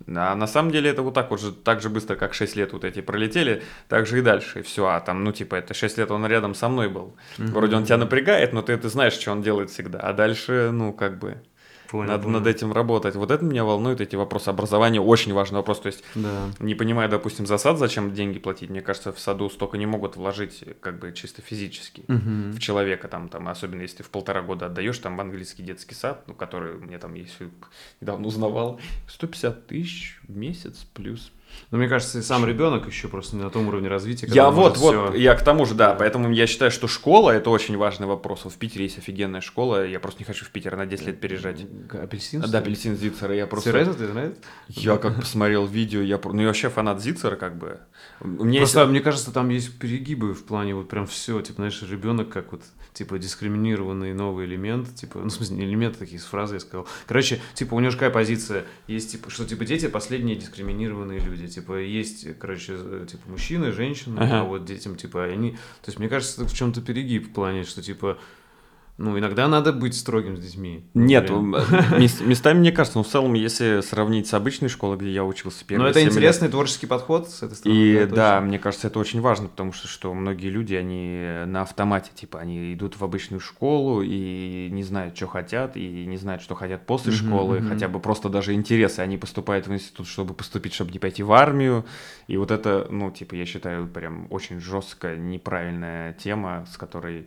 э, а на самом деле это вот так вот же, так же быстро, как 6 лет вот эти пролетели, так же и дальше, и все. А там, ну, типа, это 6 лет он рядом со мной был. Вроде он тебя напрягает, но ты, ты знаешь, что он делает всегда. А дальше, ну, как бы... Понял, Надо понял. над этим работать. Вот это меня волнует, эти вопросы. Образование очень важный вопрос. То есть, да. не понимая, допустим, за сад, зачем деньги платить, мне кажется, в саду столько не могут вложить, как бы чисто физически угу. в человека. Там, там, особенно если ты в полтора года отдаешь там в английский детский сад, ну, который меня там есть, недавно узнавал, 150 тысяч в месяц плюс
но мне кажется, и сам ребенок еще просто не на том уровне развития.
Я вот, вот, все... я к тому же, да, поэтому я считаю, что школа это очень важный вопрос. Вот в Питере есть офигенная школа, я просто не хочу в Питер на 10 лет переезжать.
Апельсин?
Да, апельсин Зицера, я просто...
Серьезно, ты знаешь?
Я как посмотрел видео, я, ну я вообще фанат Зицера, как бы.
Мне просто, есть... мне кажется, там есть перегибы в плане вот прям все, типа, знаешь, ребенок как вот, типа, дискриминированный новый элемент, типа, ну, в смысле, не элемент, а такие фразы я сказал. Короче, типа, у него какая позиция? Есть, типа, что, типа, дети последние дискриминированные люди, типа, есть короче, типа, мужчины, женщины, ага. а вот детям, типа, они... То есть, мне кажется, это в чем-то перегиб в плане, что, типа, ну, иногда надо быть строгим с детьми.
Нет, местами, мне кажется, ну, в целом, если сравнить с обычной школой, где я учился первые
Но это интересный лет, творческий подход с этой
стороны. И да, да мне кажется, это очень важно, потому что, что многие люди, они на автомате, типа, они идут в обычную школу и не знают, что хотят, и не знают, что хотят после mm-hmm, школы, mm-hmm. хотя бы просто даже интересы. Они поступают в институт, чтобы поступить, чтобы не пойти в армию. И вот это, ну, типа, я считаю, прям очень жесткая, неправильная тема, с которой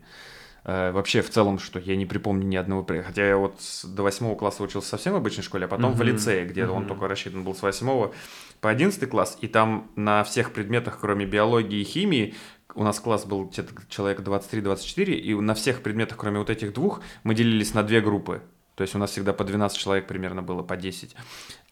вообще, в целом, что я не припомню ни одного... Хотя я вот до восьмого класса учился совсем в обычной школе, а потом mm-hmm. в лицее, где mm-hmm. он только рассчитан был с восьмого по одиннадцатый класс, и там на всех предметах, кроме биологии и химии, у нас класс был где-то человек 23-24, и на всех предметах, кроме вот этих двух, мы делились на две группы. То есть у нас всегда по 12 человек примерно было, по 10.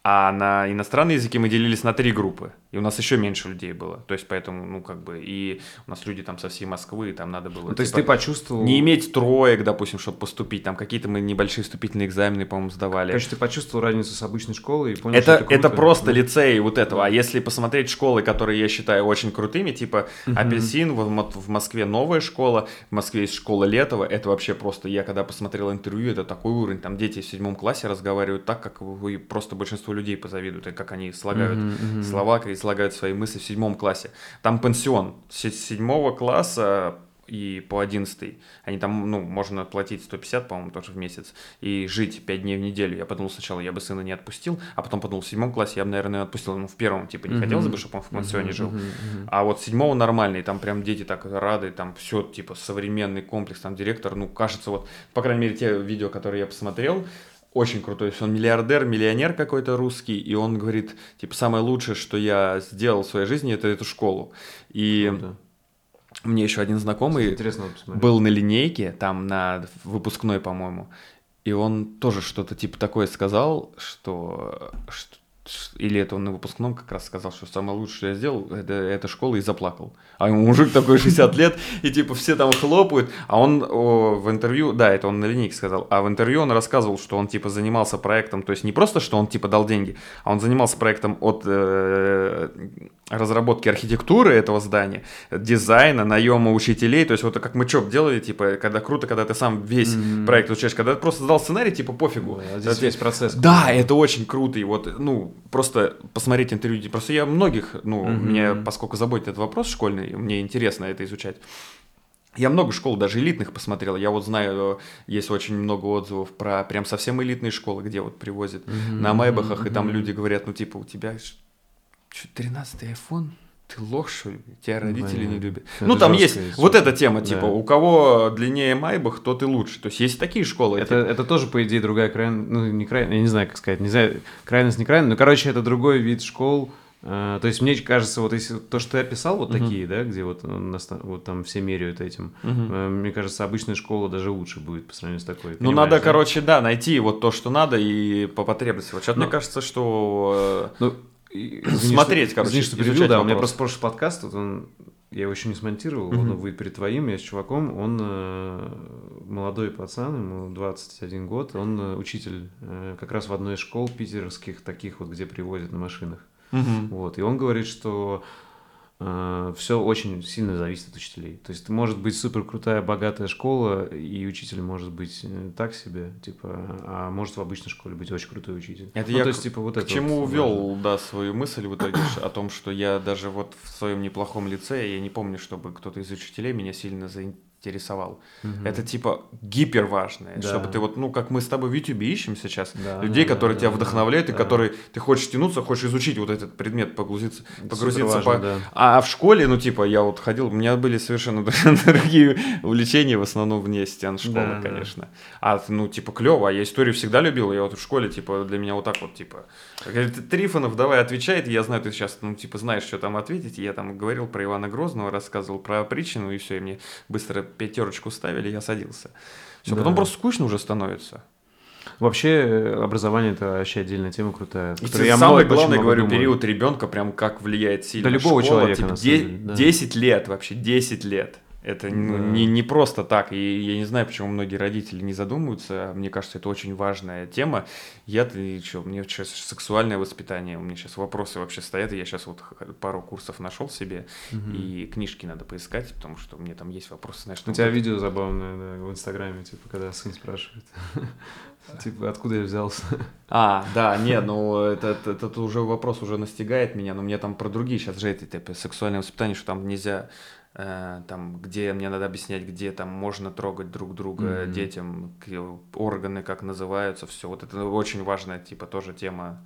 А на иностранные языки мы делились на три группы, и у нас еще меньше людей было. То есть поэтому, ну, как бы, и у нас люди там со всей Москвы, и там надо было... Ну,
то есть типа, ты почувствовал...
Не иметь троек, допустим, чтобы поступить, там какие-то мы небольшие вступительные экзамены, по-моему, сдавали.
Короче, ты почувствовал разницу с обычной школой и понял,
это, что это Это просто да. лицей вот этого. А если посмотреть школы, которые я считаю очень крутыми, типа угу. Апельсин, в, в Москве новая школа, в Москве есть школа Летова, это вообще просто, я когда посмотрел интервью, это такой уровень, там дети в седьмом классе разговаривают так, как вы просто большинство людей позавидуют как они слагают mm-hmm, mm-hmm. слова, как они слагают свои мысли в седьмом классе. Там пенсион. С седьмого класса и по 11 они там, ну, можно платить 150, по-моему, тоже в месяц, и жить 5 дней в неделю. Я подумал сначала, я бы сына не отпустил, а потом подумал, в седьмом классе я бы, наверное, отпустил. Ну, в первом, типа, не mm-hmm. хотелось бы, чтобы он в пансионе mm-hmm. жил. Mm-hmm. А вот седьмого нормальный, там прям дети так рады, там все, типа, современный комплекс, там директор, ну, кажется, вот, по крайней мере, те видео, которые я посмотрел, очень крутой. Он миллиардер, миллионер какой-то русский, и он говорит, типа, самое лучшее, что я сделал в своей жизни, это эту школу. И Круто. мне еще один знакомый был на линейке, там на выпускной, по-моему, и он тоже что-то типа такое сказал, что, что или это он на выпускном как раз сказал, что самое лучшее, что я сделал, это, это школа, и заплакал. А ему мужик такой 60 лет, и типа все там хлопают, а он о, в интервью, да, это он на линейке сказал, а в интервью он рассказывал, что он типа занимался проектом, то есть не просто, что он типа дал деньги, а он занимался проектом от э, разработки архитектуры этого здания, дизайна, наема учителей, то есть вот как мы чоп делали, типа, когда круто, когда ты сам весь mm-hmm. проект учаешь, когда ты просто сдал сценарий, типа, пофигу.
Да, здесь это, весь процесс.
Да, это очень круто, и вот, ну, просто посмотреть интервью, просто я многих, ну, mm-hmm. мне, поскольку заботит этот вопрос школьный, мне интересно это изучать, я много школ, даже элитных посмотрел. Я вот знаю, есть очень много отзывов про прям совсем элитные школы, где вот привозят mm-hmm. на майбахах, mm-hmm. и там люди говорят, ну типа у тебя что, 13 iPhone? Ты лох, что ли? Тебя родители Блин. не любят. Это ну, там есть история. вот эта тема, типа, да. у кого длиннее Майбах, тот и лучше. То есть есть такие школы.
Это, типа. это тоже, по идее, другая крайность, ну, не крайность, я не знаю, как сказать, не знаю, крайность, не крайность, но, короче, это другой вид школ. Uh, то есть мне кажется, вот если то, что ты описал, вот uh-huh. такие, да, где вот, вот там все меряют этим, uh-huh. uh, мне кажется, обычная школа даже лучше будет по сравнению с такой.
Ну, надо, да? короче, да, найти вот то, что надо и по потребности. Вот сейчас, ну, мне кажется, что... Э, ну,
Извини, смотреть, что, короче, извини, что перебил, да, у меня просто прошлый подкаст, вот он, я его еще не смонтировал, mm-hmm. он выйдет перед твоим, я с чуваком, он э, молодой пацан, ему 21 год, он э, учитель э, как раз в одной из школ питерских, таких вот, где привозят на машинах. Mm-hmm. Вот, и он говорит, что все очень сильно зависит от учителей. То есть может быть супер крутая, богатая школа, и учитель может быть э, так себе, типа, а может в обычной школе быть очень крутой учитель.
Это ну, я то есть, типа, вот к это чему вот увел, да, свою мысль в итоге о том, что я даже вот в своем неплохом лице, я не помню, чтобы кто-то из учителей меня сильно интересовал. Угу. Это типа гипер важное, да. чтобы ты вот, ну, как мы с тобой в YouTube ищем сейчас, да, людей, да, которые да, тебя да, вдохновляют, да, и которые ты хочешь тянуться, хочешь изучить вот этот предмет, погрузиться, погрузиться. Важно, по... да. А в школе, ну, типа, я вот ходил, у меня были совершенно другие увлечения, в основном вне стен школы, да, конечно. Да. А, ну, типа, клево, а я историю всегда любил, я вот в школе, типа, для меня вот так вот, типа, Трифонов, давай, отвечает, я знаю, ты сейчас, ну, типа, знаешь, что там ответить, я там говорил про Ивана Грозного, рассказывал про причину, и все, и мне быстро пятерочку ставили, я садился. Все, да. потом просто скучно уже становится.
Вообще э, образование это вообще отдельная тема крутая.
И я самый главный, говорю, думаю. период ребенка прям как влияет сильно.
Да любого Школа, человека. Типа,
10, да. 10 лет вообще, 10 лет. Это да. не, не просто так, и я не знаю, почему многие родители не задумываются, мне кажется, это очень важная тема. Я-то, что, мне сейчас сексуальное воспитание, у меня сейчас вопросы вообще стоят, и я сейчас вот пару курсов нашел себе, угу. и книжки надо поискать, потому что меня там есть вопросы.
Знаешь, у тебя видео забавное да, в Инстаграме, типа, когда сын спрашивает. Типа, откуда я взялся?
А, да, не, ну, этот, этот уже вопрос уже настигает меня, но мне там про другие сейчас же эти, типа, сексуальное воспитание, что там нельзя там, где мне надо объяснять, где там можно трогать друг друга mm-hmm. детям, органы как называются, все. Вот это очень важная, типа, тоже тема.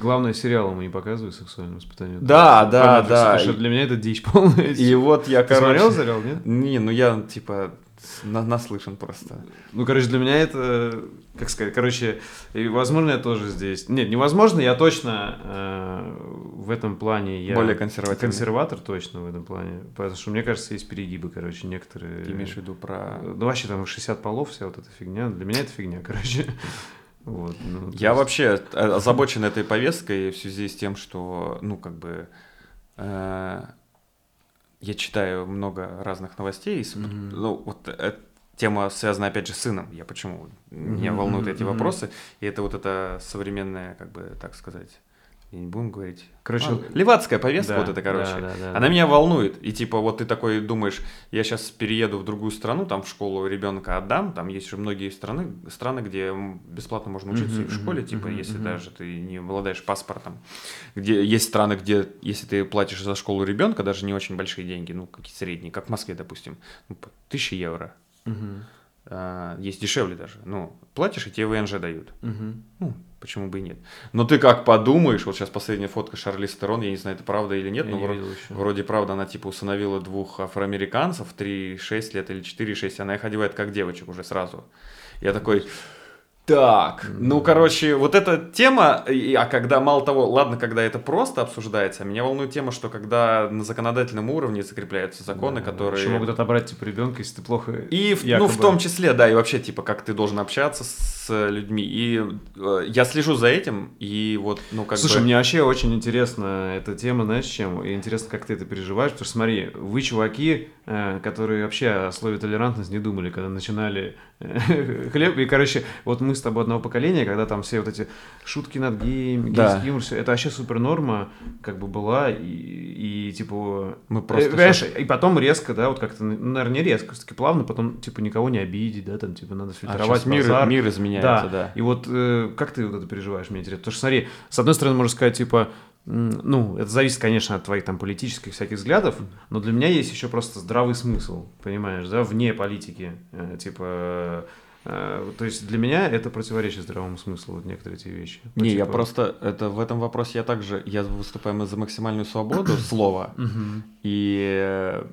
Главное, сериал мы не показывают сексуальное воспитание.
Да, да, да.
Потому что для меня это дичь полная.
И вот я,
короче... смотрел сериал, нет?
Не, ну я, типа, на, наслышан просто.
Ну, короче, для меня это, как сказать, короче, возможно, я тоже здесь. Нет, невозможно, я точно э, в этом плане я
более консервативный.
Консерватор точно в этом плане, потому что мне кажется, есть перегибы, короче, некоторые.
Ты имеешь в виду про?
Ну вообще там 60 полов, вся вот эта фигня. Для меня это фигня, короче. Вот,
ну, я есть... вообще озабочен этой повесткой в связи с тем, что, ну, как бы, э, я читаю много разных новостей. Mm-hmm. Ну, вот эта тема связана, опять же, с сыном. Я почему? Mm-hmm. Меня волнуют эти mm-hmm. вопросы. И это вот эта современная, как бы, так сказать, и не будем говорить. Короче, а, левацкая повестка да, вот эта, короче. Да, да, да, она да. меня волнует. И типа вот ты такой думаешь, я сейчас перееду в другую страну, там в школу ребенка отдам, там есть же многие страны, страны, где бесплатно можно учиться uh-huh, и в школе, uh-huh, типа, uh-huh, если uh-huh. даже ты не обладаешь паспортом. Где есть страны, где если ты платишь за школу ребенка, даже не очень большие деньги, ну, какие средние, как в Москве, допустим, ну, тысячи евро. Uh-huh. А, есть дешевле даже. Ну, платишь, и тебе ВНЖ дают. Uh-huh. Ну, почему бы и нет. Но ты как подумаешь, вот сейчас последняя фотка Шарли Стерон, я не знаю, это правда или нет, я но не вроде, вроде правда, она типа усыновила двух афроамериканцев, 3-6 лет или 4-6, она их одевает как девочек уже сразу. Я такой, так, ну, короче, вот эта тема, а когда, мало того, ладно, когда это просто обсуждается, а меня волнует тема, что когда на законодательном уровне закрепляются законы, да, которые...
Еще могут отобрать, типа, ребенка, если ты плохо...
И, якобы... ну, в том числе, да, и вообще, типа, как ты должен общаться с людьми. И э, я слежу за этим, и вот, ну, как
Слушай, бы... мне вообще очень интересна эта тема, знаешь, чем? И интересно, как ты это переживаешь, потому что, смотри, вы, чуваки, э, которые вообще о слове толерантность не думали, когда начинали хлеб, и, короче, вот мы с тобой одного поколения, когда там все вот эти шутки над геями, да. все, это вообще супер норма, как бы была, и, и типа... Мы просто... Понимаешь, сейчас... и потом резко, да, вот как-то, ну, наверное, не резко, все-таки плавно, потом, типа, никого не обидеть, да, там, типа, надо фильтровать а
мир, мир изменяется, да.
да. И вот э, как ты вот это переживаешь, мне интересно? Потому что, смотри, с одной стороны, можно сказать, типа, ну, это зависит, конечно, от твоих там политических всяких взглядов, но для меня есть еще просто здравый смысл, понимаешь, да, вне политики, э, типа, э, то есть для меня это противоречит здравому смыслу, вот некоторые эти вещи.
Не, типа... я просто, это в этом вопросе я также, я выступаю за максимальную свободу слова, и э,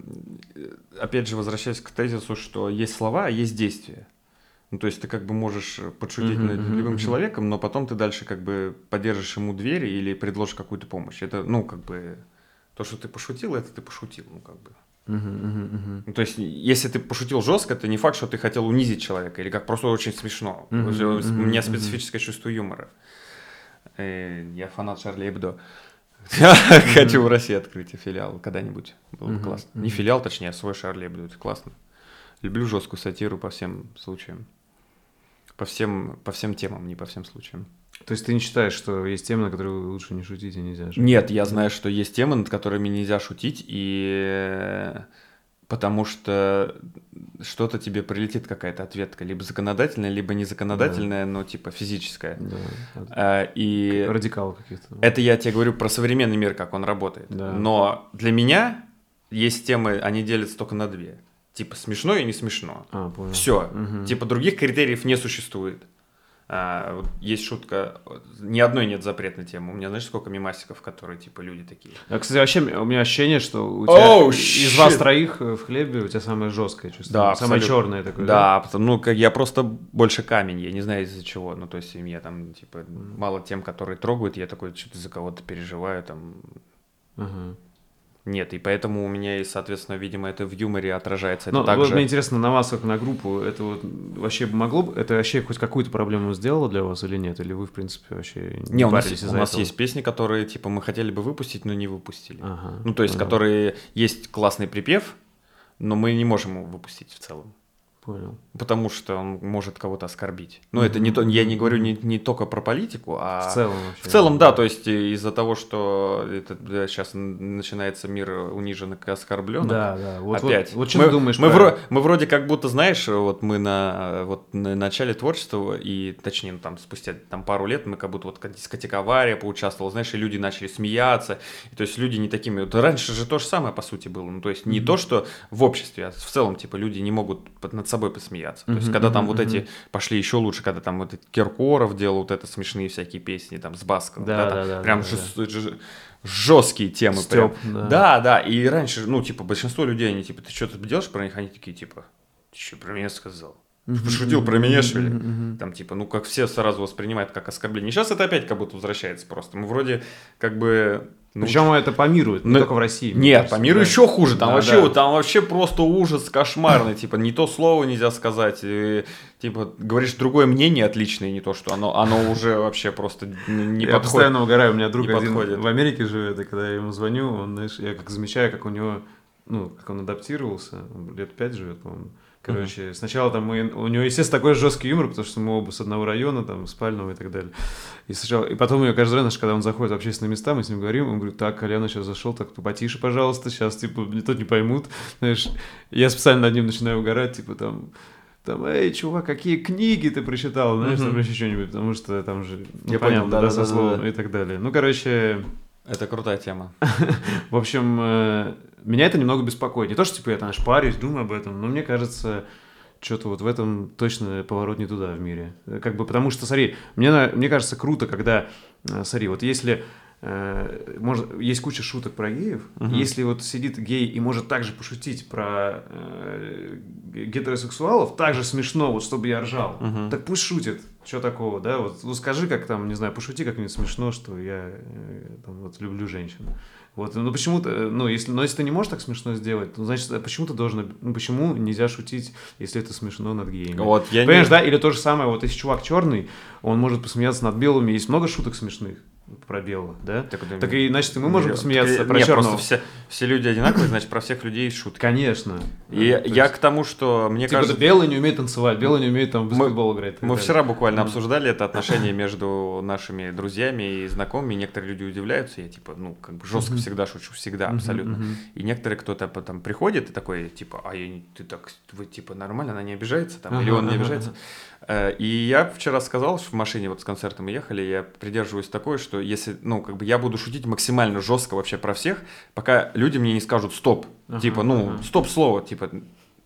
опять же возвращаясь к тезису, что есть слова, а есть действия. Ну, то есть ты как бы можешь подшутить uh-huh, над любым uh-huh. человеком, но потом ты дальше как бы поддержишь ему двери или предложишь какую-то помощь. Это, ну, как бы, то, что ты пошутил, это ты пошутил, ну, как бы. Uh-huh, uh-huh, uh-huh. Ну, то есть, если ты пошутил жестко, это не факт, что ты хотел унизить человека, или как просто очень смешно. Uh-huh, uh-huh, У меня специфическое чувство юмора. Э, я фанат Шарли Эбдо. Хочу в России открыть филиал когда-нибудь. Было бы классно. Не филиал, точнее, а свой Шарли Эбдо. Это классно. Люблю жесткую сатиру по всем случаям. По всем, по всем темам, не по всем случаям.
То есть ты не считаешь, что есть темы, на которые лучше не шутить и нельзя шутить?
Нет, я знаю, что есть темы, над которыми нельзя шутить, и потому что что-то тебе прилетит какая-то ответка, либо законодательная, либо незаконодательная, да. но типа физическая. Да. А, и
радикал каких-то.
Это я тебе говорю про современный мир, как он работает. Да. Но для меня есть темы, они делятся только на две типа смешно и не смешно.
А, понял.
Все. Угу. Типа других критериев не существует. А, вот есть шутка, ни одной нет запретной темы. У меня, знаешь, сколько мемасиков, которые, типа, люди такие.
А, кстати, вообще у меня ощущение, что у тебя oh, из вас троих в хлебе у тебя самое жесткое чувство. Да, самое черное такое.
Да, да? Потому, ну, как я просто больше камень, я не знаю из-за чего. Ну, то есть, я там, типа, mm. мало тем, которые трогают, я такой что-то за кого-то переживаю, там. Uh-huh. Нет, и поэтому у меня, и, соответственно, видимо, это в юморе отражается.
Это Но также... вот мне интересно, на вас, как на группу, это вот вообще могло бы, это вообще хоть какую-то проблему сделало для вас или нет? Или вы, в принципе, вообще
не, не у нас, у нас есть песни, которые, типа, мы хотели бы выпустить, но не выпустили. Ага, ну, то есть, ага. которые есть классный припев, но мы не можем его выпустить в целом.
Понял.
Потому что он может кого-то оскорбить. Ну, mm-hmm. это не то, я не говорю не, не только про политику, а
в целом вообще.
В целом, да, то есть из-за того, что это, да, сейчас начинается мир униженных и оскорбленных.
Да, да.
Вот, опять.
Вот, вот что мы, ты думаешь?
Мы, вро, мы вроде как будто, знаешь, вот мы на вот на начале творчества и, точнее, там спустя там пару лет мы как будто вот дискотека авария поучаствовал, знаешь, и люди начали смеяться. И, то есть люди не такими. Вот раньше же то же самое по сути было. Ну, то есть не mm-hmm. то, что в обществе, а в целом типа люди не могут над собой посмеяться. То есть, когда там вот эти пошли еще лучше, когда там вот Киркоров делал вот это смешные всякие песни, там, с Баском. Да, да, да. Прям жесткие темы. Степ, прям. Да. да, да. И раньше, ну, типа, большинство людей, они, типа, ты что-то делаешь про них, они такие, типа, ты что про меня сказал? Пошутил про меня, что ли? Там, типа, ну, как все сразу воспринимают как оскорбление. Сейчас это опять как будто возвращается просто. Мы вроде, как бы,
ну, Причем это по миру, не ну, только в России.
Нет, кажется, по миру да. еще хуже. Там, да, вообще, да. Там вообще просто ужас кошмарный. Типа, не то слово нельзя сказать. И, типа, говоришь другое мнение отличное, не то, что оно, оно уже вообще просто не
я подходит. Я постоянно угораю. У меня друг один подходит. в Америке живет, и когда я ему звоню, он, знаешь, я как замечаю, как у него, ну, как он адаптировался. Он лет пять живет, по-моему Короче, uh-huh. сначала там мы, у него, естественно, такой жесткий юмор, потому что мы оба с одного района, там, спального и так далее. И сначала, и потом я каждый раз, когда он заходит в общественные места, мы с ним говорим, он говорит, так, Коляна сейчас зашел, так, потише, пожалуйста, сейчас, типа, не тот не поймут, знаешь. Я специально над ним начинаю угорать, типа, там, там, эй, чувак, какие книги ты прочитал, знаешь, uh-huh. там еще что-нибудь, потому что там же, ну, я понятно, понял, да, да, со да, словом да, да. и так далее. Ну, короче...
Это крутая тема.
в общем, э, меня это немного беспокоит. Не то, что, типа, я там парюсь, думаю об этом, но мне кажется, что-то вот в этом точно поворот не туда в мире. Как бы, потому что, смотри, мне, мне кажется круто, когда, э, смотри, вот если э, может, есть куча шуток про геев, uh-huh. если вот сидит гей и может также пошутить про э, гетеросексуалов, так же смешно, вот чтобы я ржал, uh-huh. так пусть шутит. Что такого, да? Вот ну, скажи, как там, не знаю, пошути как-нибудь смешно, что я э, там, вот, люблю женщин. Вот, ну почему-то, э, ну если, но если ты не можешь так смешно сделать, то значит, почему ты должен, ну почему нельзя шутить, если это смешно над геями?
Вот, я
Понимаешь, не... да? Или то же самое, вот если чувак черный, он может посмеяться над белыми, есть много шуток смешных про белого, да? Так, так и, значит, мы можем посмеяться так, про нет, черного.
Просто все, все люди одинаковые, значит, про всех людей шутки.
Конечно.
И да, я есть... к тому, что мне
типа кажется... белый не умеет танцевать, белый не умеет там в баскетбол
мы,
играть.
Мы вчера буквально обсуждали это отношение между нашими друзьями и знакомыми. Некоторые люди удивляются, я типа, ну, как бы жестко всегда шучу, всегда, абсолютно. И некоторые кто-то потом приходит и такой, типа, а я, ты так, вы, типа, нормально, она не обижается там, или он не обижается. Э, и я вчера сказал, что в машине вот с концертом мы ехали, я придерживаюсь такой, что если, ну, как бы я буду шутить максимально жестко вообще про всех, пока люди мне не скажут стоп. Ага, типа, ну, ага. стоп слово, типа,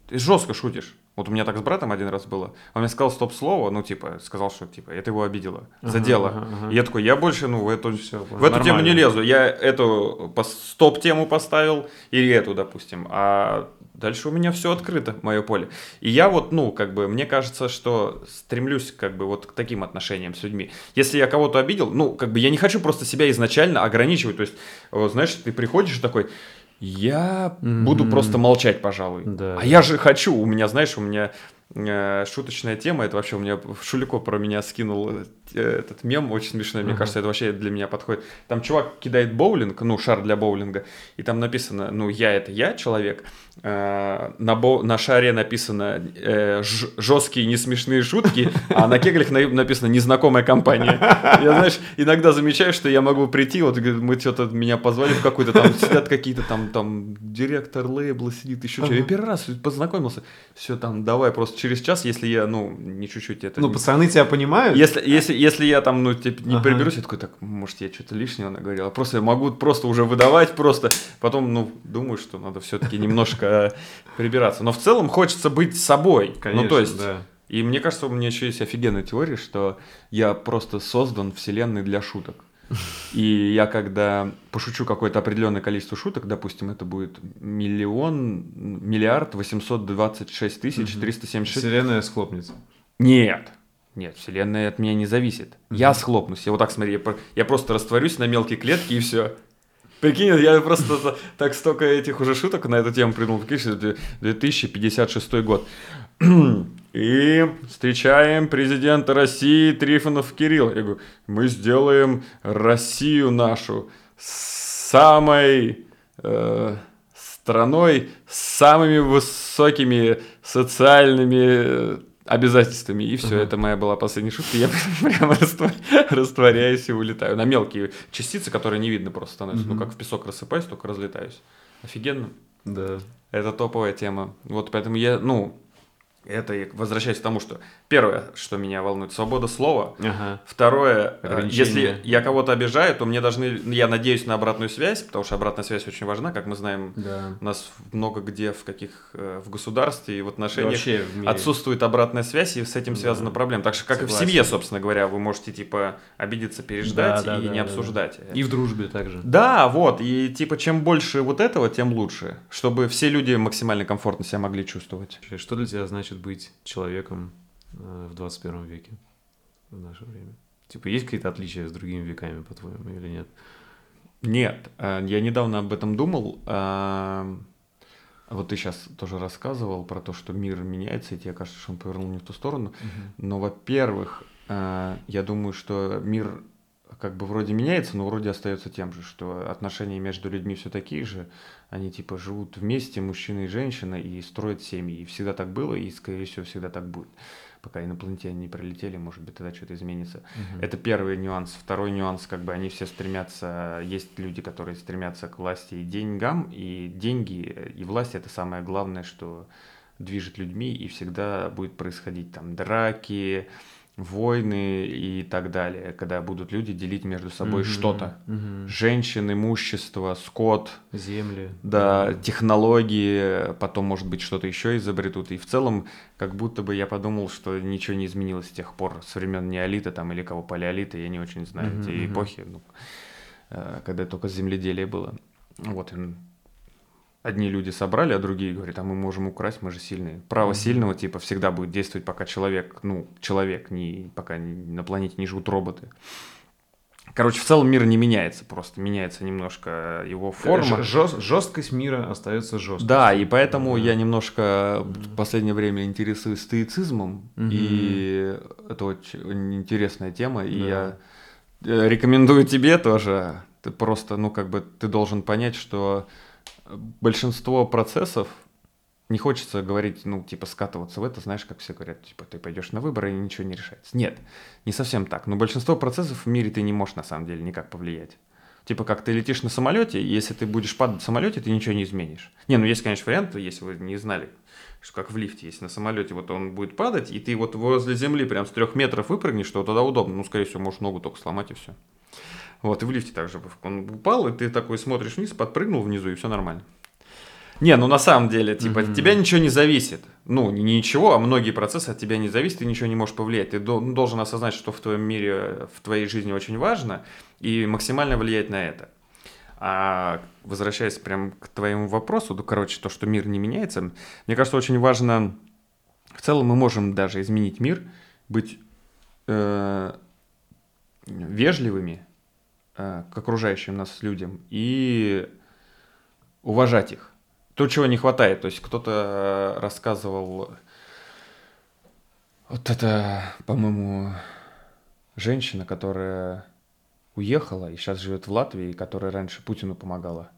ты жестко шутишь. Вот у меня так с братом один раз было. Он мне сказал стоп-слово, ну, типа, сказал, что, типа, это его обидело, задело. Ага, ага, ага. И я такой, я больше, ну, в эту, Все, в эту тему не лезу. Я эту стоп-тему поставил, или эту, допустим. А Дальше у меня все открыто, мое поле. И я вот, ну, как бы, мне кажется, что стремлюсь, как бы, вот к таким отношениям с людьми. Если я кого-то обидел, ну, как бы, я не хочу просто себя изначально ограничивать. То есть, вот, знаешь, ты приходишь такой, я mm-hmm. буду просто молчать, пожалуй. Да. А я же хочу, у меня, знаешь, у меня э, шуточная тема, это вообще у меня Шулико про меня скинул э, этот мем, очень смешной, мне uh-huh. кажется, это вообще для меня подходит. Там чувак кидает боулинг, ну, шар для боулинга, и там написано, ну, я это я, человек, э, на, бо- на шаре написано э, жесткие несмешные шутки, а на кеглях написано незнакомая компания. Я, знаешь, иногда замечаю, что я могу прийти, вот мы что-то меня позвали в какой-то там, сидят какие-то там, там, директор лейбла сидит, еще что-то. Я первый раз познакомился, все там, давай просто через час, если я, ну, не чуть-чуть это...
Ну, пацаны тебя понимают?
Если, если, если я там, ну, типа, не ага. приберусь, я такой, так, может, я что-то лишнего наговорил. Просто я могу просто уже выдавать, просто потом, ну, думаю, что надо все-таки немножко прибираться. Но в целом хочется быть собой.
Конечно,
ну, то есть,
да.
И мне кажется, у меня еще есть офигенная теория, что я просто создан вселенной для шуток. И я когда пошучу какое-то определенное количество шуток, допустим, это будет миллион, миллиард восемьсот двадцать шесть тысяч триста семьдесят шесть.
Вселенная схлопнется.
Нет. Нет, вселенная от меня не зависит. Mm-hmm. Я схлопнусь. Я вот так смотри, я, я просто растворюсь на мелкие клетки и все. Прикинь, я просто так столько этих уже шуток на эту тему придумал. Прикинь, 2056 год. И встречаем президента России Трифонов Кирилл. Я говорю, мы сделаем Россию нашу самой э, страной с самыми высокими социальными обязательствами. И все, uh-huh. это моя была последняя шутка. Я прямо растворяюсь и улетаю. На мелкие частицы, которые не видно просто становятся. Uh-huh. Ну, как в песок рассыпаюсь, только разлетаюсь. Офигенно.
Да.
Это топовая тема. Вот поэтому я, ну, это возвращаясь к тому, что первое, что меня волнует, свобода слова.
Ага.
Второе, э, если я кого-то обижаю, то мне должны, я надеюсь на обратную связь, потому что обратная связь очень важна, как мы знаем,
да.
у нас много где в каких э, в государстве и в отношениях в отсутствует обратная связь, и с этим связана да. проблема. Так что как Согласен. и в семье, собственно говоря, вы можете типа обидеться, переждать да, да, и да, не да, обсуждать.
Да. И в дружбе также.
Да, вот, и типа чем больше вот этого, тем лучше, чтобы все люди максимально комфортно себя могли чувствовать.
Что для тебя значит быть человеком э, в 21 веке, в наше время? Типа, есть какие-то отличия с другими веками, по-твоему, или нет?
Нет, э, я недавно об этом думал. Э, вот ты сейчас тоже рассказывал про то, что мир меняется, и тебе кажется, что он повернул не в ту сторону.
Угу.
Но, во-первых, я думаю, что мир как бы вроде меняется, но вроде остается тем же, что отношения между людьми все такие же, они типа живут вместе, мужчина и женщина, и строят семьи. И всегда так было, и, скорее всего, всегда так будет. Пока инопланетяне не прилетели, может быть, тогда что-то изменится.
Угу.
Это первый нюанс. Второй нюанс, как бы они все стремятся, есть люди, которые стремятся к власти и деньгам, и деньги и власть это самое главное, что движет людьми, и всегда будет происходить там драки, войны и так далее, когда будут люди делить между собой mm-hmm. что-то.
Mm-hmm.
Женщин, имущество, скот.
Земли.
Да, mm-hmm. технологии, потом, может быть, что-то еще изобретут. И в целом, как будто бы я подумал, что ничего не изменилось с тех пор, с времен неолита там или кого палеолита, я не очень знаю, mm-hmm. эти эпохи, ну, э, когда только земледелие было. Вот, одни люди собрали, а другие говорят, а мы можем украсть, мы же сильные. Право mm-hmm. сильного типа всегда будет действовать, пока человек, ну, человек, не, пока на планете не живут роботы. Короче, в целом мир не меняется, просто меняется немножко его форма.
Жест, жесткость мира остается жесткой.
Да, и поэтому mm-hmm. я немножко в последнее время интересуюсь стоицизмом, mm-hmm. и это очень интересная тема, и я э, рекомендую тебе тоже. Ты просто, ну, как бы, ты должен понять, что большинство процессов не хочется говорить, ну, типа, скатываться в это, знаешь, как все говорят, типа, ты пойдешь на выборы и ничего не решается. Нет, не совсем так. Но большинство процессов в мире ты не можешь на самом деле никак повлиять. Типа, как ты летишь на самолете, если ты будешь падать в самолете, ты ничего не изменишь. Не, ну есть, конечно, варианты, если вы не знали, что как в лифте, если на самолете вот он будет падать, и ты вот возле земли прям с трех метров выпрыгнешь, то тогда удобно. Ну, скорее всего, можешь ногу только сломать и все. Вот, и в лифте также он упал, и ты такой смотришь вниз, подпрыгнул внизу, и все нормально. Не, ну на самом деле, типа, mm-hmm. от тебя ничего не зависит. Ну, ничего, а многие процессы от тебя не зависят, ты ничего не можешь повлиять. Ты должен осознать, что в твоем мире, в твоей жизни очень важно, и максимально влиять на это. А возвращаясь прям к твоему вопросу, ну, короче, то, что мир не меняется, мне кажется, очень важно, в целом мы можем даже изменить мир, быть э, вежливыми, к окружающим нас людям и уважать их. То, чего не хватает. То есть кто-то рассказывал, вот это, по-моему, женщина, которая уехала и сейчас живет в Латвии, которая раньше Путину помогала.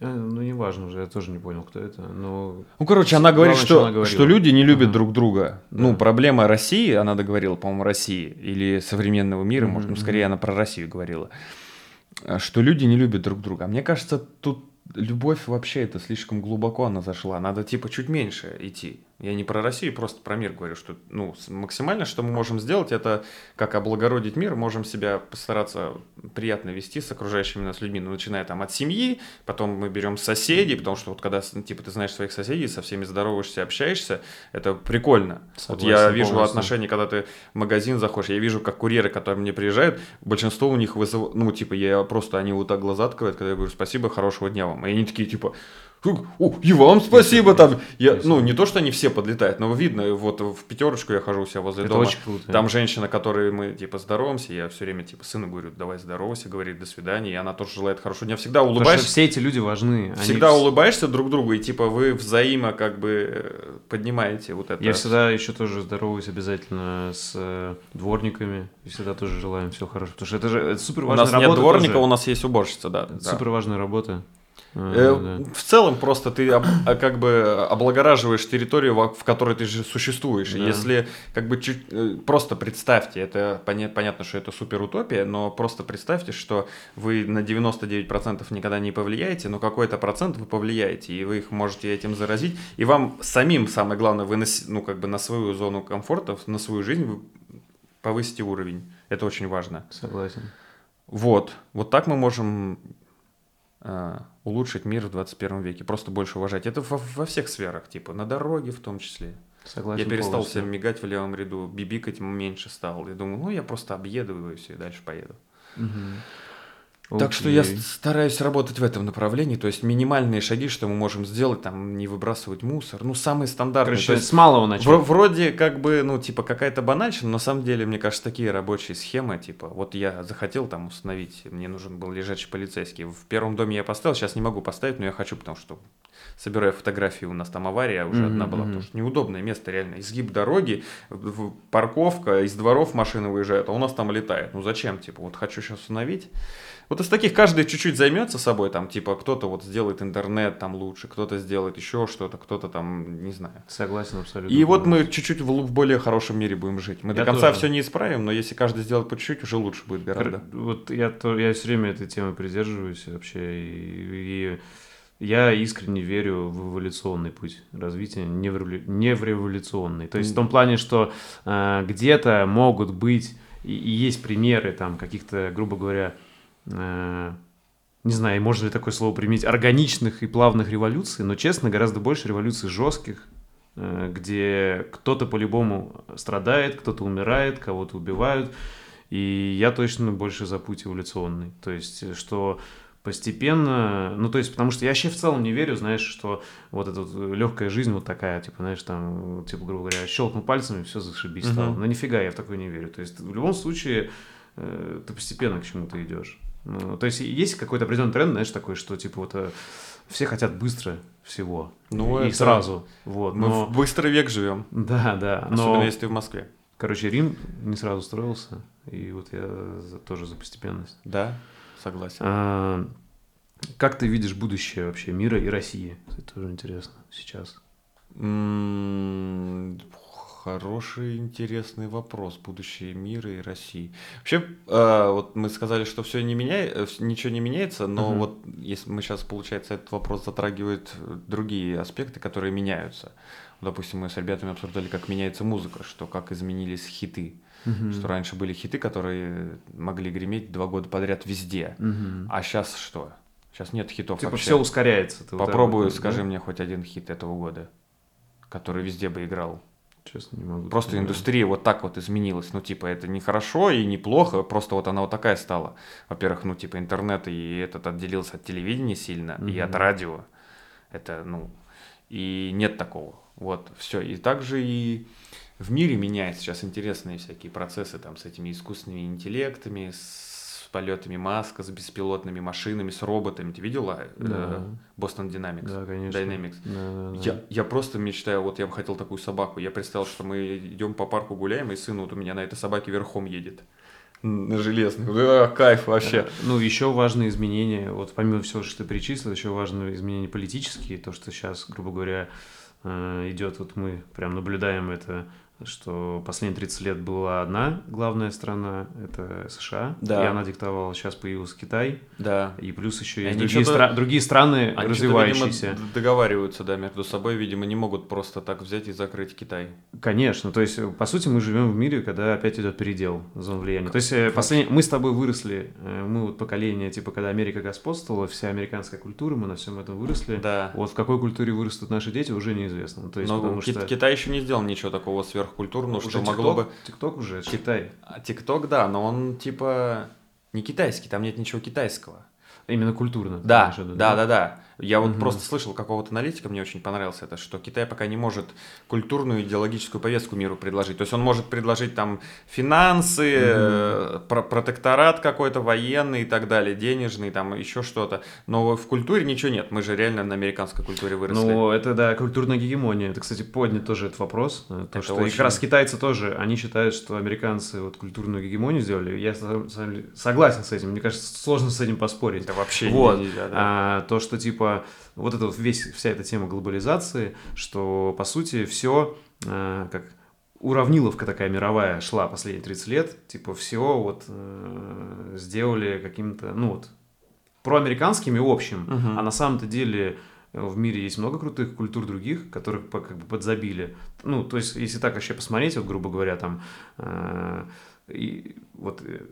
Э, ну, неважно уже, я тоже не понял, кто это. Но...
Ну, короче, она говорит, Главное, что, что, люди не любят uh-huh. друг друга. Да. Ну, проблема России, она договорила, по-моему, России или современного мира, uh-huh. может, ну, скорее она про Россию говорила, э, что люди не любят друг друга. Мне кажется, тут любовь вообще это слишком глубоко она зашла. Надо типа чуть меньше идти. Я не про Россию, просто про мир говорю, что ну, максимально, что мы можем сделать, это как облагородить мир, можем себя постараться приятно вести с окружающими нас людьми, ну, начиная там от семьи, потом мы берем соседей, потому что вот когда, типа, ты знаешь своих соседей, со всеми здороваешься, общаешься, это прикольно. Согласен, вот я вижу полностью. отношения, когда ты в магазин заходишь, я вижу, как курьеры, которые мне приезжают, большинство у них вызывают, ну, типа, я просто, они вот так глаза открывают, когда я говорю спасибо, хорошего дня вам, и они такие, типа, о, и вам спасибо там. Я, ну, не то, что они все подлетают, но видно, вот в пятерочку я хожу у себя возле
Это
дома.
очень круто.
Там женщина, которой мы, типа, здороваемся, я все время, типа, сыну говорю, давай здоровайся, говорит, до свидания, и она тоже желает хорошо. Я всегда улыбаешься.
все эти люди важны.
Всегда они... улыбаешься друг другу, и, типа, вы взаимо, как бы, поднимаете вот это.
Я всегда еще тоже здороваюсь обязательно с э, дворниками, и всегда тоже желаем всего хорошего, потому что это же это супер важная
работа. У нас нет дворника, тоже. у нас есть уборщица, да.
Это да. Супер важная работа.
Э, в целом просто ты об, а, как бы облагораживаешь территорию, в которой ты же существуешь. Да. Если как бы чуть, э, просто представьте, это понятно, что это супер утопия, но просто представьте, что вы на 99% никогда не повлияете, но какой-то процент вы повлияете, и вы их можете этим заразить, и вам самим самое главное, вы на, ну как бы на свою зону комфорта, на свою жизнь вы повысите уровень. Это очень важно.
Согласен.
Вот, вот так мы можем улучшить мир в 21 веке, просто больше уважать. Это во, во всех сферах, типа на дороге в том числе.
Согласен
я перестал
полностью.
всем мигать в левом ряду, бибикать меньше стал. Я думаю, ну я просто объеду и все, и дальше поеду.
Угу.
Так что я стараюсь работать в этом направлении, то есть минимальные шаги, что мы можем сделать, там не выбрасывать мусор, ну самые стандартные.
Короче,
есть,
с малого начать.
вроде как бы, ну типа какая-то банальщина, но на самом деле, мне кажется, такие рабочие схемы, типа вот я захотел там установить, мне нужен был лежачий полицейский. В первом доме я поставил, сейчас не могу поставить, но я хочу, потому что собираю фотографии, у нас там авария уже mm-hmm, одна была, потому что неудобное место реально, изгиб дороги, парковка, из дворов машины выезжают, а у нас там летает. Ну зачем, типа вот хочу сейчас установить. Вот из таких каждый чуть-чуть займется собой, там, типа, кто-то вот сделает интернет там лучше, кто-то сделает еще что-то, кто-то там, не знаю.
Согласен абсолютно.
И вот мы чуть-чуть в, в более хорошем мире будем жить. Мы я до конца тоже. все не исправим, но если каждый сделает по чуть-чуть, уже лучше будет гораздо.
Вот я, то, я все время этой темы придерживаюсь вообще, и, и я искренне верю в эволюционный путь развития, не в, револю... не в революционный. То есть в том плане, что э, где-то могут быть, и, и есть примеры там каких-то, грубо говоря, не знаю, можно ли такое слово применить, органичных и плавных революций, но, честно, гораздо больше революций жестких, э, где кто-то по-любому страдает, кто-то умирает, кого-то убивают. И я точно больше за путь эволюционный. То есть, что постепенно, ну, то есть, потому что я вообще в целом не верю, знаешь, что вот эта вот легкая жизнь вот такая, типа, знаешь, там, типа, грубо говоря, щелкнул пальцами, все зашибись uh-huh. стало. Но нифига, я в такое не верю. То есть, в любом случае, э, ты постепенно к чему-то идешь. Ну, то есть есть какой-то определенный тренд, знаешь, такой, что типа вот э, все хотят быстро всего. Ну, и это... сразу. Вот,
Мы но... в быстрый век живем.
Да, да.
Особенно но... если ты в Москве.
Короче, Рим не сразу строился, и вот я за, тоже за постепенность.
Да, согласен.
А, как ты видишь будущее вообще мира и России? Это тоже интересно сейчас.
М-м- Хороший, интересный вопрос. Будущее мира и России. Вообще, э, вот мы сказали, что все не меняет, э, ничего не меняется, но угу. вот если мы сейчас, получается, этот вопрос затрагивает другие аспекты, которые меняются. Допустим, мы с ребятами обсуждали, как меняется музыка, что как изменились хиты. Угу. Что раньше были хиты, которые могли греметь два года подряд везде. Угу. А сейчас что? Сейчас нет хитов
типа
вообще.
все ускоряется.
Попробую, вот, скажи да? мне хоть один хит этого года, который везде бы играл.
Честно, не могу.
Просто сказать. индустрия вот так вот изменилась. Ну, типа, это не хорошо и не плохо, просто вот она вот такая стала. Во-первых, ну, типа, интернет и этот отделился от телевидения сильно, mm-hmm. и от радио. Это, ну, и нет такого. Вот, все. И также и в мире меняются сейчас интересные всякие процессы там с этими искусственными интеллектами, с с полетами Маска, с беспилотными машинами, с роботами. Ты видела да. э, Boston Dynamics?
Да, конечно.
Dynamics.
Да, да, да.
Я, я просто мечтаю, вот я бы хотел такую собаку. Я представил, что мы идем по парку гуляем, и сын вот у меня на этой собаке верхом едет. На железный. Да, кайф вообще. Да.
Ну, еще важные изменения. Вот помимо всего, что ты перечислил, еще важные изменения политические. То, что сейчас, грубо говоря, э, идет, вот мы прям наблюдаем это что последние 30 лет была одна главная страна, это США,
Да.
и она диктовала, сейчас появился Китай,
Да.
и плюс еще есть
они
другие, стра- другие страны
Они
развивающиеся.
видимо, договариваются, да, между собой, видимо, не могут просто так взять и закрыть Китай.
Конечно, то есть, по сути, мы живем в мире, когда опять идет передел зон влияния. То есть, э, последний... мы с тобой выросли, э, мы вот поколение, типа, когда Америка господствовала, вся американская культура, мы на всем этом выросли.
Да.
Вот в какой культуре вырастут наши дети, уже неизвестно. То есть,
Но
потому
Ки-
что...
Китай еще не сделал ничего такого сверхкультурного,
Уже
что
TikTok-
могло бы...
TikTok уже, это Китай.
А ТикТок, да, но он типа не китайский, там нет ничего китайского.
Именно культурно.
Да,
виду,
да, да, да. Я вот
Мгм.
просто слышал какого-то аналитика, мне очень понравился это, что Китай пока не может культурную идеологическую повестку миру предложить. То есть он может предложить там финансы, э, про- протекторат какой-то военный и так далее, денежный, там еще что-то. Но в культуре ничего нет. Мы же реально на американской культуре выросли.
Ну, это, да, культурная гегемония. Это, кстати, поднят тоже этот вопрос. э, То,
Это
что
очень-
как раз китайцы тоже, они считают, что американцы вот культурную гегемонию сделали. Я согласен с этим. Мне кажется, сложно с этим поспорить.
Это вообще
Вот.
нельзя, да.
А, то, что типа вот эта вот весь, вся эта тема глобализации, что по сути все как уравниловка такая мировая шла последние 30 лет, типа все вот э, сделали каким-то, ну вот, проамериканским и общим,
Мгм.
а на самом-то деле э, в мире есть много крутых культур других, которых как бы подзабили. Ну, то есть, если так вообще посмотреть, вот, грубо говоря, там, э, и, вот, э,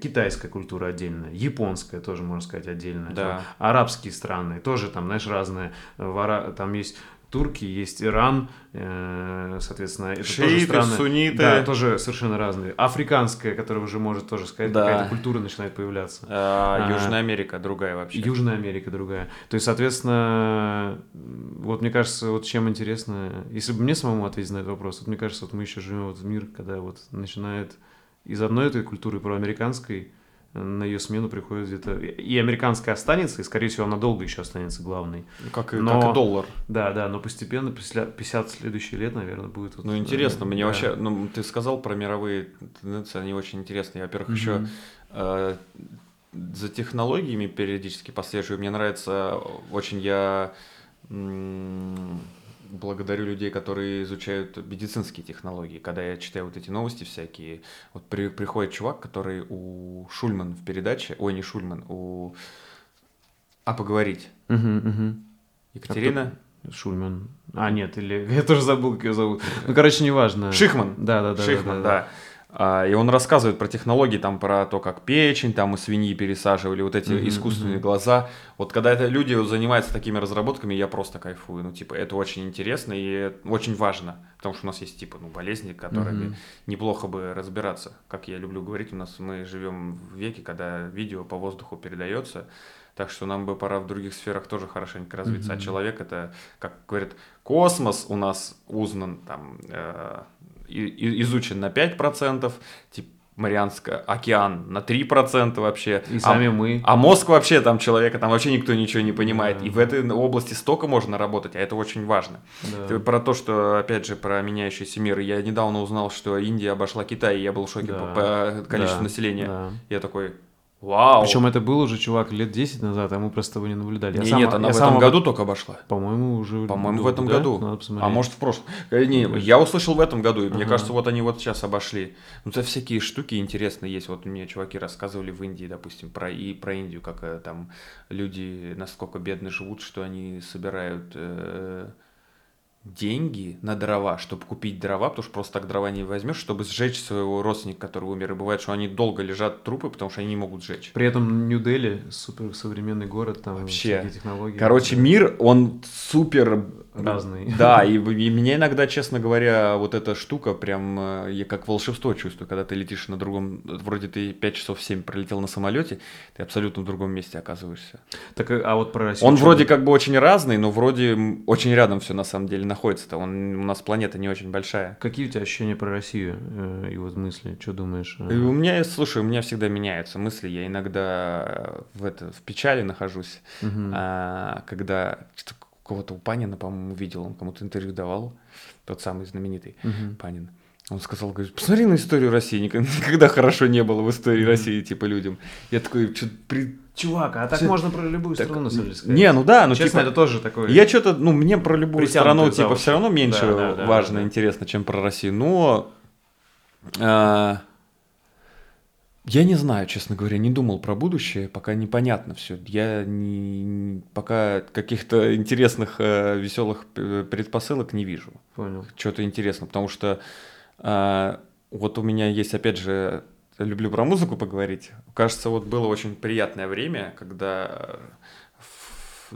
китайская культура отдельная, японская тоже, можно сказать, отдельная.
Да.
Там арабские страны тоже там, знаешь, разные. Ара- Там есть турки, есть Иран, э, соответственно, это тоже
Шииты,
страны.
сунниты.
Да, тоже совершенно разные. Африканская, которая уже может тоже сказать,
Да.
какая-то культура начинает появляться.
А,
а,
Южная Америка другая вообще.
Южная Америка другая. То есть, соответственно, вот мне кажется, вот чем интересно, если бы мне самому ответить на этот вопрос, вот мне кажется, вот мы еще живем вот в мир, когда вот начинает из одной этой культуры проамериканской э, на ее смену приходит где-то... И американская останется, и, скорее всего, она долго еще останется главной.
Ну, Как, и,
Но-
как и доллар.
Да, да, но постепенно, после 50 следующих лет, наверное, будет... Вот,
Ну, интересно,
э,
мне
да.
вообще, ну, ты сказал про мировые тенденции, они очень интересные. Во-первых,
Мгм.
еще э, за технологиями периодически послеживаю. Мне нравится очень, я м, благодарю людей, которые изучают медицинские технологии. Когда я читаю вот эти новости всякие, вот при- приходит чувак, который у Шульман в передаче, ой, не Шульман, у... А поговорить.
Мгм, мгм.
Екатерина
Шульман. А, нет, или... Я тоже забыл, как ее зовут. Ну, короче, неважно.
Шихман.
Да, да, да.
Шихман, да. А, И он рассказывает про технологии, там, про то, как печень, там, у свиньи пересаживали, вот эти
Мгм,
искусственные глаза. Вот когда это люди занимаются такими разработками, я просто кайфую. Ну, типа, это очень интересно и очень важно, потому что у нас есть, типа, ну, болезни, которыми
Мгм.
неплохо бы разбираться. Как я люблю говорить, у нас мы живем в веке, когда видео по воздуху передается, так что нам бы пора в других сферах тоже хорошенько развиться. А
Мгм.
человек это, как говорят, космос у нас узнан, там, э, изучен на 5%, типа Марианская, океан на 3% вообще.
И
А-
сами мы.
а мозг вообще там человека, там вообще никто ничего не понимает.
Да.
И в этой области столько можно работать, а это очень важно.
Да.
Ты про то, что, опять же, про меняющийся мир. Я недавно узнал, что Индия обошла Китай, и я был в шоке
Да.
по, по количеству
Да,
населения.
да.
Я такой, вау.
Причем это был уже чувак лет 10 назад, а мы просто его не наблюдали. Я
Не,
сам-
нет, она
я
в
сам
этом
об-
году только обошла.
По-моему, уже...
По-моему, в этом
да?
году.
Надо посмотреть.
А может в прошлом. Э, Не, я услышал в этом году, и мне
Ага.
кажется, вот они вот сейчас обошли. Ну, это всякие штуки интересные есть. Вот мне чуваки рассказывали в Индии, допустим, про и про Индию, как э, там люди насколько бедно живут, что они собирают э, деньги на дрова, чтобы купить дрова, потому что просто так дрова не возьмешь, чтобы сжечь своего родственника, который умер. И бывает, что они долго лежат трупы, потому что они не могут сжечь.
При этом Нью-Дели супер современный город, там
Вообще.
технологии.
Короче, мир, он супер
разный.
Да, и, и меня иногда, честно говоря, вот эта штука прям э, я как волшебство чувствую, когда ты летишь на другом, вроде ты 5 часов 7 пролетел на самолете, ты абсолютно в другом месте оказываешься.
Так, а вот про Россию...
Он вроде как бы очень разный, но вроде очень рядом все на самом деле находится-то. Он, у нас планета не очень большая.
Какие у тебя ощущения про Россию э, и вот мысли? Что думаешь? э?
И у меня, слушай, у меня всегда меняются мысли. Я иногда в, это, в печали нахожусь,
Мгм.
а, когда что-то какого-то у Панина, по-моему, видел, он кому-то интервью давал, тот самый знаменитый.
Мгм.
Панин. Он сказал, говорит, посмотри на историю России, никогда хорошо не было в истории России, типа, людям. Я такой, что при...
Чувак, а так Че... можно про любую так... страну, на самом деле,
сказать. Не, ну да, ну
Честно, типа... это тоже такое...
Я что-то, ну, мне про любую страну, типа, все равно меньше да, да, важно, да, да. интересно, чем про Россию. Но... А... Я не знаю, честно говоря, не думал про будущее, пока непонятно все. Я не, пока каких-то интересных, э, веселых предпосылок не вижу.
Понял.
Что-то интересно, потому что а, вот у меня есть, опять же, люблю про музыку поговорить. Кажется, вот было очень приятное время, когда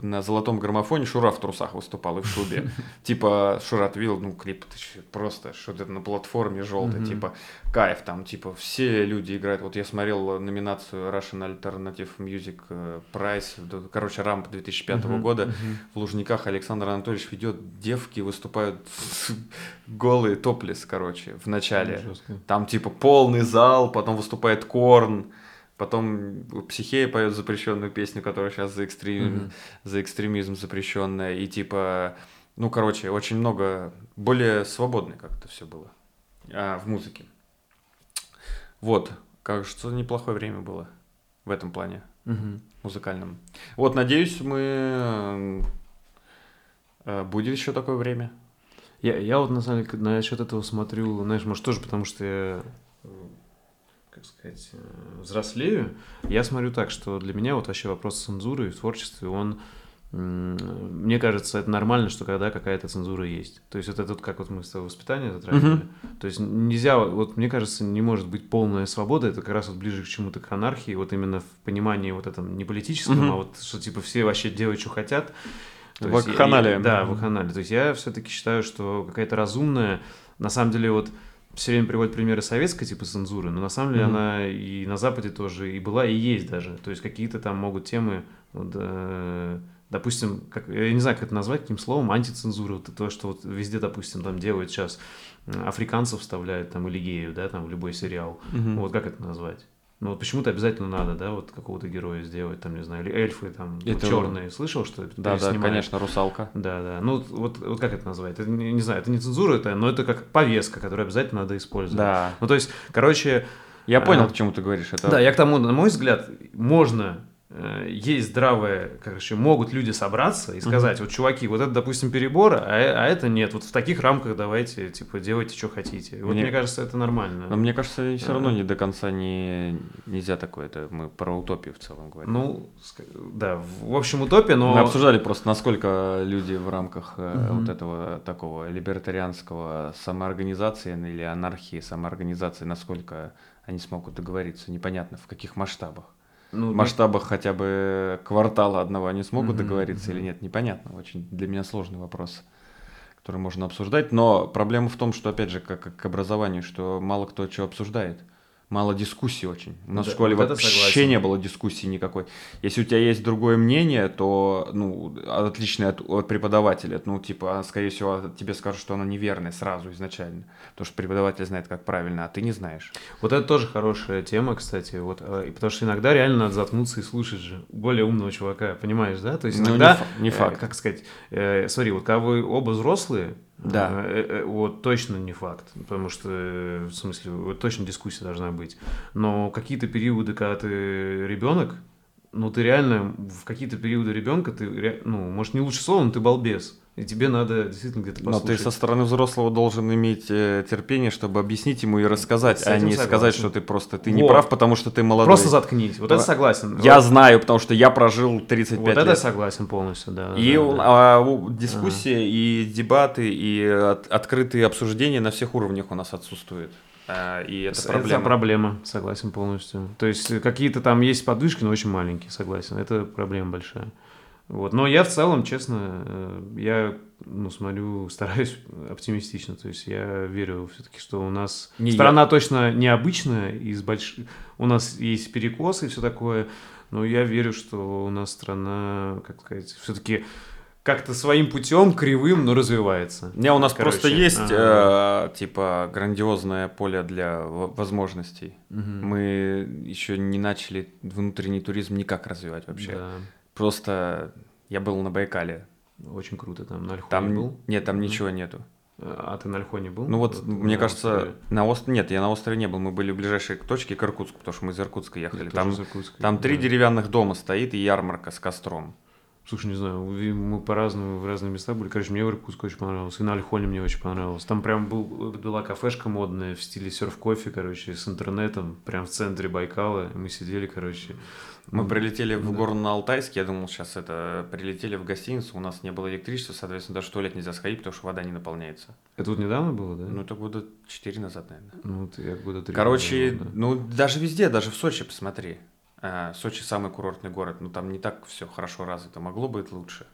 на золотом граммофоне Шура в трусах выступал и в шубе. Типа, Шура, ты видел, ну, клип, просто что-то на платформе желтой, типа, кайф там, типа, все люди играют. Вот я смотрел номинацию Russian Alternative Music э, Prize, короче, рамп 2005 года. В Лужниках Александр Анатольевич ведет, девки выступают голые, топлес, короче, в начале. Там, типа, полный зал, потом выступает Корн. Потом Психея поет запрещенную песню, которая сейчас за, экстрем... mm-hmm. за экстремизм запрещенная. И типа, ну, короче, очень много, более свободно как-то все было а, в музыке. Вот, кажется, неплохое время было в этом плане
mm-hmm.
музыкальном. Вот, надеюсь, мы э, будет еще такое время.
Я, я вот на самом деле насчет этого смотрю, знаешь, может тоже потому что я как сказать, э, взрослею, я смотрю так, что для меня вот вообще вопрос цензуры в творчестве, он мне кажется, это нормально, что когда какая-то цензура есть. То есть это вот как вот мы с тобой воспитание затрагивали. Uh-huh. То есть нельзя, вот мне кажется, не может быть полная свобода, это как раз вот ближе к чему-то к анархии, вот именно в понимании вот этом не политическом, uh-huh. а вот что типа все вообще делают, что хотят.
Вакханалия.
Да, вакханалия. То есть я все-таки считаю, что какая-то разумная, на самом деле вот все время приводят примеры советской типа цензуры, но на самом деле mm-hmm. она и на Западе тоже и была, и есть даже. То есть какие-то там могут темы, вот, э, допустим, как, я не знаю, как это назвать, каким словом, антицензура, вот то, что вот везде, допустим, там делают сейчас, африканцев вставляют там или геев, да, там в любой сериал. Mm-hmm. Вот как это назвать? Ну вот почему-то обязательно надо, да, вот какого-то героя сделать, там, не знаю, или эльфы, там, это... ну, черные. Слышал, что
Да, да, конечно, русалка.
Да, да. Ну вот, вот как это назвать? Это, не, не знаю, это не цензура, это, но это как повестка, которую обязательно надо использовать.
Да.
Ну то есть, короче...
Я понял, а, к чему ты говоришь. Это...
Да, я к тому, на мой взгляд, можно есть здравые, короче, могут люди собраться и сказать, mm-hmm. вот, чуваки, вот это, допустим, перебор, а, а это нет, вот в таких рамках давайте, типа, делайте, что хотите. Вот мне, мне кажется, это нормально.
Но мне кажется, все равно не до конца не, нельзя такое, это мы про утопию в целом говорим.
Ну, да, в общем, утопия, но...
Мы обсуждали просто, насколько люди в рамках mm-hmm. вот этого такого либертарианского самоорганизации или анархии самоорганизации, насколько они смогут договориться, непонятно в каких масштабах. Ну, в масштабах да. хотя бы квартала одного они смогут mm-hmm, договориться mm-hmm. или нет, непонятно. Очень для меня сложный вопрос, который можно обсуждать. Но проблема в том, что, опять же, как, как к образованию, что мало кто что обсуждает мало дискуссий очень. У нас да, в школе вот вообще согласен. не было дискуссии никакой. Если у тебя есть другое мнение, то, ну, отличное от, от преподавателя, ну, типа, скорее всего, тебе скажут, что оно неверное сразу изначально. Потому что преподаватель знает, как правильно, а ты не знаешь.
Вот это тоже хорошая тема, кстати. Вот, э, потому что иногда реально надо заткнуться и слушать же более умного чувака, понимаешь, да? То есть ну, иногда,
ну, не, факт.
Э, как сказать, э, смотри, вот когда вы оба взрослые,
да.
Э, э, вот точно не факт, потому что, в смысле, вот точно дискуссия должна быть. Но какие-то периоды, когда ты ребенок, ну ты реально в какие-то периоды ребенка ты, ну, может не лучше слово, но ты балбес. И тебе надо действительно где-то послушать.
Но ты со стороны взрослого должен иметь э, терпение, чтобы объяснить ему и рассказать, а не согласен. сказать, что ты просто ты вот. не прав, потому что ты молодой.
Просто заткнись. Вот это согласен.
Я вот. знаю, потому что я прожил 35 вот лет. Вот
это согласен полностью, да.
И
да,
да. А, дискуссия, ага. и дебаты, и от, открытые обсуждения на всех уровнях у нас отсутствуют. А, и это, это проблема.
Это проблема, согласен полностью. То есть какие-то там есть подвижки, но очень маленькие, согласен. Это проблема большая. Вот. Но я в целом, честно, э, я ну, смотрю, стараюсь оптимистично. То есть я верю все-таки, что у нас не страна я. точно необычная, из больш... у нас есть перекосы и все такое, но я верю, что у нас страна, как сказать, все-таки как-то своим путем, кривым, но развивается.
Не, у нас Короче, просто есть ага. э, типа грандиозное поле для возможностей. Угу. Мы еще не начали внутренний туризм никак развивать вообще. Да. Просто я был на Байкале.
Очень круто там, на Ольхове
там,
был?
Нет, там mm-hmm. ничего нету.
А ты на Альхоне был?
Ну вот, на мне кажется, острове? на острове... Нет, я на острове не был. Мы были в ближайшей точке к Иркутску, потому что мы из Иркутска ехали. Я там Иркутска, там три да. деревянных дома стоит и ярмарка с костром.
Слушай, не знаю, мы по-разному в разные места были. Короче, мне в Иркутске очень понравилось. И на Альхоне мне очень понравилось. Там прям был, была кафешка модная в стиле серф-кофе, короче, с интернетом. Прям в центре Байкала. Мы сидели, короче.
Мы прилетели в да. город на Алтайск, я думал, сейчас это, прилетели в гостиницу, у нас не было электричества, соответственно, даже в туалет нельзя сходить, потому что вода не наполняется.
Это вот недавно было, да?
Ну, это года четыре назад, наверное.
Ну, вот я года три.
Короче, было, да. ну, даже везде, даже в Сочи, посмотри. А, Сочи самый курортный город, ну, там не так все хорошо развито, могло быть лучше.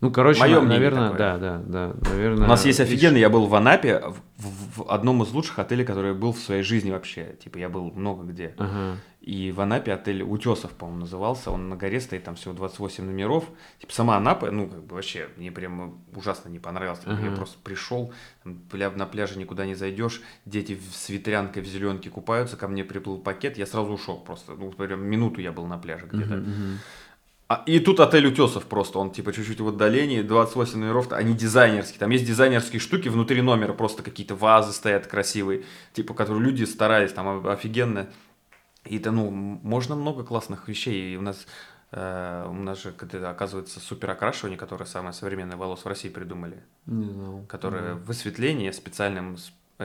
Ну, короче, Моё наверное, да, да, да, наверное.
У нас есть офигенный, я был в Анапе, в, в одном из лучших отелей, который был в своей жизни вообще. Типа, я был много где. Ага. И в Анапе отель Утесов, по-моему, назывался. Он на горе стоит, там всего 28 номеров. Типа, сама Анапа, ну, как бы вообще, мне прям ужасно не понравилось. Ага. Я просто пришел, на пляже никуда не зайдешь, дети с ветрянкой в зеленке купаются, ко мне приплыл пакет, я сразу ушел просто. Ну, прям минуту я был на пляже где-то. Ага. А, и тут отель Утесов просто, он типа чуть-чуть в отдалении, 28 номеров, они дизайнерские, там есть дизайнерские штуки внутри номера, просто какие-то вазы стоят красивые, типа, которые люди старались, там офигенно. И это, ну, можно много классных вещей, и у нас Uh, у нас же, оказывается, супер окрашивание, которое самое современное волос в России придумали.
Не знал.
Которое mm. высветление специальным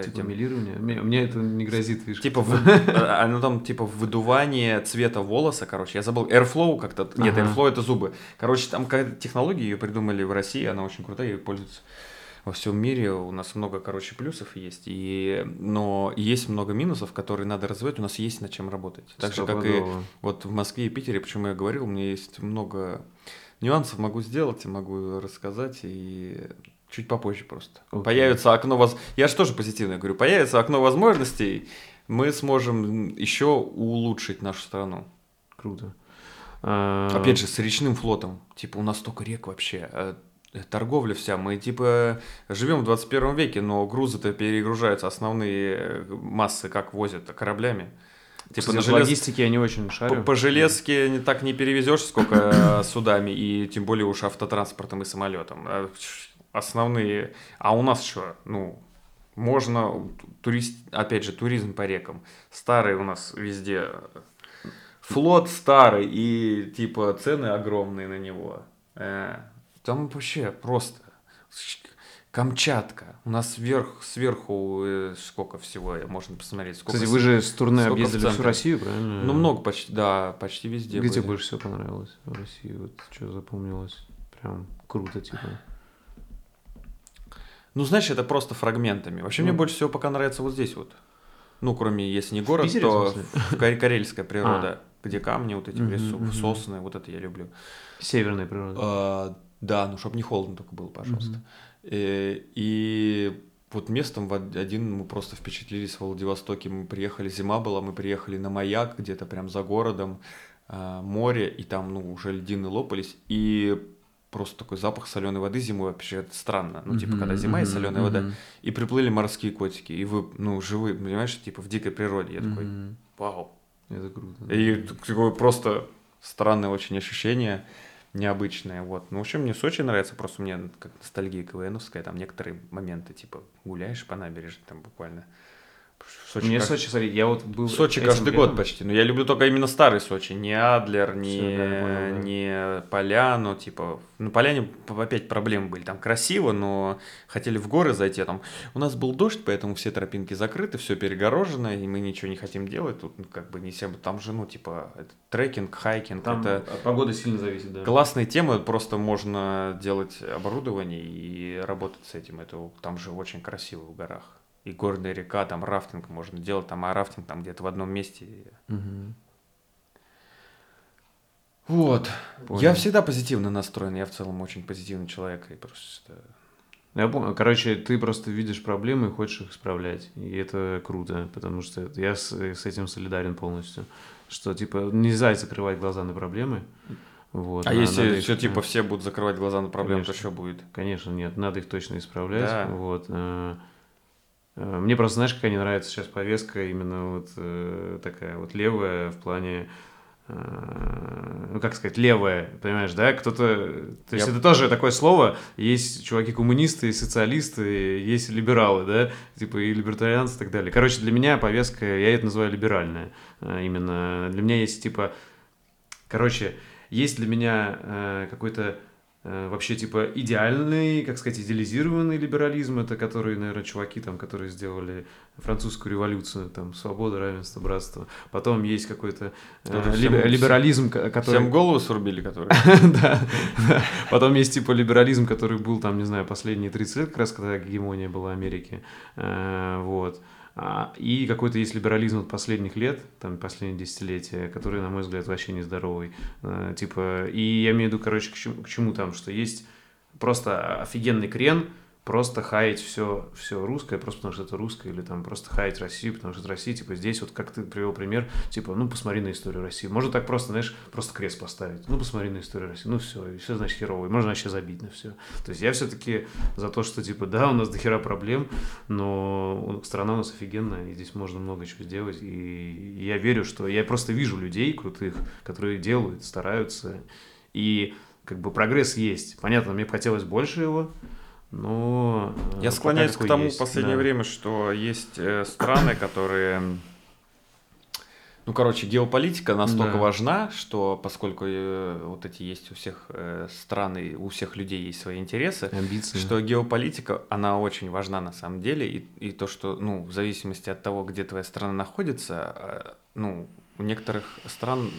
Типа этим. милирование? Мне, мне это не грозит,
видишь. Типа, в, а, оно там, типа, выдувание цвета волоса, короче, я забыл, Airflow как-то, нет, ага. Airflow это зубы. Короче, там какая-то технология, ее придумали в России, она очень крутая, ее пользуются во всем мире. У нас много, короче, плюсов есть, и, но есть много минусов, которые надо развивать, у нас есть над чем работать. Так же, как и вот в Москве и Питере, почему я говорил, у меня есть много нюансов, могу сделать, могу рассказать, и Чуть попозже просто. Okay. Появится окно воз... Я же тоже позитивно говорю. Появится окно возможностей, мы сможем еще улучшить нашу страну.
Круто.
А, Опять же, с речным флотом. Типа, у нас столько рек вообще. А, торговля вся. Мы, типа, живем в 21 веке, но грузы-то перегружаются. Основные э, массы как возят кораблями.
Типа на желез... логистике я не очень шарю.
По, по железке не так не перевезешь, сколько судами, и тем более уж автотранспортом и самолетом. Основные. А у нас что? Ну, можно, турист, опять же, туризм по рекам. Старый у нас везде. Флот старый, и типа цены огромные на него. Э, там вообще просто Камчатка. У нас вверх, сверху э, сколько всего можно посмотреть. Сколько
Кстати, вы же с турне объездили всю Россию, правильно?
Ну, много почти, да, почти везде.
Где были. тебе больше всего понравилось в России? Вот что запомнилось? Прям круто, типа.
Ну, знаешь, это просто фрагментами. Вообще, ну. мне больше всего пока нравится вот здесь вот. Ну, кроме, если не город, Питере, то в карельская природа, а. где камни, вот эти лесу, сосны, вот это я люблю.
Северная природа.
А, да, ну, чтобы не холодно только было, пожалуйста. И, э, и вот местом в один мы просто впечатлились в Владивостоке. Мы приехали, зима была, мы приехали на маяк где-то прям за городом, а, море, и там, ну, уже льдины лопались. И просто такой запах соленой воды зимой вообще это странно. Ну, типа, когда зима и соленая вода. И приплыли морские котики, и вы, ну, живые, понимаешь, типа в дикой природе. Я такой, вау.
Это круто.
И такое просто странное очень ощущение, необычное. Вот. Ну, в общем, мне Сочи нравится, просто мне как ностальгия КВНовская, там некоторые моменты, типа, гуляешь по набережной, там буквально
Сочи Мне как... Сочи, смотри, я вот был...
Сочи каждый летом. год почти, но я люблю только именно старый Сочи, не Адлер, не, Все, да, понял, да. не Поляну, типа... На Поляне опять проблемы были, там красиво, но хотели в горы зайти, а там... У нас был дождь, поэтому все тропинки закрыты, все перегорожено, и мы ничего не хотим делать, тут ну, как бы не всем... Там же, ну, типа, это трекинг, хайкинг,
там
это...
От погоды сильно зависит, да.
Классные темы, просто можно делать оборудование и работать с этим, это там же очень красиво в горах и горная река, там рафтинг можно делать, там а рафтинг там где-то в одном месте. Угу. Вот. Понял. Я всегда позитивно настроен, я в целом очень позитивный человек. И просто...
Я помню, короче, ты просто видишь проблемы и хочешь их исправлять. И это круто, потому что я с, с этим солидарен полностью. Что, типа, нельзя закрывать глаза на проблемы.
Вот, а, а если все, их... типа, все будут закрывать глаза на проблемы, Конечно. то что будет?
Конечно, нет, надо их точно исправлять. Да. Вот. Э, Э, мне просто, знаешь, какая не нравится сейчас повестка, именно вот э, такая вот левая в плане э, ну, как сказать, левое, понимаешь, да, кто-то, то есть Я... это тоже такое слово, есть чуваки-коммунисты, социалисты, есть либералы, да, типа и либертарианцы и так далее. Короче, для меня повестка, я это называю либеральная, э, именно, для меня есть, типа, короче, есть для меня э, какой-то Э, вообще типа идеальный, как сказать, идеализированный либерализм, это которые, наверное, чуваки там, которые сделали французскую революцию, там, свобода, равенство, братство. Потом есть какой-то э, либерализм, который...
Всем голову срубили, который...
да, Потом есть типа либерализм, который был там, не знаю, последние 30 лет, как раз когда гегемония была Америки. Э, вот. А, и какой-то есть либерализм от последних лет, там, последние десятилетия, который, на мой взгляд, вообще нездоровый. А, типа, и я имею в виду, короче, к чему, к чему там, что есть просто офигенный крен, просто хаять все, все русское, просто потому что это русское, или там просто хаять Россию, потому что это Россия, типа здесь вот как ты привел пример, типа, ну посмотри на историю России. Можно так просто, знаешь, просто крест поставить. Ну посмотри на историю России. Ну все, и все значит херово. И можно вообще забить на все. То есть я все-таки за то, что типа, да, у нас до хера проблем, но страна у нас офигенная, и здесь можно много чего сделать. И я верю, что я просто вижу людей крутых, которые делают, стараются. И как бы прогресс есть. Понятно, мне бы хотелось больше его, но...
Э, Я склоняюсь к тому есть, в последнее да. время, что есть э, страны, которые... Ну, короче, геополитика настолько да. важна, что поскольку э, вот эти есть у всех э, стран и у всех людей есть свои интересы,
Амбиции.
что геополитика, она очень важна на самом деле, и, и то, что, ну, в зависимости от того, где твоя страна находится, э, ну, у некоторых стран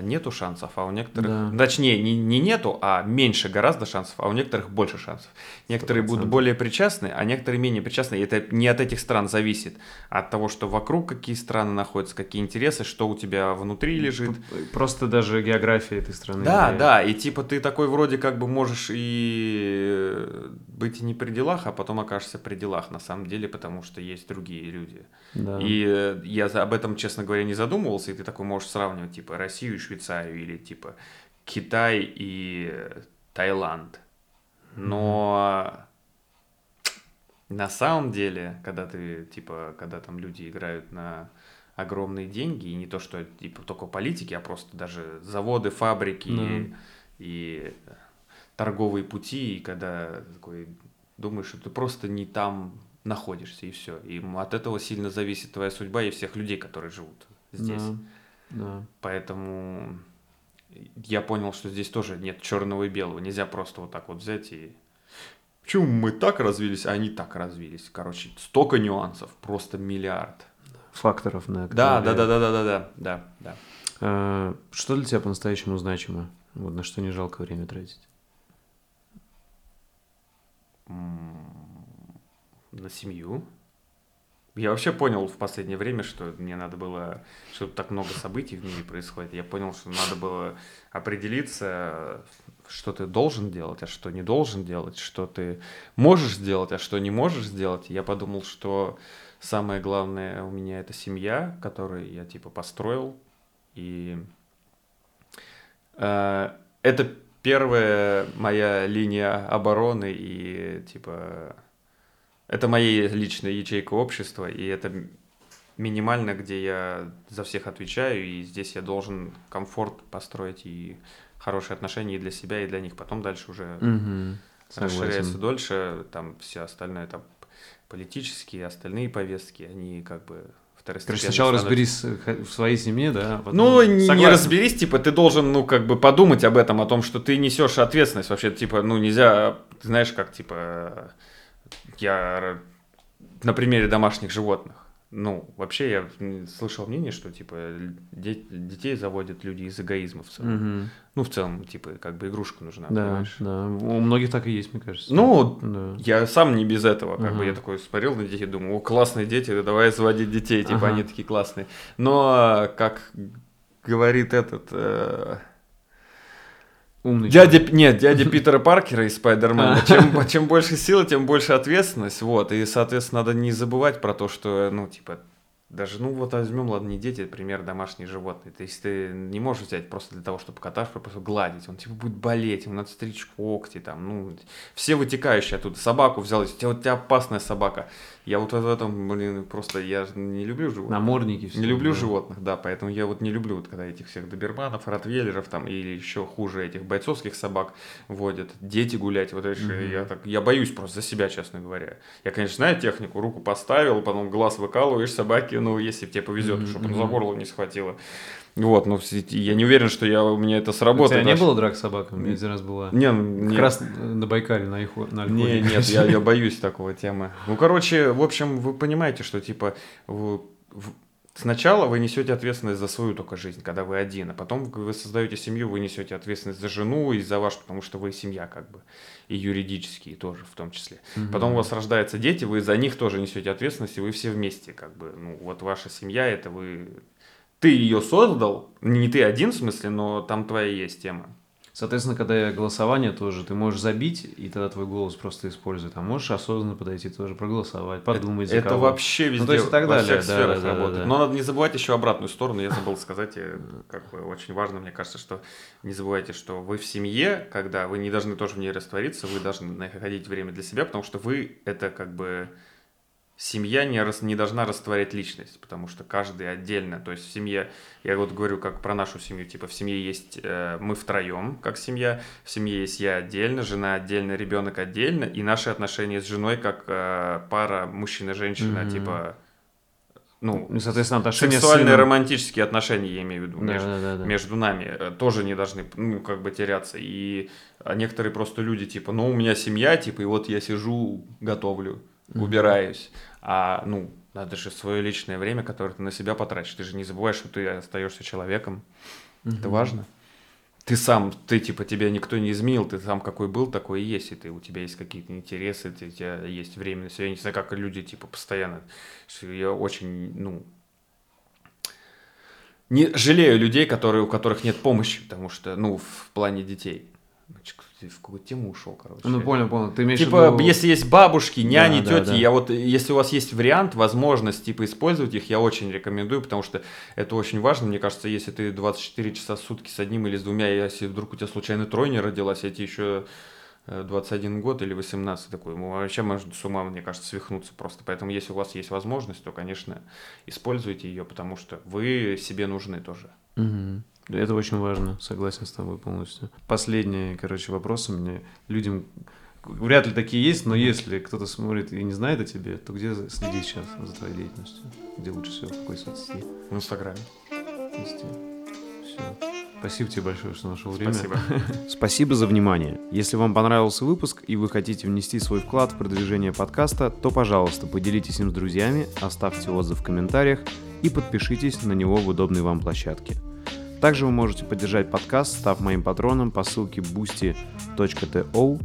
нету шансов, а у некоторых, да. точнее, не, не нету, а меньше гораздо шансов, а у некоторых больше шансов. Некоторые 100%. будут более причастны, а некоторые менее причастны. И это не от этих стран зависит, а от того, что вокруг какие страны находятся, какие интересы, что у тебя внутри лежит.
Просто даже география этой страны.
Да, влияет. да, и типа ты такой вроде как бы можешь и быть не при делах, а потом окажешься при делах на самом деле, потому что есть другие люди. Да. И э, я об этом, честно говоря, не задумывался, и ты такой можешь сравнивать, типа, Россию и Швейцарию, или, типа, Китай и Таиланд. Но на самом деле, когда ты, типа, когда там люди играют на огромные деньги, и не то, что, типа, только политики, а просто даже заводы, фабрики mm. и торговые пути, и когда такой думаешь, что ты просто не там находишься, и все. И от этого сильно зависит твоя судьба и всех людей, которые живут здесь. Да,
да.
Поэтому я понял, что здесь тоже нет черного и белого. Нельзя просто вот так вот взять и... Почему мы так развились, а они так развились? Короче, столько нюансов, просто миллиард.
Факторов,
на да, да, да, да, да, да, да, да, да.
А, что для тебя по-настоящему значимо? Вот на что не жалко время тратить?
на семью. Я вообще понял в последнее время, что мне надо было, что так много событий в мире происходит. Я понял, что надо было определиться, что ты должен делать, а что не должен делать, что ты можешь сделать, а что не можешь сделать. Я подумал, что самое главное у меня это семья, которую я типа построил. И э, это первая моя линия обороны и типа это моя личная ячейка общества, и это минимально, где я за всех отвечаю, и здесь я должен комфорт построить и хорошие отношения и для себя, и для них. Потом дальше уже угу, расширяется дольше, там все остальное, там политические, остальные повестки, они как бы
Короче, сначала разберись в своей семье, да?
А ну, Согласен. не разберись, типа, ты должен, ну, как бы подумать об этом, о том, что ты несешь ответственность. Вообще, типа, ну, нельзя, ты знаешь, как, типа, я на примере домашних животных. Ну, вообще я слышал мнение, что типа де- детей заводят люди из эгоизма в целом. Угу. Ну, в целом, типа, как бы игрушка нужна,
да, понимаешь? Да, у многих так и есть, мне кажется.
Ну, да. я сам не без этого, как угу. бы я такой смотрел на детей, думаю, о, классные дети, давай заводить детей, типа, ага. они такие классные. Но, как говорит этот... Э- Умный дядя, человек. нет, дядя Питера Паркера из Спайдермена. А. Чем, чем больше силы, тем больше ответственность. Вот. И, соответственно, надо не забывать про то, что, ну, типа, даже, ну, вот возьмем, ладно, не дети, например, домашние животные. То есть ты не можешь взять просто для того, чтобы кота просто гладить. Он, типа, будет болеть, ему надо стричь когти, там, ну, все вытекающие оттуда. Собаку взял, у тебя, у тебя опасная собака. Я вот в этом, блин, просто я не люблю животных.
Намордники
все. Не люблю да. животных, да, поэтому я вот не люблю, вот, когда этих всех доберманов, ротвейлеров там, или еще хуже этих бойцовских собак водят, дети гулять, вот это mm-hmm. я так, я боюсь просто за себя, честно говоря. Я, конечно, знаю технику, руку поставил, потом глаз выкалываешь собаке, ну, если тебе повезет, mm-hmm. чтобы он за горло не схватило. Вот, но я не уверен, что я, у меня это сработает.
У тебя не было драк с собаками? Один раз была.
Не,
как раз на Байкале, на, их, на
Не, нет, я, я боюсь такого темы. Ну, короче, в общем, вы понимаете, что, типа, в, в, сначала вы несете ответственность за свою только жизнь, когда вы один, а потом вы создаете семью, вы несете ответственность за жену и за вашу, потому что вы семья, как бы, и юридические тоже в том числе. Угу. Потом у вас рождаются дети, вы за них тоже несете ответственность, и вы все вместе, как бы, ну, вот ваша семья, это вы ты ее создал, не ты один в смысле, но там твоя есть тема.
Соответственно, когда голосование тоже, ты можешь забить, и тогда твой голос просто используют. А можешь осознанно подойти тоже, проголосовать, подумать
это, за кого. Это вообще везде, ну, то есть, и так во далее. всех да, сферах да, работает. Да, да. Но надо не забывать еще обратную сторону. Я забыл сказать, как бы очень важно, мне кажется, что не забывайте, что вы в семье, когда вы не должны тоже в ней раствориться, вы должны находить время для себя, потому что вы это как бы семья не, рас, не должна растворять личность, потому что каждый отдельно, то есть в семье, я вот говорю как про нашу семью, типа в семье есть э, мы втроем, как семья, в семье есть я отдельно, жена отдельно, ребенок отдельно, и наши отношения с женой как э, пара мужчина-женщина, mm-hmm. типа ну,
ну, соответственно, отношения
сексуальные романтические отношения, я имею в виду, да, между, да, да, да. между нами э, тоже не должны, ну, как бы теряться. И а некоторые просто люди, типа, ну, у меня семья, типа, и вот я сижу, готовлю, убираюсь. А, ну, надо же свое личное время, которое ты на себя потратишь. Ты же не забываешь, что ты остаешься человеком. Угу. Это важно. Ты сам, ты типа тебя никто не изменил, ты сам какой был, такой и есть, и ты, у тебя есть какие-то интересы, ты, у тебя есть время на себя. Я не знаю, как люди типа постоянно. Я очень, ну, не жалею людей, которые, у которых нет помощи, потому что, ну, в плане детей в какую тему ушел, короче.
Ну, понял, понял. Ты имеешь
типа,
в виду...
если есть бабушки, няни, да, тети, да, да. я вот, если у вас есть вариант, возможность, типа, использовать их, я очень рекомендую, потому что это очень важно. Мне кажется, если ты 24 часа в сутки с одним или с двумя, если вдруг у тебя случайно тройня родилась, эти еще 21 год или 18 такой, ну, вообще можно с ума, мне кажется, свихнуться просто. Поэтому, если у вас есть возможность, то, конечно, используйте ее, потому что вы себе нужны тоже.
Угу. Это очень важно, согласен с тобой полностью. Последний, короче, вопрос у меня. Людям вряд ли такие есть, но если кто-то смотрит и не знает о тебе, то где следить сейчас за твоей деятельностью? Где лучше всего, в какой соцсети?
В Инстаграме.
Все. Спасибо тебе большое, что нашел время.
Спасибо.
Спасибо за внимание. Если вам понравился выпуск и вы хотите внести свой вклад в продвижение подкаста, то, пожалуйста, поделитесь им с друзьями, оставьте отзыв в комментариях и подпишитесь на него в удобной вам площадке. Также вы можете поддержать подкаст, став моим патроном по ссылке boosty.to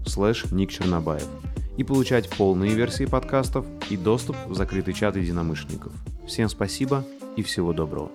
slash Ник Чернобаев и получать полные версии подкастов и доступ в закрытый чат единомышленников. Всем спасибо и всего доброго.